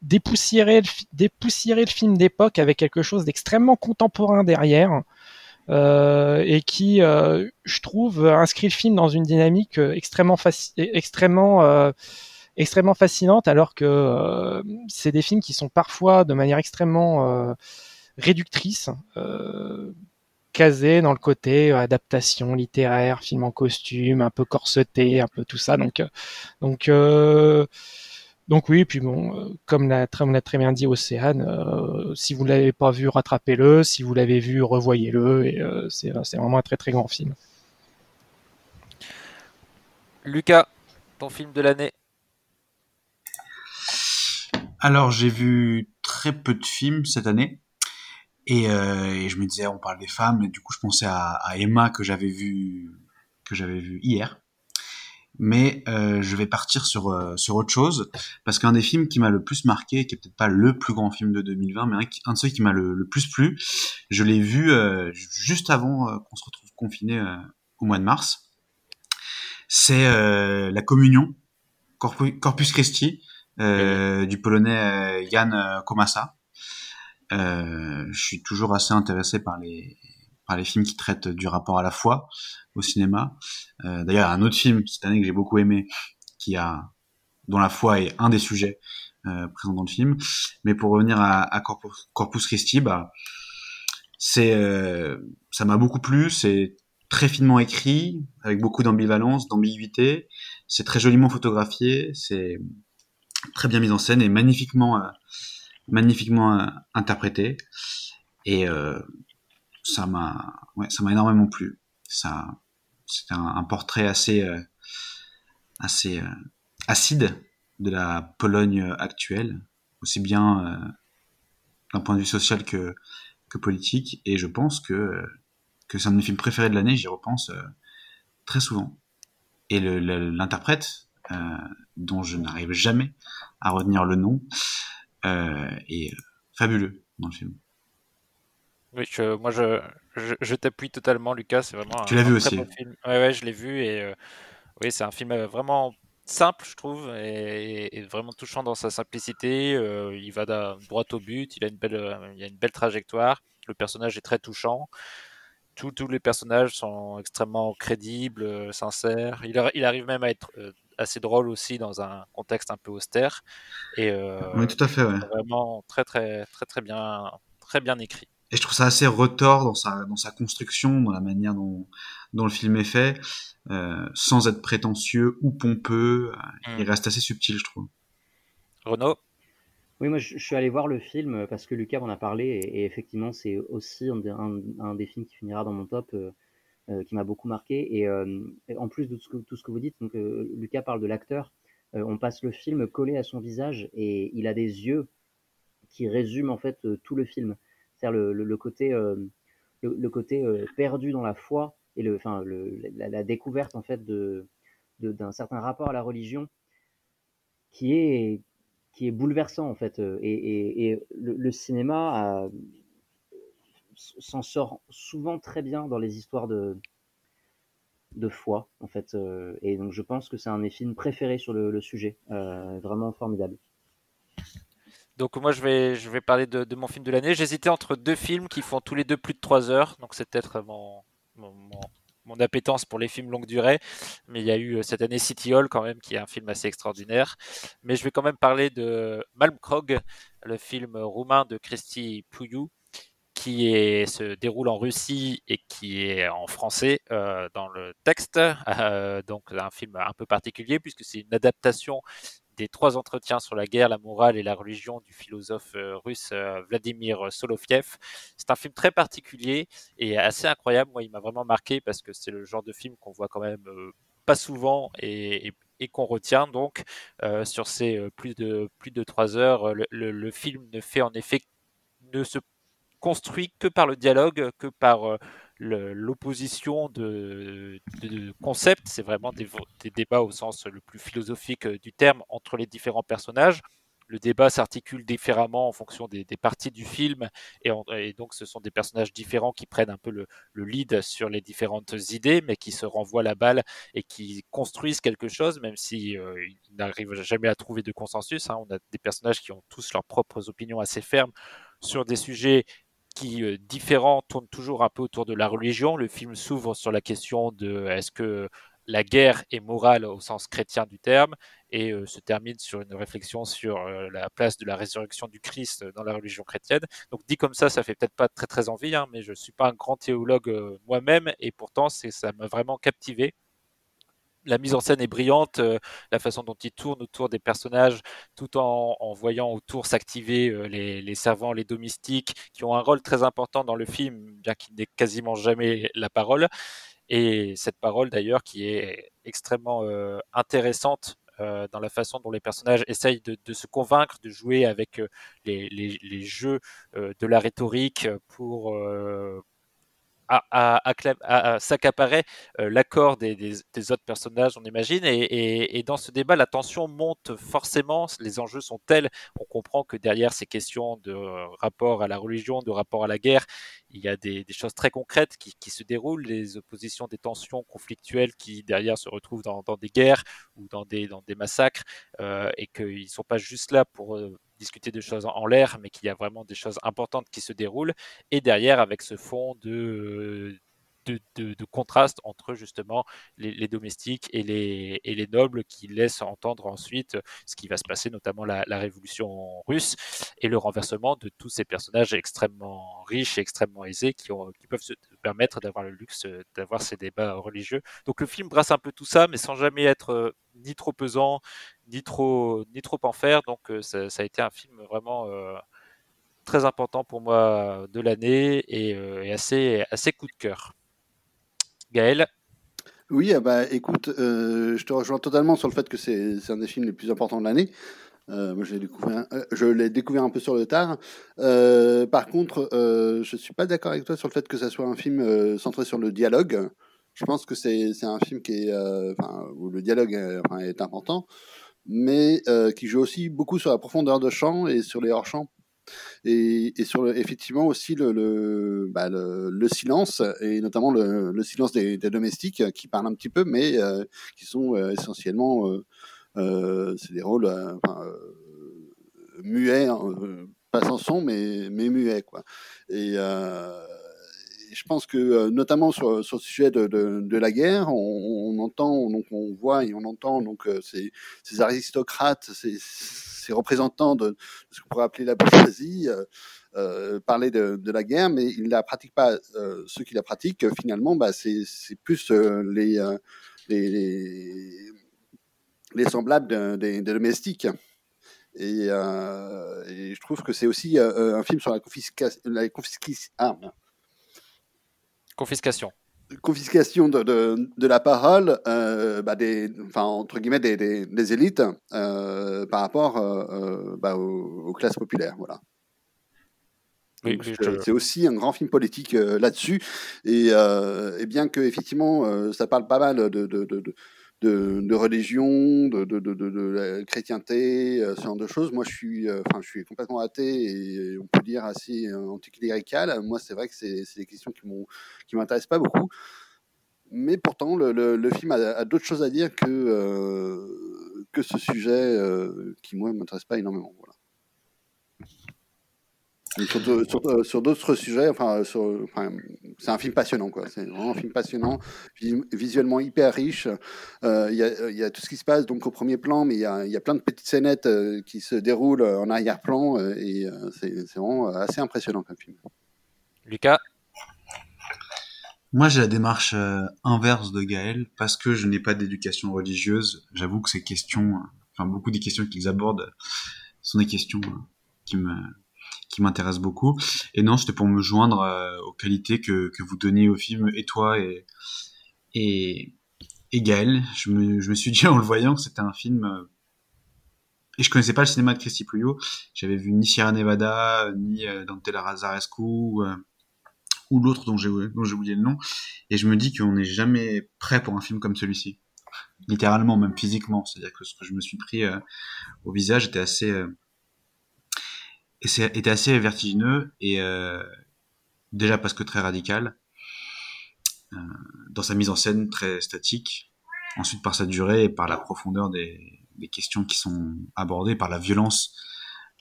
[SPEAKER 3] dépoussiérer, le, dépoussiérer le film d'époque avec quelque chose d'extrêmement contemporain derrière. Euh, et qui, euh, je trouve, inscrit le film dans une dynamique extrêmement, extrêmement euh, extrêmement fascinante alors que euh, c'est des films qui sont parfois de manière extrêmement euh, réductrice euh, casés dans le côté euh, adaptation littéraire, film en costume, un peu corseté, un peu tout ça. Donc, euh, donc, euh, donc oui. Puis bon, comme l'a très, l'a très bien dit Océane, si vous l'avez pas vu, rattrapez-le. Si vous l'avez vu, revoyez-le. Et c'est, c'est vraiment un très très grand film.
[SPEAKER 1] Lucas, ton film de l'année
[SPEAKER 7] alors j'ai vu très peu de films cette année et, euh, et, je me disais on parle des femmes et du coup je pensais à, à Emma que j'avais vu que j'avais vu hier. Mais euh, je vais partir sur euh, sur autre chose parce qu'un des films qui m'a le plus marqué, qui est peut-être pas le plus grand film de 2020, mais un, un de ceux qui m'a le, le, plus plu, je l'ai vu euh, juste avant euh, qu'on se retrouve confiné euh, au mois de mars. C'est La Communion, Corpus, Corpus Christi, euh, du polonais euh, Jan euh, Komasa. je suis toujours assez intéressé par les par les films qui traitent du rapport à la foi au cinéma. Euh, D'ailleurs, un autre film cette année que j'ai beaucoup aimé, qui a dont la foi est un des sujets euh, présents dans le film. Mais pour revenir à, Corpus, Christi, bah, c'est euh, ça m'a beaucoup plu. C'est très finement écrit, avec beaucoup d'ambivalence, d'ambiguïté. C'est très joliment photographié. C'est très bien mise en scène et magnifiquement, magnifiquement interprété. Et ça m'a, ouais, ça m'a énormément plu. Ça, c'est un, portrait assez, euh, assez euh, acide de la Pologne actuelle, aussi bien d'un point de vue social que, que politique. Et je pense que que c'est un de mes films préférés de l'année. J'y repense très souvent. Et l'interprète, euh, dont je n'arrive jamais à retenir le nom, euh, est fabuleux dans le film.
[SPEAKER 1] Oui, je, moi je, je, je t'appuie totalement, Lucas. C'est vraiment
[SPEAKER 7] tu l'as vu aussi.
[SPEAKER 1] Bon film. Ouais, ouais, je l'ai vu et euh, oui, c'est un film vraiment simple, je trouve, et, et, vraiment touchant dans sa simplicité. Euh, il va droit au but. Il a une belle, il a une belle trajectoire. Le personnage est très touchant. Tous, tous les personnages sont extrêmement crédibles, sincères. Il, il arrive même à être assez drôle aussi dans un contexte un peu austère. Et euh,
[SPEAKER 7] oui, tout à fait. Ouais.
[SPEAKER 1] Vraiment très très très très bien très bien écrit.
[SPEAKER 7] Et je trouve ça assez retors dans sa dans sa construction, dans la manière dont dont le film est fait, euh, sans être prétentieux ou pompeux. Mm. Il reste assez subtil, je trouve.
[SPEAKER 1] Renaud?
[SPEAKER 8] Oui, moi je, je, suis allé voir le film parce que Lucas m'en a parlé et, et effectivement c'est aussi un, un, un, des films qui finira dans mon top. Euh, euh, qui m'a beaucoup marqué. Et, euh, et, en plus de tout ce que, tout ce que vous dites, donc, euh, Lucas parle de l'acteur. on passe le film collé à son visage et il a des yeux qui résument en fait tout le film. C'est-à-dire le, le, côté, euh, le, côté euh, perdu dans la foi et le, enfin, la, la découverte en fait de d'un certain rapport à la religion qui est qui est bouleversant en fait euh, et, et, le, cinéma s'en sort souvent très bien dans les histoires de de foi en fait euh, et donc je pense que c'est un de mes films préférés sur le, sujet euh, vraiment formidable
[SPEAKER 1] Donc moi je vais, je vais parler de, mon film de l'année. J'hésitais entre deux films qui font tous les deux plus de 3 heures, donc c'est peut-être mon, mon, mon- mon appétence pour les films longue durée. Mais il y a eu euh, cette année City Hall quand même, qui est un film assez extraordinaire. Mais je vais quand même parler de Malmkrog, le film roumain de Cristi Puiu, qui se déroule en Russie et qui est en français euh, dans le texte. Euh, donc un film un peu particulier puisque c'est une adaptation des trois entretiens sur la guerre, la morale et la religion du philosophe euh, russe euh, Vladimir Soloviev. C'est un film très particulier et assez incroyable. Moi, il m'a vraiment marqué parce que c'est le genre de film qu'on voit quand même euh, pas souvent et, qu'on retient donc sur ces plus de plus de trois heures. Le, film ne se construit que par le dialogue, que par l'opposition de, concepts. C'est vraiment des, débats au sens le plus philosophique euh, du terme entre les différents personnages. Le débat s'articule différemment en fonction des, parties du film et, donc ce sont des personnages différents qui prennent un peu le, le lead sur les différentes idées, mais qui se renvoient la balle et qui construisent quelque chose, même si euh, ils n'arrivent jamais à trouver de consensus. hein. On a des personnages qui ont tous leurs propres opinions assez fermes sur des sujets qui, euh, différents, tournent toujours un peu autour de la religion. Le film s'ouvre sur la question de est-ce que la guerre est morale au sens chrétien du terme? Et euh, se termine sur une réflexion sur euh, la place de la résurrection du Christ dans la religion chrétienne. Donc dit comme ça, ça fait peut-être pas très très envie, hein, mais je suis pas un grand théologue euh, moi-même et pourtant c'est ça m'a vraiment captivé la mise en scène est brillante, euh, la façon dont il tourne autour des personnages, tout en, en voyant autour s'activer euh, les, servants, les domestiques, qui ont un rôle très important dans le film, bien qu'il n'ait quasiment jamais la parole. Et cette parole d'ailleurs qui est extrêmement euh, intéressante dans la façon dont les personnages essayent de, se convaincre, de jouer avec les, les, jeux de la rhétorique pour à, s'accaparer euh, l'accord des, autres personnages, on imagine. Et, dans ce débat, la tension monte forcément. Les enjeux sont tels. On comprend que derrière ces questions de rapport à la religion, de rapport à la guerre, il y a des, choses très concrètes qui, se déroulent, les oppositions, des tensions conflictuelles qui derrière se retrouvent dans, des guerres ou dans des, dans des massacres, euh, et qu'ils ne sont pas juste là pour euh, discuter de choses en, l'air, mais qu'il y a vraiment des choses importantes qui se déroulent. Et derrière, avec ce fond de, de, contraste entre justement les, domestiques et les, nobles qui laissent entendre ensuite ce qui va se passer, notamment la, révolution russe et le renversement de tous ces personnages extrêmement riches et extrêmement aisés qui, peuvent se permettre d'avoir le luxe d'avoir ces débats religieux. Donc le film brasse un peu tout ça, mais sans jamais être euh, ni trop pesant, ni trop, ni trop en faire. Donc euh, ça, a été un film vraiment euh, très important pour moi de l'année et, euh, et assez, assez coup de cœur. Gaël
[SPEAKER 2] Oui, ah bah, écoute, euh, je te rejoins totalement sur le fait que c'est un des films les plus importants de l'année. Euh, moi, je l'ai découvert, euh, je l'ai découvert un peu sur le tard. Euh, par contre, je suis pas d'accord avec toi sur le fait que ça soit un film centré sur le dialogue. Je pense que c'est un film qui est, où le dialogue est, est important, mais qui joue aussi beaucoup sur la profondeur de champ et sur les hors-champs. Et, sur effectivement aussi bah, le, le silence, et notamment le, le silence des, domestiques qui parlent un petit peu, mais euh, qui sont euh, essentiellement, euh, c'est des rôles muets, hein, pas sans son, mais, mais muets. Quoi. Je pense que euh, notamment sur, sur le sujet de, de, la guerre, on, entend, donc on voit et on entend donc euh, ces, ces aristocrates, ces, ces représentants de, ce qu'on pourrait appeler la bourgeoisie, euh, parler de, de la guerre, mais ils la pratiquent pas. Ceux qui la pratiquent, finalement, bah, c'est plus les, les, les, les semblables de- des, domestiques. Et, je trouve que c'est aussi un film sur la confiscation. La confisquis- ah.
[SPEAKER 1] Confiscation.
[SPEAKER 2] confiscation de, de, de la parole euh, bah, des, enfin, entre guillemets, des, des, des élites euh, par rapport euh, bah, aux, aux classes populaires. Voilà.
[SPEAKER 1] Oui,
[SPEAKER 2] c'est- aussi un grand film politique euh, là-dessus. Et, euh, et bien que effectivement, euh, ça parle pas mal de, de, de, religion, de, la chrétienté, euh, ce genre de choses. Moi, je suis, euh, enfin, je suis complètement athée et on peut dire assez euh, anticlérical. Moi, c'est vrai que c'est des questions qui qui m'intéressent pas beaucoup. Mais pourtant, le, film a, d'autres choses à dire que, ce sujet qui, moi, ne m'intéresse pas énormément. Voilà. Donc, Sur, de- sur, euh, sur d'autres sujets, enfin, sur- enfin, c'est un film passionnant, quoi. C'est vraiment un film passionnant, vi- visuellement hyper riche. Euh, Il y, a, il y a tout ce qui se passe donc au premier plan, mais il y a, il y a plein de petites scénettes euh, qui se déroulent en arrière-plan, euh, et euh, c'est c'est vraiment assez impressionnant comme film.
[SPEAKER 1] Lucas?
[SPEAKER 7] Moi, j'ai la démarche euh, inverse de Gaël parce que je n'ai pas d'éducation religieuse. J'avoue que ces questions, euh, enfin beaucoup des questions qu'ils abordent euh, sont des questions euh, qui me qui m'intéressent beaucoup. Et non, c'était pour me joindre euh, aux qualités que, que vous donniez au film et toi et et, Gaël. Je me, je me suis dit en le voyant que c'était un film euh, et je connaissais pas le cinéma de Christy Puyo. J'avais vu ni Sierra Nevada, ni euh, Dante Lazarescu, ou, ou l'autre dont j'ai oublié le nom. Et je me dis qu'on n'est jamais prêt pour un film comme celui-ci. Littéralement, même physiquement. C'est-à-dire que ce que je me suis pris au visage était assez, et c'est- était assez vertigineux et euh, déjà parce que très radical euh, dans sa mise en scène très statique. Ensuite par sa durée et par la profondeur des, des questions qui sont abordées, par la violence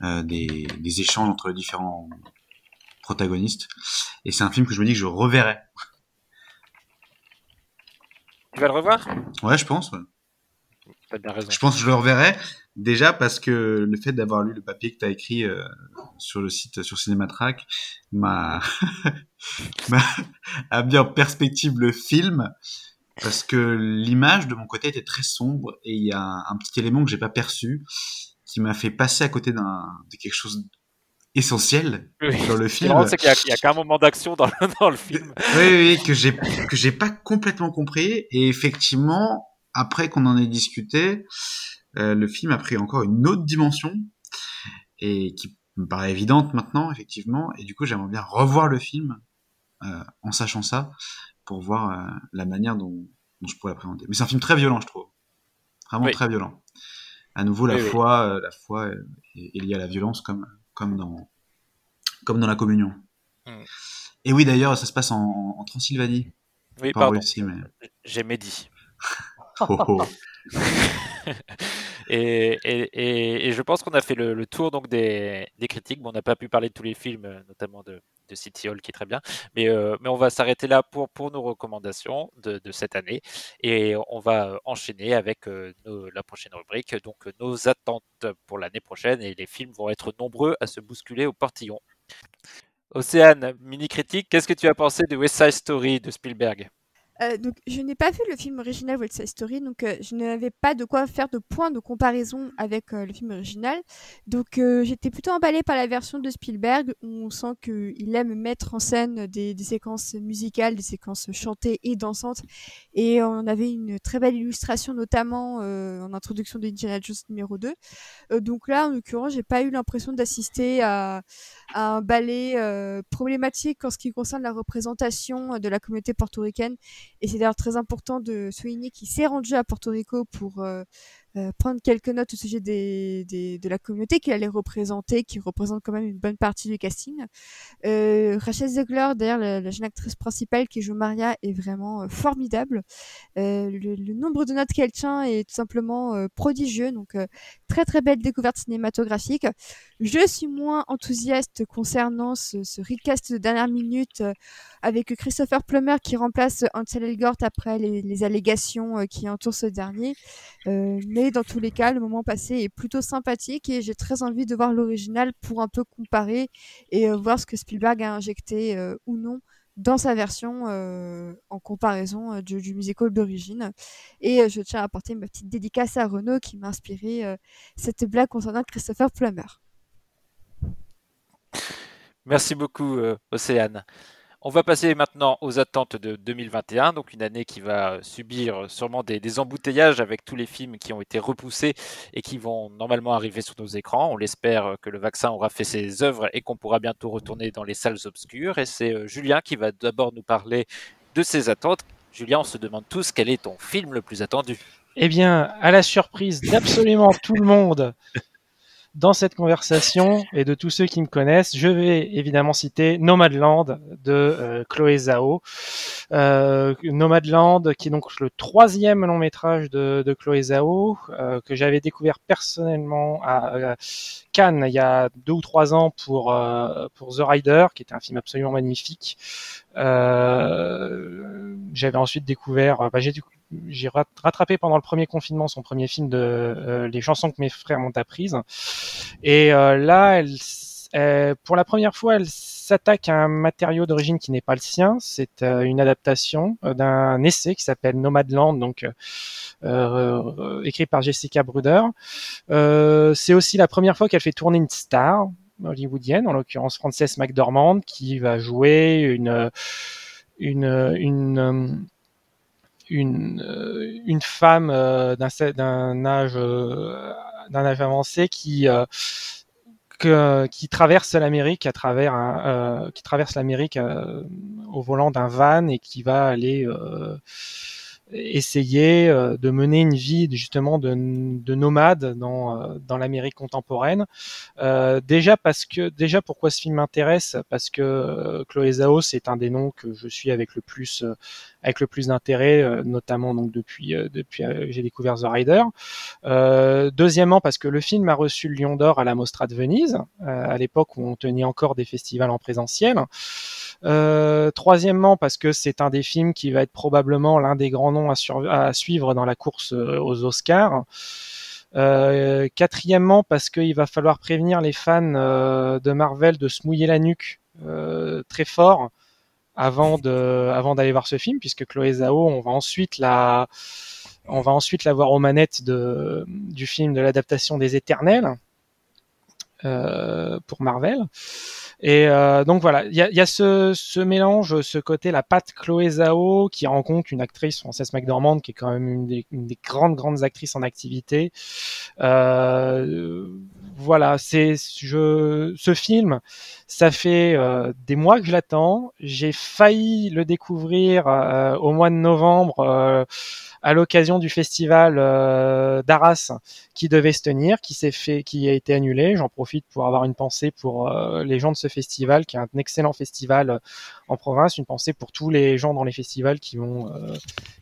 [SPEAKER 7] euh, des, des échanges entre les différents protagonistes. Et c'est un film que je me dis que je reverrai.
[SPEAKER 1] Tu vas le revoir?
[SPEAKER 7] Ouais, je pense. ouais.
[SPEAKER 1] T'as bien raison.
[SPEAKER 7] Je pense que je le reverrai déjà parce que le fait d'avoir lu le papier que tu as écrit euh, sur le site sur Cinématrack m'a a mis en perspective le film parce que l'image de mon côté était très sombre et il y a un, petit élément que j'ai pas perçu qui m'a fait passer à côté d'un de quelque chose essentiel
[SPEAKER 1] Oui.
[SPEAKER 7] dans le film.
[SPEAKER 1] c'est qu'il y a- a qu'un moment d'action dans, dans le film.
[SPEAKER 7] Oui, oui, que j'ai que j'ai pas complètement compris et effectivement après qu'on en ait discuté, le film a pris encore une autre dimension et qui me paraît évidente maintenant effectivement et du coup j'aimerais bien revoir le film euh, en sachant ça pour voir euh, la manière dont, dont je pourrais l'appréhender. Mais c'est un film très violent je trouve, vraiment
[SPEAKER 1] Oui.
[SPEAKER 7] très violent. À nouveau la
[SPEAKER 1] Oui, oui.
[SPEAKER 7] foi, euh, la foi euh, est, est liée à la violence comme comme dans comme dans la communion.
[SPEAKER 1] Mm.
[SPEAKER 7] Et oui, d'ailleurs, ça se passe en, en Transylvanie.
[SPEAKER 1] Oui,
[SPEAKER 7] Pas
[SPEAKER 1] pardon.
[SPEAKER 7] Mais...
[SPEAKER 1] J'ai médit.
[SPEAKER 7] Oh, oh.
[SPEAKER 1] et, je pense qu'on a fait le, tour donc des, critiques. Bon, on n'a pas pu parler de tous les films, euh, notamment de, City Hall qui est très bien. Mais, euh, on va s'arrêter là pour, nos recommandations de, cette année. Et on va euh, enchaîner avec la prochaine rubrique, donc nos attentes pour l'année prochaine. Et les films vont être nombreux à se bousculer au portillon. Océane, mini critique, qu'est-ce que tu as pensé de West Side Story de Spielberg?
[SPEAKER 6] Euh, donc, je n'ai pas vu le film original West Side Story, donc euh, je n'avais pas de quoi faire de point de comparaison avec euh, le film original. Donc, euh, j'étais plutôt emballée par la version de Spielberg, où on sent qu'il aime mettre en scène des, séquences musicales, des séquences chantées et dansantes. Et on avait une très belle illustration, notamment en introduction de Indiana Jones numéro 2. Euh, donc là, en l'occurrence, j'ai pas eu l'impression d'assister à, à un ballet problématique en ce qui concerne la représentation de la communauté portoricaine. Et c'est d'ailleurs très important de souligner qu'il s'est rendu à Porto Rico pour euh, prendre quelques notes au sujet des, des- de la communauté qu'il allait représenter, qui représente quand même une bonne partie du casting. Euh, Rachel Zegler, d'ailleurs la, jeune actrice principale qui joue Maria, est vraiment euh, formidable. Euh, le, le nombre de notes qu'elle tient est tout simplement euh, prodigieux, donc très très belle découverte cinématographique. Je suis moins enthousiaste concernant ce, ce recast de dernière minute avec Christopher Plummer qui remplace Ansel Elgort après les, les allégations qui entourent ce dernier. Euh, dans tous les cas, le moment passé est plutôt sympathique et j'ai très envie de voir l'original pour un peu comparer et euh, voir ce que Spielberg a injecté euh, ou non dans sa version euh, en comparaison du, musical d'origine. Et je tiens à apporter ma petite dédicace à Renaud qui m'a inspiré cette blague concernant Christopher Plummer.
[SPEAKER 1] Merci beaucoup, Océane. On va passer maintenant aux attentes de 2021, donc une année qui va subir sûrement des, embouteillages avec tous les films qui ont été repoussés et qui vont normalement arriver sur nos écrans. On l'espère que le vaccin aura fait ses œuvres et qu'on pourra bientôt retourner dans les salles obscures. Et c'est Julien qui va d'abord nous parler de ses attentes. Julien, on se demande tous quel est ton film le plus attendu.
[SPEAKER 3] Eh bien, à la surprise d'absolument tout le monde, dans cette conversation et de tous ceux qui me connaissent, je vais évidemment citer Nomadland de euh, Chloé Zhao. Euh, Nomadland, qui est donc le troisième long métrage de, Chloé Zhao, euh, que j'avais découvert personnellement à, Cannes il y a deux ou trois ans pour euh, pour The Rider, qui était un film absolument magnifique. Euh, j'avais ensuite découvert, bah, j'ai j'ai rattrapé pendant le premier confinement son premier film de euh, Les chansons que mes frères m'ont apprises. Et euh, là, elle, pour la première fois, elle s'attaque à un matériau d'origine qui n'est pas le sien. C'est euh, une adaptation d'un essai qui s'appelle Nomadland, donc écrit par Jessica Bruder. C'est aussi la première fois qu'elle fait tourner une star hollywoodienne, en l'occurrence Frances McDormand, qui va jouer une une, une une, euh, une femme euh, d'un âge euh, d'un âge avancé qui que, qui traverse l'Amérique à travers un, qui traverse l'Amérique au volant d'un van et qui va aller essayer euh, de mener une vie justement de, de nomade dans, euh, dans l'Amérique contemporaine. Euh, déjà parce que déjà pourquoi ce film m'intéresse parce que Chloé Zhao c'est un des noms que je suis avec le plus avec le plus d'intérêt, notamment donc depuis depuis j'ai découvert The Rider. deuxièmement parce que le film a reçu le Lion d'Or à la Mostra de Venise à l'époque où on tenait encore des festivals en présentiel. Euh, troisièmement, parce que c'est un des films qui va être probablement l'un des grands noms à, suivre dans la course euh, aux Oscars. Euh, quatrièmement, parce qu'il va falloir prévenir les fans de Marvel de se mouiller la nuque très fort avant d'aller voir ce film, puisque Chloé Zhao, on va ensuite la, voir aux manettes du film de l'adaptation des Éternels pour Marvel. Et euh, donc voilà, il y a, ce, mélange, ce côté, la patte Chloé Zhao qui rencontre une actrice Frances McDormand qui est quand même une des, une des grandes grandes actrices en activité. Euh, voilà, c'est je ce film, ça fait euh, des mois que je l'attends. J'ai failli le découvrir euh, au mois de novembre euh, à l'occasion du festival d'Arras qui devait se tenir, qui s'est fait, qui a été annulé. J'en profite pour avoir une pensée pour les gens de ce festival, qui est un excellent festival en province, une pensée pour tous les gens dans les festivals qui ont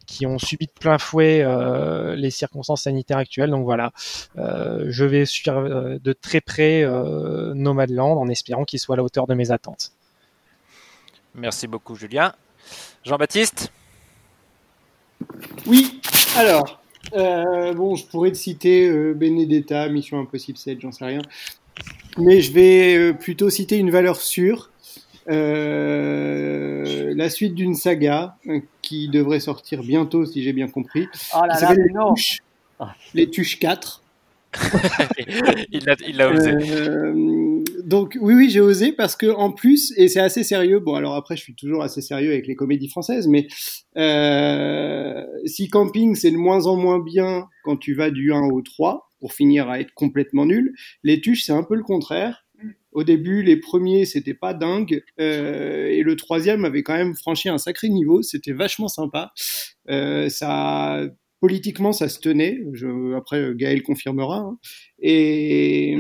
[SPEAKER 3] qui ont subi de plein fouet les circonstances sanitaires actuelles. Donc voilà, je vais suivre de très près Nomadland en espérant qu'il soit à la hauteur de mes attentes.
[SPEAKER 1] Merci beaucoup, Julien. Jean-Baptiste?
[SPEAKER 5] Oui, alors, euh, bon, je pourrais te citer euh, Benedetta, Mission Impossible 7, j'en sais rien. Mais je vais euh, plutôt citer une valeur sûre. La suite d'une saga qui devrait sortir bientôt, si j'ai bien compris.
[SPEAKER 8] Oh là là,
[SPEAKER 5] les, tuches, les Tuches 4.
[SPEAKER 1] il l'a osé.
[SPEAKER 5] Euh, donc oui, oui, j'ai osé parce que en plus, et c'est assez sérieux. Bon, alors après, je suis toujours assez sérieux avec les comédies françaises, mais euh, si Camping c'est de moins en moins bien quand tu vas du 1 au 3 pour finir à être complètement nul, les Tuches c'est un peu le contraire. Au début, les premiers, c'était pas dingue, euh, et le troisième avait quand même franchi un sacré niveau. C'était vachement sympa. Euh, ça politiquement, ça se tenait. Je, après, Gaël confirmera. Hein. Et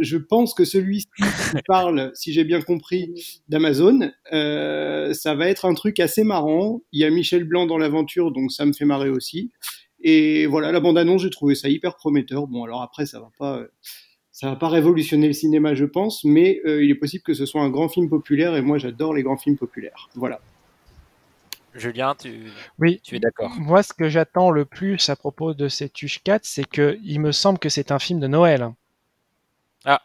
[SPEAKER 5] je pense que celui qui parle, si j'ai bien compris, d'Amazon, euh, ça va être un truc assez marrant. Il y a Michel Blanc dans l'aventure, donc ça me fait marrer aussi. Et voilà, la bande-annonce, j'ai trouvé ça hyper prometteur. Bon, alors après, ça va pas, ça va pas révolutionner le cinéma, je pense, mais euh, il est possible que ce soit un grand film populaire. Et moi, j'adore les grands films populaires. Voilà.
[SPEAKER 1] Julien, tu,
[SPEAKER 3] oui.
[SPEAKER 1] tu es d'accord?
[SPEAKER 3] Moi, ce que j'attends le plus à propos de cette Tuche 4, c'est que il me semble que c'est un film de Noël.
[SPEAKER 1] Ah.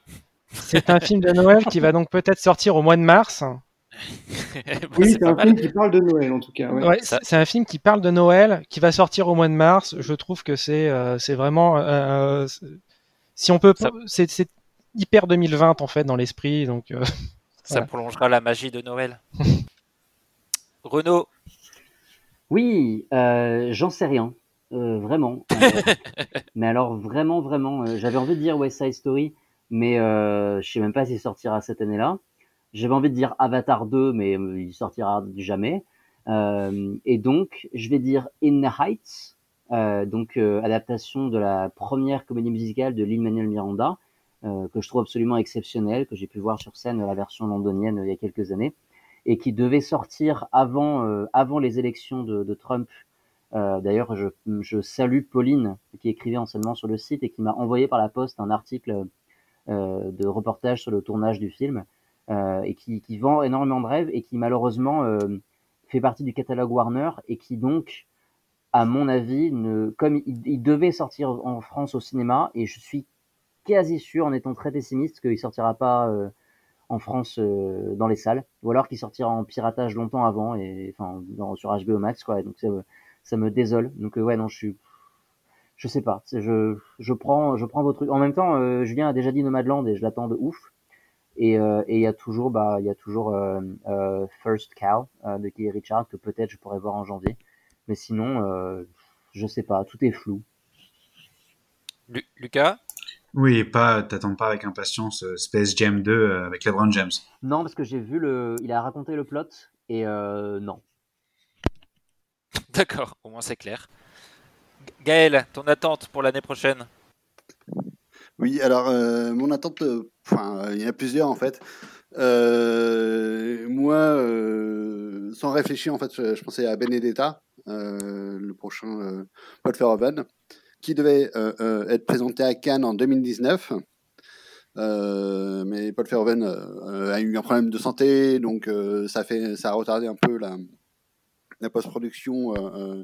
[SPEAKER 3] C'est un film de Noël qui va donc peut-être sortir au mois de mars.
[SPEAKER 5] oui, c'est un film qui parle de Noël en tout cas. Ouais.
[SPEAKER 3] Ouais, c'est un film qui parle de Noël, qui va sortir au mois de mars. Je trouve que c'est euh, c'est vraiment euh, si on peut, c'est hyper 2020 en fait dans l'esprit, donc. Euh,
[SPEAKER 1] ça
[SPEAKER 3] voilà.
[SPEAKER 1] prolongera la magie de Noël. Renaud
[SPEAKER 8] Oui, euh, j'en sais rien. Euh, vraiment. Euh, mais alors, vraiment, vraiment. euh, J'avais envie de dire West Side Story, mais euh, je sais même pas s'il sortira cette année-là. J'avais envie de dire Avatar 2, mais euh, il sortira jamais. Euh, et donc, je vais dire In the Heights, euh, donc euh, adaptation de la première comédie musicale de Lin-Manuel Miranda, euh, que je trouve absolument exceptionnelle, que j'ai pu voir sur scène la version londonienne euh, il y a quelques années, et qui devait sortir avant, euh, avant les élections de, de Trump. Euh, D'ailleurs, je, je salue Pauline, qui écrivait anciennement sur le site et qui m'a envoyé par la poste un article euh, de reportage sur le tournage du film, euh, et qui, qui vend énormément de rêves, et qui malheureusement euh, fait partie du catalogue Warner, et qui donc, à mon avis, ne, comme il, devait sortir en France au cinéma, et je suis quasi sûr, en étant très pessimiste, qu'il sortira pas euh, en France euh, dans les salles, ou alors qu'il sortira en piratage longtemps avant, et enfin sur HBO Max, quoi. Donc ça, me- désole. Donc euh, ouais, non, je suis, je sais pas. Je, prends, je prends votre truc. En même temps, Julien a déjà dit Nomadland et je l'attends de ouf. Et il y a toujours, bah, y a toujours First Cow de Kelly Richard que peut-être je pourrais voir en janvier. Mais sinon, euh, je sais pas, tout est flou.
[SPEAKER 1] Lu- Lucas?
[SPEAKER 7] Oui, et pas, t'attends pas avec impatience euh, Space Jam 2 euh, avec LeBron James.
[SPEAKER 8] Non, parce que j'ai vu le, il a raconté le plot et euh, non.
[SPEAKER 1] D'accord, au moins c'est clair. Gaël, ton attente pour l'année prochaine?
[SPEAKER 2] Oui, alors euh, mon attente, enfin, euh, il y en a plusieurs en fait. Euh, moi, euh, sans réfléchir, en fait, je, je pensais à Benedetta, euh, le prochain euh, Paul Verhoeven, qui devait euh, euh, être présenté à Cannes en 2019. Euh, mais Paul Verhoeven euh, a eu un problème de santé, donc euh, ça, fait, ça a retardé un peu la, post-production euh,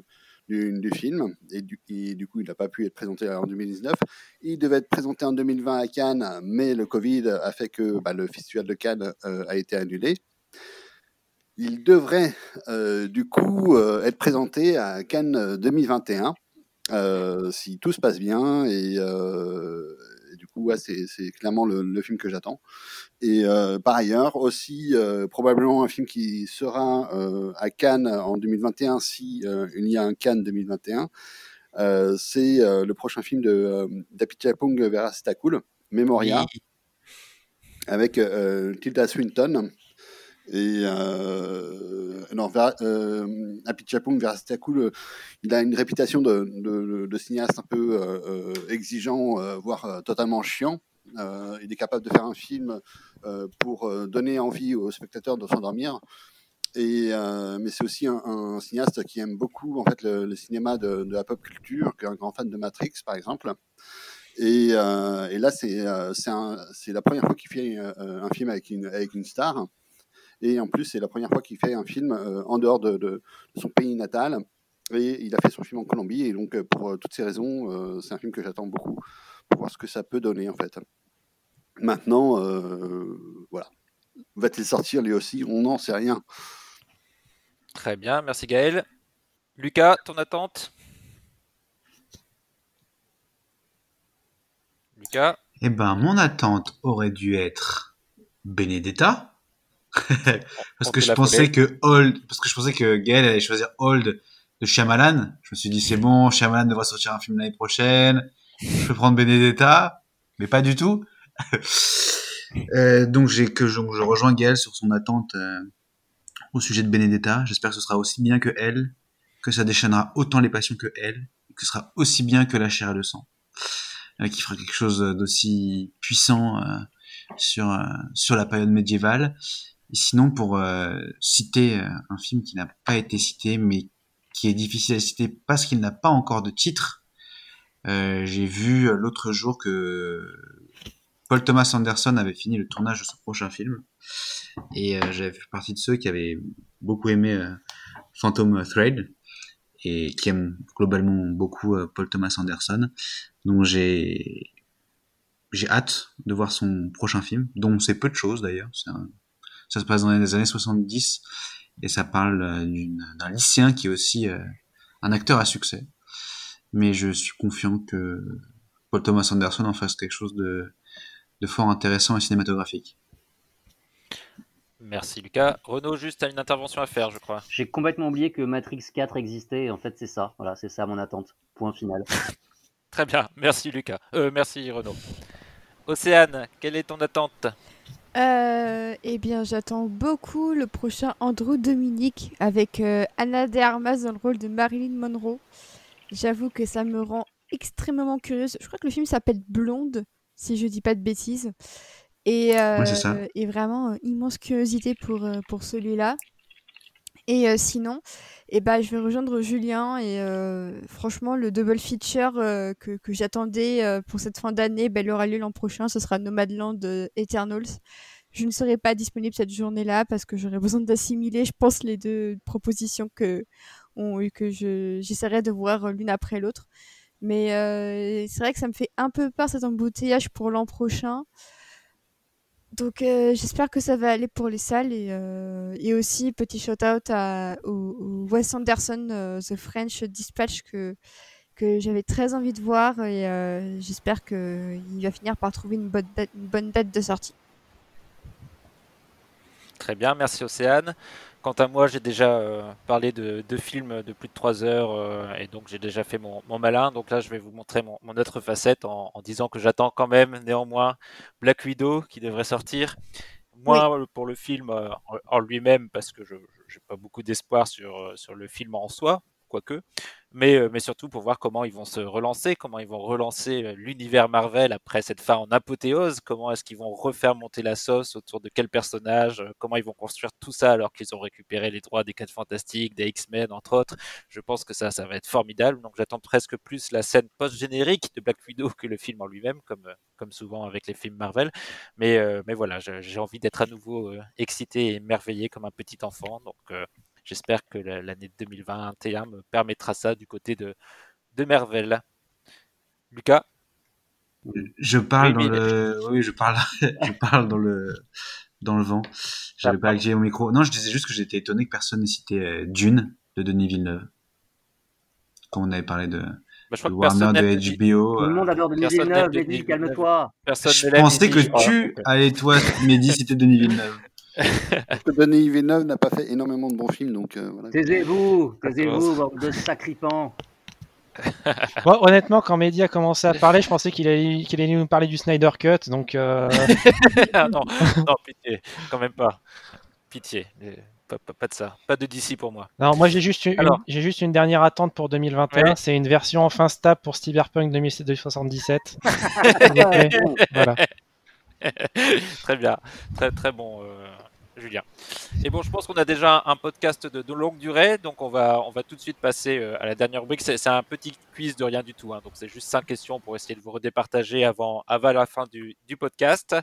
[SPEAKER 2] euh, du, film, et du, coup, il n'a pas pu être présenté en 2019. Il devait être présenté en 2020 à Cannes, mais le Covid a fait que bah, le festival de Cannes euh, a été annulé. Il devrait euh, du coup euh, être présenté à Cannes 2021, euh, si tout se passe bien, et, et du coup, ouais, c'est clairement le, le film que j'attends. Et par ailleurs, aussi probablement un film qui sera à Cannes en 2021 si il y a un Cannes 2021. Euh, c'est le prochain film de d'Apichatpong Verastakul, Memoria, avec Tilda Swinton. Et euh, non, euh, Apichatpong Verastakul, il a une réputation de, cinéaste un peu euh, euh, exigeant, euh, voire totalement chiant. Il est capable de faire un film pour donner envie aux spectateurs de s'endormir. Mais c'est aussi un, cinéaste qui aime beaucoup en fait le, cinéma de, la pop culture, qui est un grand fan de Matrix par exemple. Et, là, c'est la première fois qu'il fait un film avec une star. Et en plus, c'est la première fois qu'il fait un film euh, en dehors de, de- de son pays natal. Et il a fait son film en Colombie. Et donc, euh, pour euh, toutes ces raisons, euh, c'est un film que j'attends beaucoup pour voir ce que ça peut donner en fait. Maintenant, euh, voilà. Va-t-il sortir lui aussi? On n'en sait rien.
[SPEAKER 1] Très bien, merci Gaël. Lucas, ton attente? Lucas?
[SPEAKER 7] Eh ben, mon attente aurait dû être Benedetta. parce que je pensais que Old, parce que je pensais que Gaël allait choisir Old de Shyamalan. Je me suis dit, c'est bon, Shyamalan devrait sortir un film l'année prochaine. Je peux prendre Benedetta. Mais pas du tout. Euh, donc, j'ai que je, je rejoins Gaël sur son attente euh, au sujet de Benedetta. J'espère que ce sera aussi bien que elle, que ça déchaînera autant les passions que elle, que ce sera aussi bien que la chair et le sang euh, qui fera quelque chose d'aussi puissant sur sur la période médiévale. Sinon, pour euh, citer euh, un film qui n'a pas été cité, mais qui est difficile à citer parce qu'il n'a pas encore de titre, euh, j'ai vu l'autre jour que Paul Thomas Anderson avait fini le tournage de son prochain film, et j'avais fait partie de ceux qui avaient beaucoup aimé Phantom Thread et qui aiment globalement beaucoup Paul Thomas Anderson. Donc j'ai j'ai hâte de voir son prochain film, dont on sait peu de choses d'ailleurs. C'est Ça se passe dans les années 70 et ça parle euh, d'une- d'un lycéen qui est aussi euh, un acteur à succès. Mais je suis confiant que Paul Thomas Anderson en fasse quelque chose de, de fort intéressant et cinématographique.
[SPEAKER 1] Merci Lucas. Renaud, juste à une intervention à faire, je crois.
[SPEAKER 8] J'ai complètement oublié que Matrix 4 existait et en fait c'est ça. Voilà, c'est ça mon attente. Point final.
[SPEAKER 1] Très bien, merci Lucas. Euh, merci Renaud. Océane, quelle est ton attente?
[SPEAKER 6] Euh, eh bien, j'attends beaucoup le prochain Andrew Dominique avec euh, Anna de Armas dans le rôle de Marilyn Monroe. J'avoue que ça me rend extrêmement curieuse. Je crois que le film s'appelle Blonde, si je dis pas de bêtises. Et, euh, et vraiment, immense curiosité pour, pour celui-là. Et euh, sinon, eh ben, je vais rejoindre Julien et euh, franchement, le double feature euh, que, que j'attendais euh, pour cette fin d'année, ben, il aura lieu l'an prochain. Ce sera Nomadland euh, Eternals. Je ne serai pas disponible cette journée-là parce que j'aurai besoin d'assimiler, je pense, les deux propositions que, que je, j'essaierai de voir l'une après l'autre. Mais euh, c'est vrai que ça me fait un peu peur cet embouteillage pour l'an prochain. Donc euh, j'espère que ça va aller pour les salles et, euh, aussi petit shout out à, au, Wes Anderson euh, The French Dispatch que, que j'avais très envie de voir et j'espère qu'il va finir par trouver une bonne date de sortie.
[SPEAKER 1] Très bien, merci Océane. Quant à moi, j'ai déjà euh, parlé de deux films de plus de 3 heures euh, et donc j'ai déjà fait mon, mon malin. Donc là, je vais vous montrer mon, mon autre facette en, en disant que j'attends quand même néanmoins Black Widow qui devrait sortir. Moins euh, pour le film en, en lui-même parce que je n'ai pas beaucoup d'espoir sur, sur le film en soi, quoique, mais, euh, mais surtout pour voir comment ils vont se relancer, comment ils vont relancer euh, l'univers Marvel après cette fin en apothéose, comment est-ce qu'ils vont refaire monter la sauce autour de quel personnage, euh, comment ils vont construire tout ça alors qu'ils ont récupéré les droits des 4 Fantastiques, des X-Men entre autres. Je pense que ça, ça va être formidable, donc j'attends presque plus la scène post-générique de Black Widow que le film en lui-même, comme, comme souvent avec les films Marvel. Mais, mais voilà, j'ai envie d'être à nouveau excité et émerveillé comme un petit enfant, donc j'espère que la- l'année 2021 me permettra ça du côté de, de Marvel. Lucas?
[SPEAKER 7] Je parle
[SPEAKER 1] Oui,
[SPEAKER 7] dans le, oui, je parle, je parle dans le, dans le vent. J'avais pas activé mon micro. Non, je disais juste que j'étais étonné que personne n'ait cité euh, Dune de Denis Villeneuve. Quand on avait parlé de,
[SPEAKER 1] Bah, je crois
[SPEAKER 7] de
[SPEAKER 1] que personne
[SPEAKER 7] Warner, de HBO.
[SPEAKER 8] Tout le
[SPEAKER 7] euh,
[SPEAKER 8] monde adore Denis
[SPEAKER 1] Personne
[SPEAKER 8] Villeneuve, Denis calme-toi.
[SPEAKER 7] Je pensais que tu allais, toi, Mehdi, citer Denis Villeneuve.
[SPEAKER 2] Denis Villeneuve n'a pas fait énormément de bons films, donc euh, voilà.
[SPEAKER 8] Taisez-vous, taisez-vous, bande de sacripants.
[SPEAKER 3] Moi, honnêtement, quand Mehdi a commencé à parler, je pensais qu'il allait, qu'il allait nous parler du Snyder Cut. Donc, euh,
[SPEAKER 1] Ah non, non, pitié, quand même pas. Pitié, euh, pas, pas- pas de ça, pas de DC pour moi.
[SPEAKER 3] non, moi j'ai juste une,
[SPEAKER 1] Alors.
[SPEAKER 3] j'ai juste une dernière attente pour 2021.
[SPEAKER 1] Ouais.
[SPEAKER 3] C'est une version enfin stable pour Cyberpunk 2077. S'il vous plaît. voilà.
[SPEAKER 1] très bien, très très bon, euh, Julien. Et bon, je pense qu'on a déjà un podcast de, longue durée, donc on va on va tout de suite passer euh, à la dernière rubrique. C'est c'est un petit quiz de rien du tout, hein, donc c'est juste cinq questions pour essayer de vous redépartager avant avant la fin du, du podcast.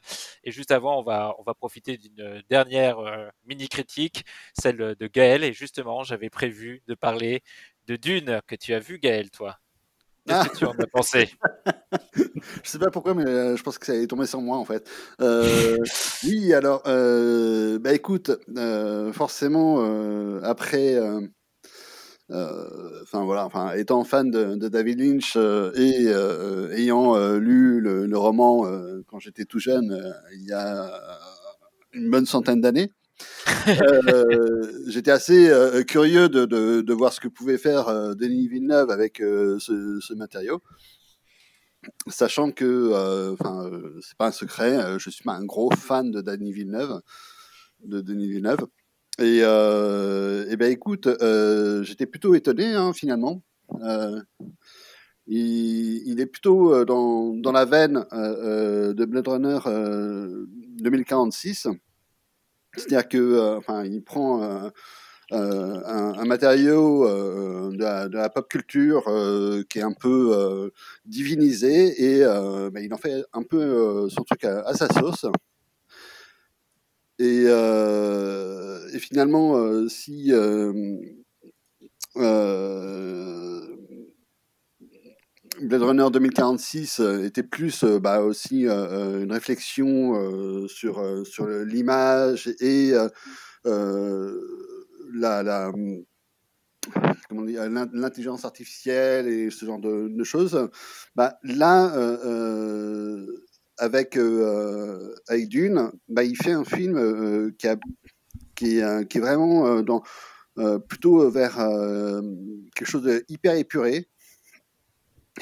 [SPEAKER 1] Et juste avant, on va on va profiter d'une dernière euh, mini critique, celle de Gaël. Et justement, j'avais prévu de parler de Dune que tu as vu, Gaël, toi? Qu'est-ce
[SPEAKER 2] sais pas pourquoi, mais euh, je pense que ça est tombé sur moi en fait. Euh, oui, alors, euh, bah écoute, forcément, après, enfin voilà, enfin étant fan de, David Lynch et ayant lu le, roman quand j'étais tout jeune, il y a une bonne centaine d'années. Euh, j'étais assez euh, curieux de, voir ce que pouvait faire euh, Denis Villeneuve avec ce, matériau sachant que, euh, euh, c'est pas un secret, je suis pas un gros fan de Denis Villeneuve, de Denis Villeneuve. Et, et ben écoute, j'étais plutôt étonné hein, finalement. Il, est plutôt dans, dans la veine de Blade Runner euh, 2046. C'est-à-dire que, euh, enfin, il prend euh, euh, un, matériau de, la, pop culture qui est un peu divinisé et ben, il en fait un peu son truc à, sa sauce. Et, et finalement, si Blade Runner 2046 euh, était plus euh, bah, aussi euh, une réflexion sur, sur l'image et la, l'intelligence artificielle et ce genre de, choses. Bah, là, avec, euh, bah, il fait un film qui est, vraiment plutôt vers quelque chose de hyper épuré,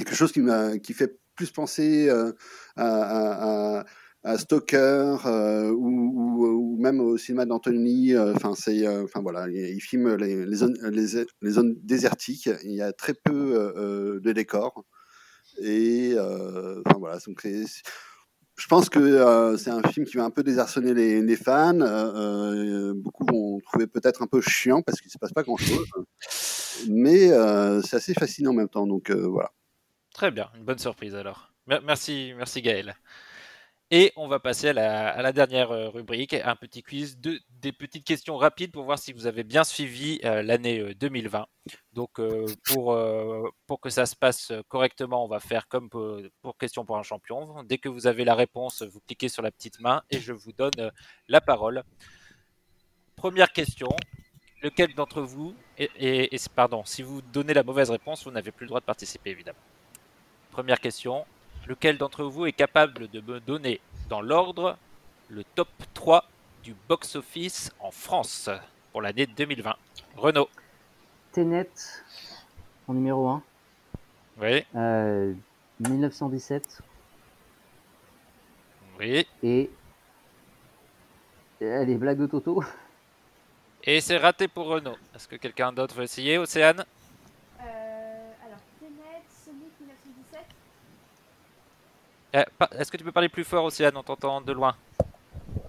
[SPEAKER 2] quelque chose qui, qui fait plus penser euh, à, à, à, Stoker euh, ou, même au cinéma d'Antony. euh, Enfin, c'est, enfin voilà, il, il filme les, zones, les, les zones désertiques. Il y a très peu de décors et enfin voilà, donc je pense que c'est un film qui va un peu désarçonner les, les fans. Beaucoup vont trouver peut-être un peu chiant parce qu'il se passe pas grand-chose, mais euh, c'est assez fascinant en même temps. Donc voilà.
[SPEAKER 1] Très bien, une bonne surprise alors. Mer- Merci, merci Gaël. Et on va passer à la, dernière euh, rubrique, un petit quiz, de, des petites questions rapides pour voir si vous avez bien suivi euh, l'année euh, 2020. Donc euh, pour, euh, pour que ça se passe correctement, on va faire comme pour, pour question pour un champion. Dès que vous avez la réponse, vous cliquez sur la petite main et je vous donne la parole. Première question. Lequel d'entre vous, et- et- pardon, si vous donnez la mauvaise réponse, vous n'avez plus le droit de participer évidemment. Première question. Lequel d'entre vous est capable de me donner dans l'ordre le top 3 du box-office en France pour l'année 2020 Renault.
[SPEAKER 8] Tenet en numéro 1.
[SPEAKER 1] Oui.
[SPEAKER 8] Euh, 1917.
[SPEAKER 1] Oui.
[SPEAKER 8] Et. euh, Les blagues de Toto.
[SPEAKER 1] Et c'est raté pour Renault. Est-ce que quelqu'un d'autre veut essayer? Océane
[SPEAKER 6] alors, Tenet, Sonic 1917.
[SPEAKER 1] Eh, Est-ce que tu peux parler plus fort Océane On t'entend de loin.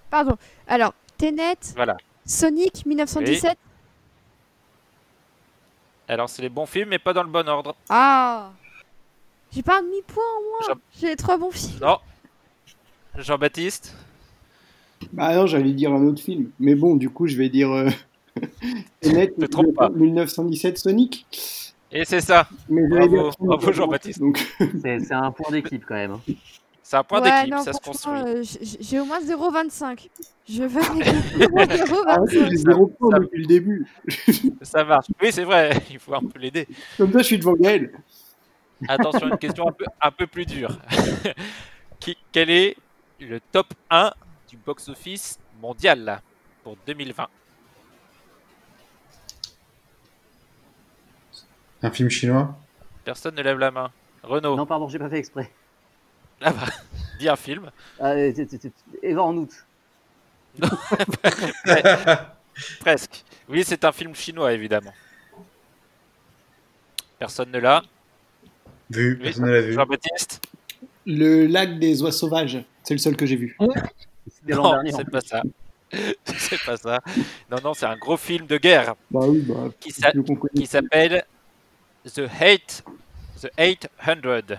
[SPEAKER 6] Pardon. Alors, Tenet,
[SPEAKER 1] Voilà.
[SPEAKER 6] Sonic 1917.
[SPEAKER 1] Alors c'est les bons films mais pas dans le bon ordre.
[SPEAKER 6] Ah J'ai pas un demi-point en moins. J'ai les trois bons films.
[SPEAKER 1] Non. Jean-Baptiste
[SPEAKER 5] Bah non, j'allais dire un autre film. Mais bon, du coup, je vais dire. Euh... Tenet, 1917 Sonic.
[SPEAKER 1] Et c'est ça.
[SPEAKER 5] Mais
[SPEAKER 1] Bravo, bravo Jean-Baptiste.
[SPEAKER 8] C'est un point d'équipe quand même. hein.
[SPEAKER 1] C'est un point
[SPEAKER 6] Ouais,
[SPEAKER 1] d'équipe, ça se construit.
[SPEAKER 6] euh, j'ai- au moins 0,25. Je vais au moins
[SPEAKER 5] Ah, ouais,
[SPEAKER 6] 0,25.
[SPEAKER 5] j'ai zéro point depuis le début.
[SPEAKER 1] Ça marche. Oui, c'est vrai, il faut un peu l'aider.
[SPEAKER 5] Comme ça, je suis devant Gaël.
[SPEAKER 1] Attention, une question un peu, un peu plus dure. Qui, quel est le top 1 du box-office mondial pour 2020
[SPEAKER 7] Un film chinois
[SPEAKER 1] Personne ne lève la main. Renaud
[SPEAKER 8] Non, pardon, j'ai pas fait exprès.
[SPEAKER 1] Ah bah, dis un film.
[SPEAKER 8] Euh, t- Eva en août.
[SPEAKER 1] Presque. Oui, c'est un film chinois, évidemment. Personne ne l'a.
[SPEAKER 7] Vu,
[SPEAKER 1] Oui,
[SPEAKER 7] personne ne l'a vu.
[SPEAKER 1] Jean-Baptiste
[SPEAKER 5] Le lac des oies sauvages, c'est le seul que j'ai vu.
[SPEAKER 1] Non, c'est pas ça. c'est pas ça. Non, non, c'est un gros film de guerre
[SPEAKER 5] Bah oui, bah.
[SPEAKER 1] qui s'appelle The Eight, The 800,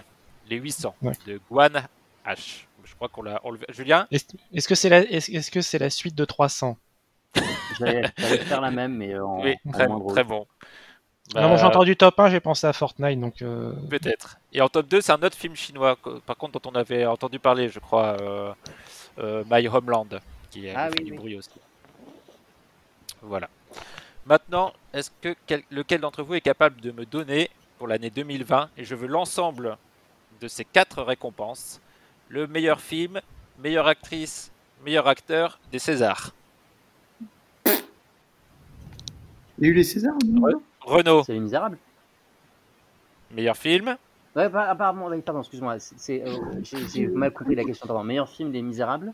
[SPEAKER 1] les 800
[SPEAKER 3] Ouais.
[SPEAKER 1] de Guan H. Je crois qu'on l'a. on le- Julien
[SPEAKER 3] Est-ce est-ce que c'est la, est-ce est-ce que c'est la suite de 300
[SPEAKER 8] J'allais faire la même, mais en,
[SPEAKER 1] Oui,
[SPEAKER 8] en
[SPEAKER 1] très,
[SPEAKER 8] moins drôle.
[SPEAKER 1] très bon.
[SPEAKER 3] Non, moi j'ai
[SPEAKER 1] Bah,
[SPEAKER 3] entendu top 1, j'ai pensé à Fortnite, donc euh,
[SPEAKER 1] Peut-être. Et en top 2, c'est un autre film chinois, par contre, dont on avait entendu parler, je crois, euh, euh, My Homeland, qui a
[SPEAKER 8] Ah
[SPEAKER 1] fait
[SPEAKER 8] oui,
[SPEAKER 1] du
[SPEAKER 8] oui.
[SPEAKER 1] bruit aussi. Voilà. Maintenant, est-ce que quel- lequel d'entre vous est capable de me donner pour l'année 2020, et je veux l'ensemble de ces quatre récompenses, le meilleur film, meilleure actrice, meilleur acteur des Césars?
[SPEAKER 5] Il y a eu les Césars en 2020
[SPEAKER 1] Renault,
[SPEAKER 8] C'est Les Misérables.
[SPEAKER 1] meilleur film,
[SPEAKER 8] Ouais, pardon, excuse-moi. euh, J'ai j'ai mal compris la question. Pardon. Meilleur film, Les Misérables?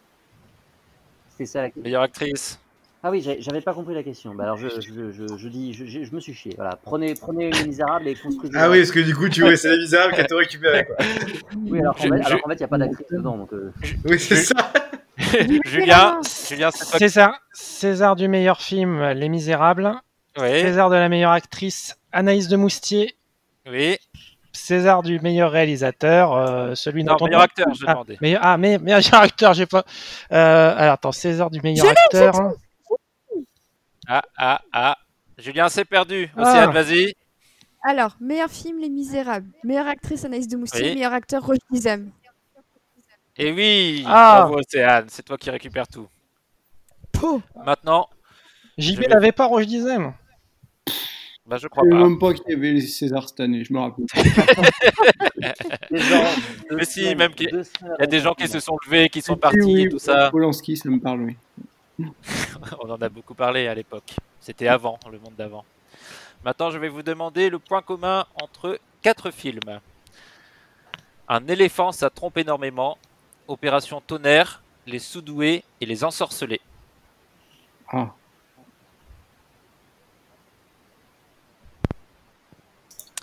[SPEAKER 8] C'est ça la question.
[SPEAKER 1] meilleure actrice.
[SPEAKER 8] Ah oui, j'avais pas compris la question. Bah alors je, je, je, je dis, je, je- je me suis chié. Voilà, prenez, prenez Les Misérables et construisez.
[SPEAKER 7] Ah oui, parce que du coup, tu vois, c'est les misérables qui a tout récupéré, quoi.
[SPEAKER 8] Oui, alors qu'en
[SPEAKER 1] Je-
[SPEAKER 8] fait,
[SPEAKER 1] je-
[SPEAKER 8] alors qu'en fait, il n'y a pas d'actrice dedans. Donc, euh,
[SPEAKER 7] Oui, c'est ça.
[SPEAKER 1] Julien, Julien, qui-
[SPEAKER 3] César, César du meilleur film, Les Misérables.
[SPEAKER 1] Oui,
[SPEAKER 3] César de la meilleure actrice, Anaïs de Moustier.
[SPEAKER 1] oui.
[SPEAKER 3] César du meilleur réalisateur, euh, celui
[SPEAKER 1] Non,
[SPEAKER 3] dont on
[SPEAKER 1] meilleur acteur, je
[SPEAKER 3] ah,
[SPEAKER 1] demandais.
[SPEAKER 3] meilleur, ah, mais, meilleur acteur, j'ai pas. Euh, alors attends, César du meilleur acteur. hein.
[SPEAKER 1] Ah, ah, ah. Julien s'est perdu.
[SPEAKER 3] Ah.
[SPEAKER 1] Océane, vas-y.
[SPEAKER 6] Alors, meilleur film, Les Misérables. Meilleure actrice, Anaïs de Moustier.
[SPEAKER 1] Oui.
[SPEAKER 6] Meilleur acteur, Roger Dizem.
[SPEAKER 1] Et oui,
[SPEAKER 3] Ah.
[SPEAKER 1] bravo Océane, c'est toi qui récupères tout. Maintenant,
[SPEAKER 3] JB
[SPEAKER 1] vais-
[SPEAKER 3] n'avait pas Roche Dizem.
[SPEAKER 1] bah, je crois pas.
[SPEAKER 5] même pas qu'il y avait les Césars cette année, je me rappelle.
[SPEAKER 1] Mais si,
[SPEAKER 8] semaines-
[SPEAKER 1] même qu'il y a des gens qui se sont levés, qui sont partis
[SPEAKER 5] oui,
[SPEAKER 1] et tout ça.
[SPEAKER 5] Polanski, ça me parle, oui.
[SPEAKER 1] On en a beaucoup parlé à l'époque. C'était avant, le monde d'avant. Maintenant, je vais vous demander le point commun entre quatre films. Un éléphant, ça trompe énormément. Opération Tonnerre, Les Soudoués et Les Ensorcelés.
[SPEAKER 9] Ah.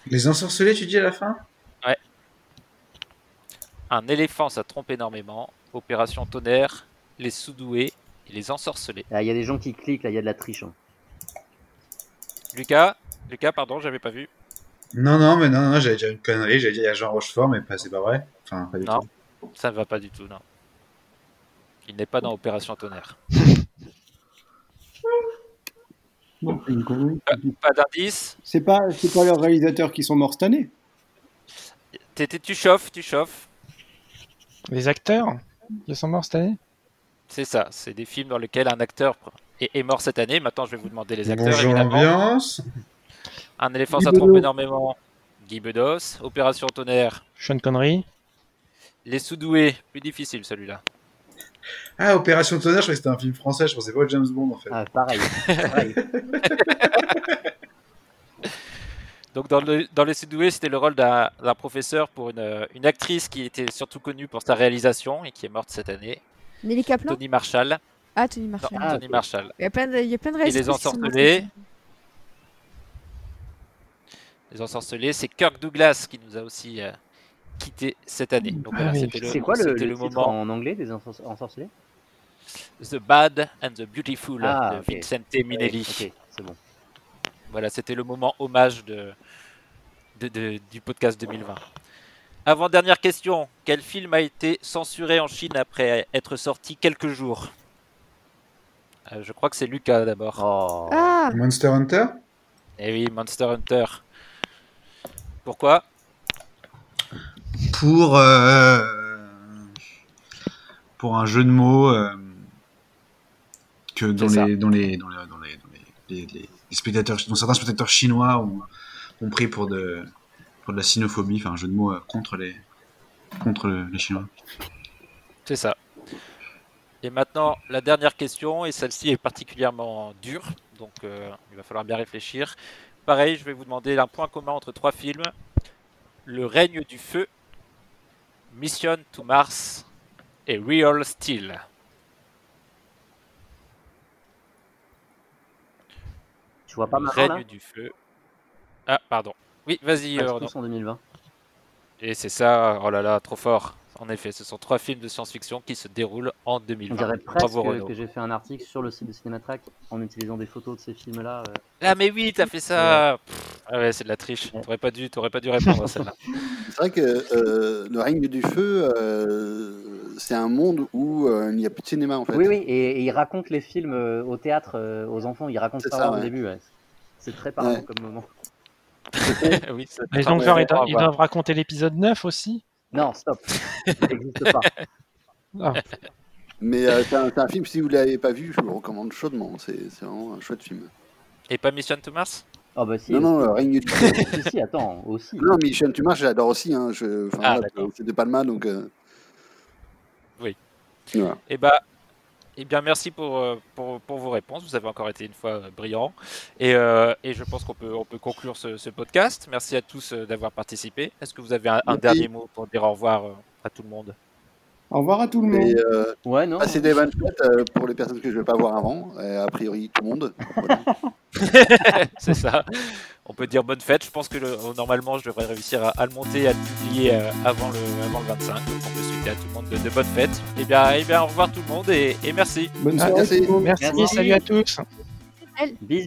[SPEAKER 7] Les ensorcelés, tu dis à la fin?
[SPEAKER 1] Ouais. Un éléphant, ça trompe énormément. Opération Tonnerre, Les Soudoués Les Ensorcelés.
[SPEAKER 8] Ah, Il y a des gens qui cliquent, là, il y a de la triche. hein.
[SPEAKER 1] Lucas, Lucas, pardon, j'avais pas vu.
[SPEAKER 7] Non, non, mais non, non, j'allais dire une connerie, j'allais dire il y a Jean Rochefort, mais pas, c'est pas vrai. Enfin, pas du
[SPEAKER 1] Non,
[SPEAKER 7] tout.
[SPEAKER 1] ça ne va pas du tout, non. Il n'est pas dans Opération Tonnerre.
[SPEAKER 9] Non, c'est une connerie.
[SPEAKER 1] Pas d'indice.
[SPEAKER 5] C'est pas, c'est pas leurs réalisateurs qui sont morts cette année.
[SPEAKER 1] T'étais- Tu chauffes, tu chauffes.
[SPEAKER 3] Les acteurs qui sont morts cette année?
[SPEAKER 1] C'est ça, c'est des films dans lesquels un acteur est, est mort cette année. Maintenant, je vais vous demander les acteurs,
[SPEAKER 7] Bonjour
[SPEAKER 1] évidemment.
[SPEAKER 7] l'ambiance.
[SPEAKER 1] Un éléphant, ça trompe énormément. Guy Bedos. Opération Tonnerre.
[SPEAKER 3] Sean Connery.
[SPEAKER 1] Les Soudoués. Plus difficile, celui-là.
[SPEAKER 7] Ah, Opération Tonnerre, je croyais que c'était un film français, je pensais pas au James Bond en fait.
[SPEAKER 8] Ah, pareil.
[SPEAKER 1] Donc, dans, le, dans Les Soudoués, c'était le rôle d'un d'un professeur pour une, une actrice qui était surtout connue pour sa réalisation et qui est morte cette année.
[SPEAKER 6] Nelly Kaplan
[SPEAKER 1] Tony Marshall.
[SPEAKER 6] Ah, Tony
[SPEAKER 1] Non,
[SPEAKER 6] Marshall.
[SPEAKER 1] Tony Marshall.
[SPEAKER 6] Il y a plein de, il y a plein de
[SPEAKER 1] Et les ensorcelés. Les ensorcelés, c'est Kirk Douglas qui nous a aussi euh, quitté cette année. Donc voilà,
[SPEAKER 8] Ah
[SPEAKER 1] c'était le,
[SPEAKER 8] C'est quoi le,
[SPEAKER 1] c'était
[SPEAKER 8] le
[SPEAKER 1] le
[SPEAKER 8] titre
[SPEAKER 1] moment.
[SPEAKER 8] en anglais des ensor- ensorcelés?
[SPEAKER 1] The Bad and the Beautiful
[SPEAKER 8] Ah,
[SPEAKER 1] de
[SPEAKER 8] ok.
[SPEAKER 1] Vincente
[SPEAKER 8] Ouais,
[SPEAKER 1] Minelli.
[SPEAKER 8] c'est bon.
[SPEAKER 1] Voilà, c'était le moment hommage de, de- de- du podcast 2020. Avant-dernière question. Quel film a été censuré en Chine après être sorti quelques jours? Euh, Je crois que c'est Lucas d'abord.
[SPEAKER 8] Oh.
[SPEAKER 6] Ah
[SPEAKER 7] Monster Hunter?
[SPEAKER 1] Eh oui, Monster Hunter. Pourquoi?
[SPEAKER 7] Pour, euh, pour un jeu de mots euh, que dans les, dans les, dans les, dans les, dans les, les- les- les spectateurs, dont certains spectateurs chinois ont, ont pris pour de, pour de la sinophobie, enfin un jeu de mots euh, contre les, contre le- les Chinois.
[SPEAKER 1] C'est ça. Et maintenant, la dernière question, et celle-ci est particulièrement dure, donc euh, il va falloir bien réfléchir. Pareil, je vais vous demander un point commun entre trois films. Le règne du feu, Mission to Mars et Real Steel.
[SPEAKER 8] Tu vois pas
[SPEAKER 1] Le
[SPEAKER 8] là
[SPEAKER 1] règne du feu. Ah, pardon. Oui, vas-y, euh,
[SPEAKER 8] en 2020.
[SPEAKER 1] Et c'est ça, oh là là, trop fort. En effet, ce sont trois films de science-fiction qui se déroulent en
[SPEAKER 8] On
[SPEAKER 1] 2020.
[SPEAKER 8] dirait presque
[SPEAKER 1] Bravo
[SPEAKER 8] que j'ai fait un article sur le site de Cinématrack en utilisant des photos de ces films-là. euh.
[SPEAKER 1] Ah mais oui, t'as fait ça. Pff, ah ouais, c'est de la triche. T'aurais pas dû, t'aurais pas dû répondre à celle-là.
[SPEAKER 2] C'est vrai que euh, le règne du feu, euh, c'est un monde où euh, il n'y a plus de cinéma en fait.
[SPEAKER 8] Oui, oui, et, et il raconte les films euh, au théâtre euh, aux enfants. Il raconte ça,
[SPEAKER 2] ça,
[SPEAKER 8] au
[SPEAKER 2] ouais.
[SPEAKER 8] début. ouais. C'est très parlant
[SPEAKER 2] Ouais.
[SPEAKER 8] comme moment.
[SPEAKER 1] oui,
[SPEAKER 3] Et donc, genre, ils, doivent, ils doivent raconter l'épisode 9 aussi?
[SPEAKER 8] Non, stop. Ça n'existe pas.
[SPEAKER 3] Ah.
[SPEAKER 2] Mais euh, c'est un, film, si vous ne l'avez pas vu, je vous le recommande chaudement. C'est vraiment un chouette film.
[SPEAKER 1] Et pas Mission to Mars?
[SPEAKER 8] Ah bah si.
[SPEAKER 2] Non, non, feu.
[SPEAKER 8] si, si, attends, aussi.
[SPEAKER 2] Non, Mission to Mars, j'adore aussi. Hein. Je, enfin,
[SPEAKER 1] Ah,
[SPEAKER 2] c'est de Palma, donc. euh,
[SPEAKER 1] Oui.
[SPEAKER 2] voilà.
[SPEAKER 1] Et bah, eh bien, merci pour, euh, pour, pour vos réponses. Vous avez encore été une fois euh, brillants. Et, euh, et je pense qu'on peut, on peut conclure ce, ce podcast. Merci à tous d'avoir participé. Est-ce que vous avez un, dernier mot pour dire au revoir à tout le monde?
[SPEAKER 5] Au revoir à tout le monde.
[SPEAKER 2] Et, euh,
[SPEAKER 8] Ouais, non.
[SPEAKER 2] passer des bonnes fêtes euh, pour les personnes que je ne vais pas voir avant. Et a priori, tout le monde.
[SPEAKER 1] C'est ça. On peut dire bonne fête. Je pense que le- normalement, je devrais réussir à, à le monter, à le publier euh, avant, le, avant le 25. Donc, on peut souhaiter à tout le monde de, de bonnes fêtes. Et bien, eh bien, au revoir tout le monde et, et merci.
[SPEAKER 5] Bonne
[SPEAKER 3] Ah,
[SPEAKER 5] soirée.
[SPEAKER 2] merci.
[SPEAKER 3] salut à tous.
[SPEAKER 8] Bis,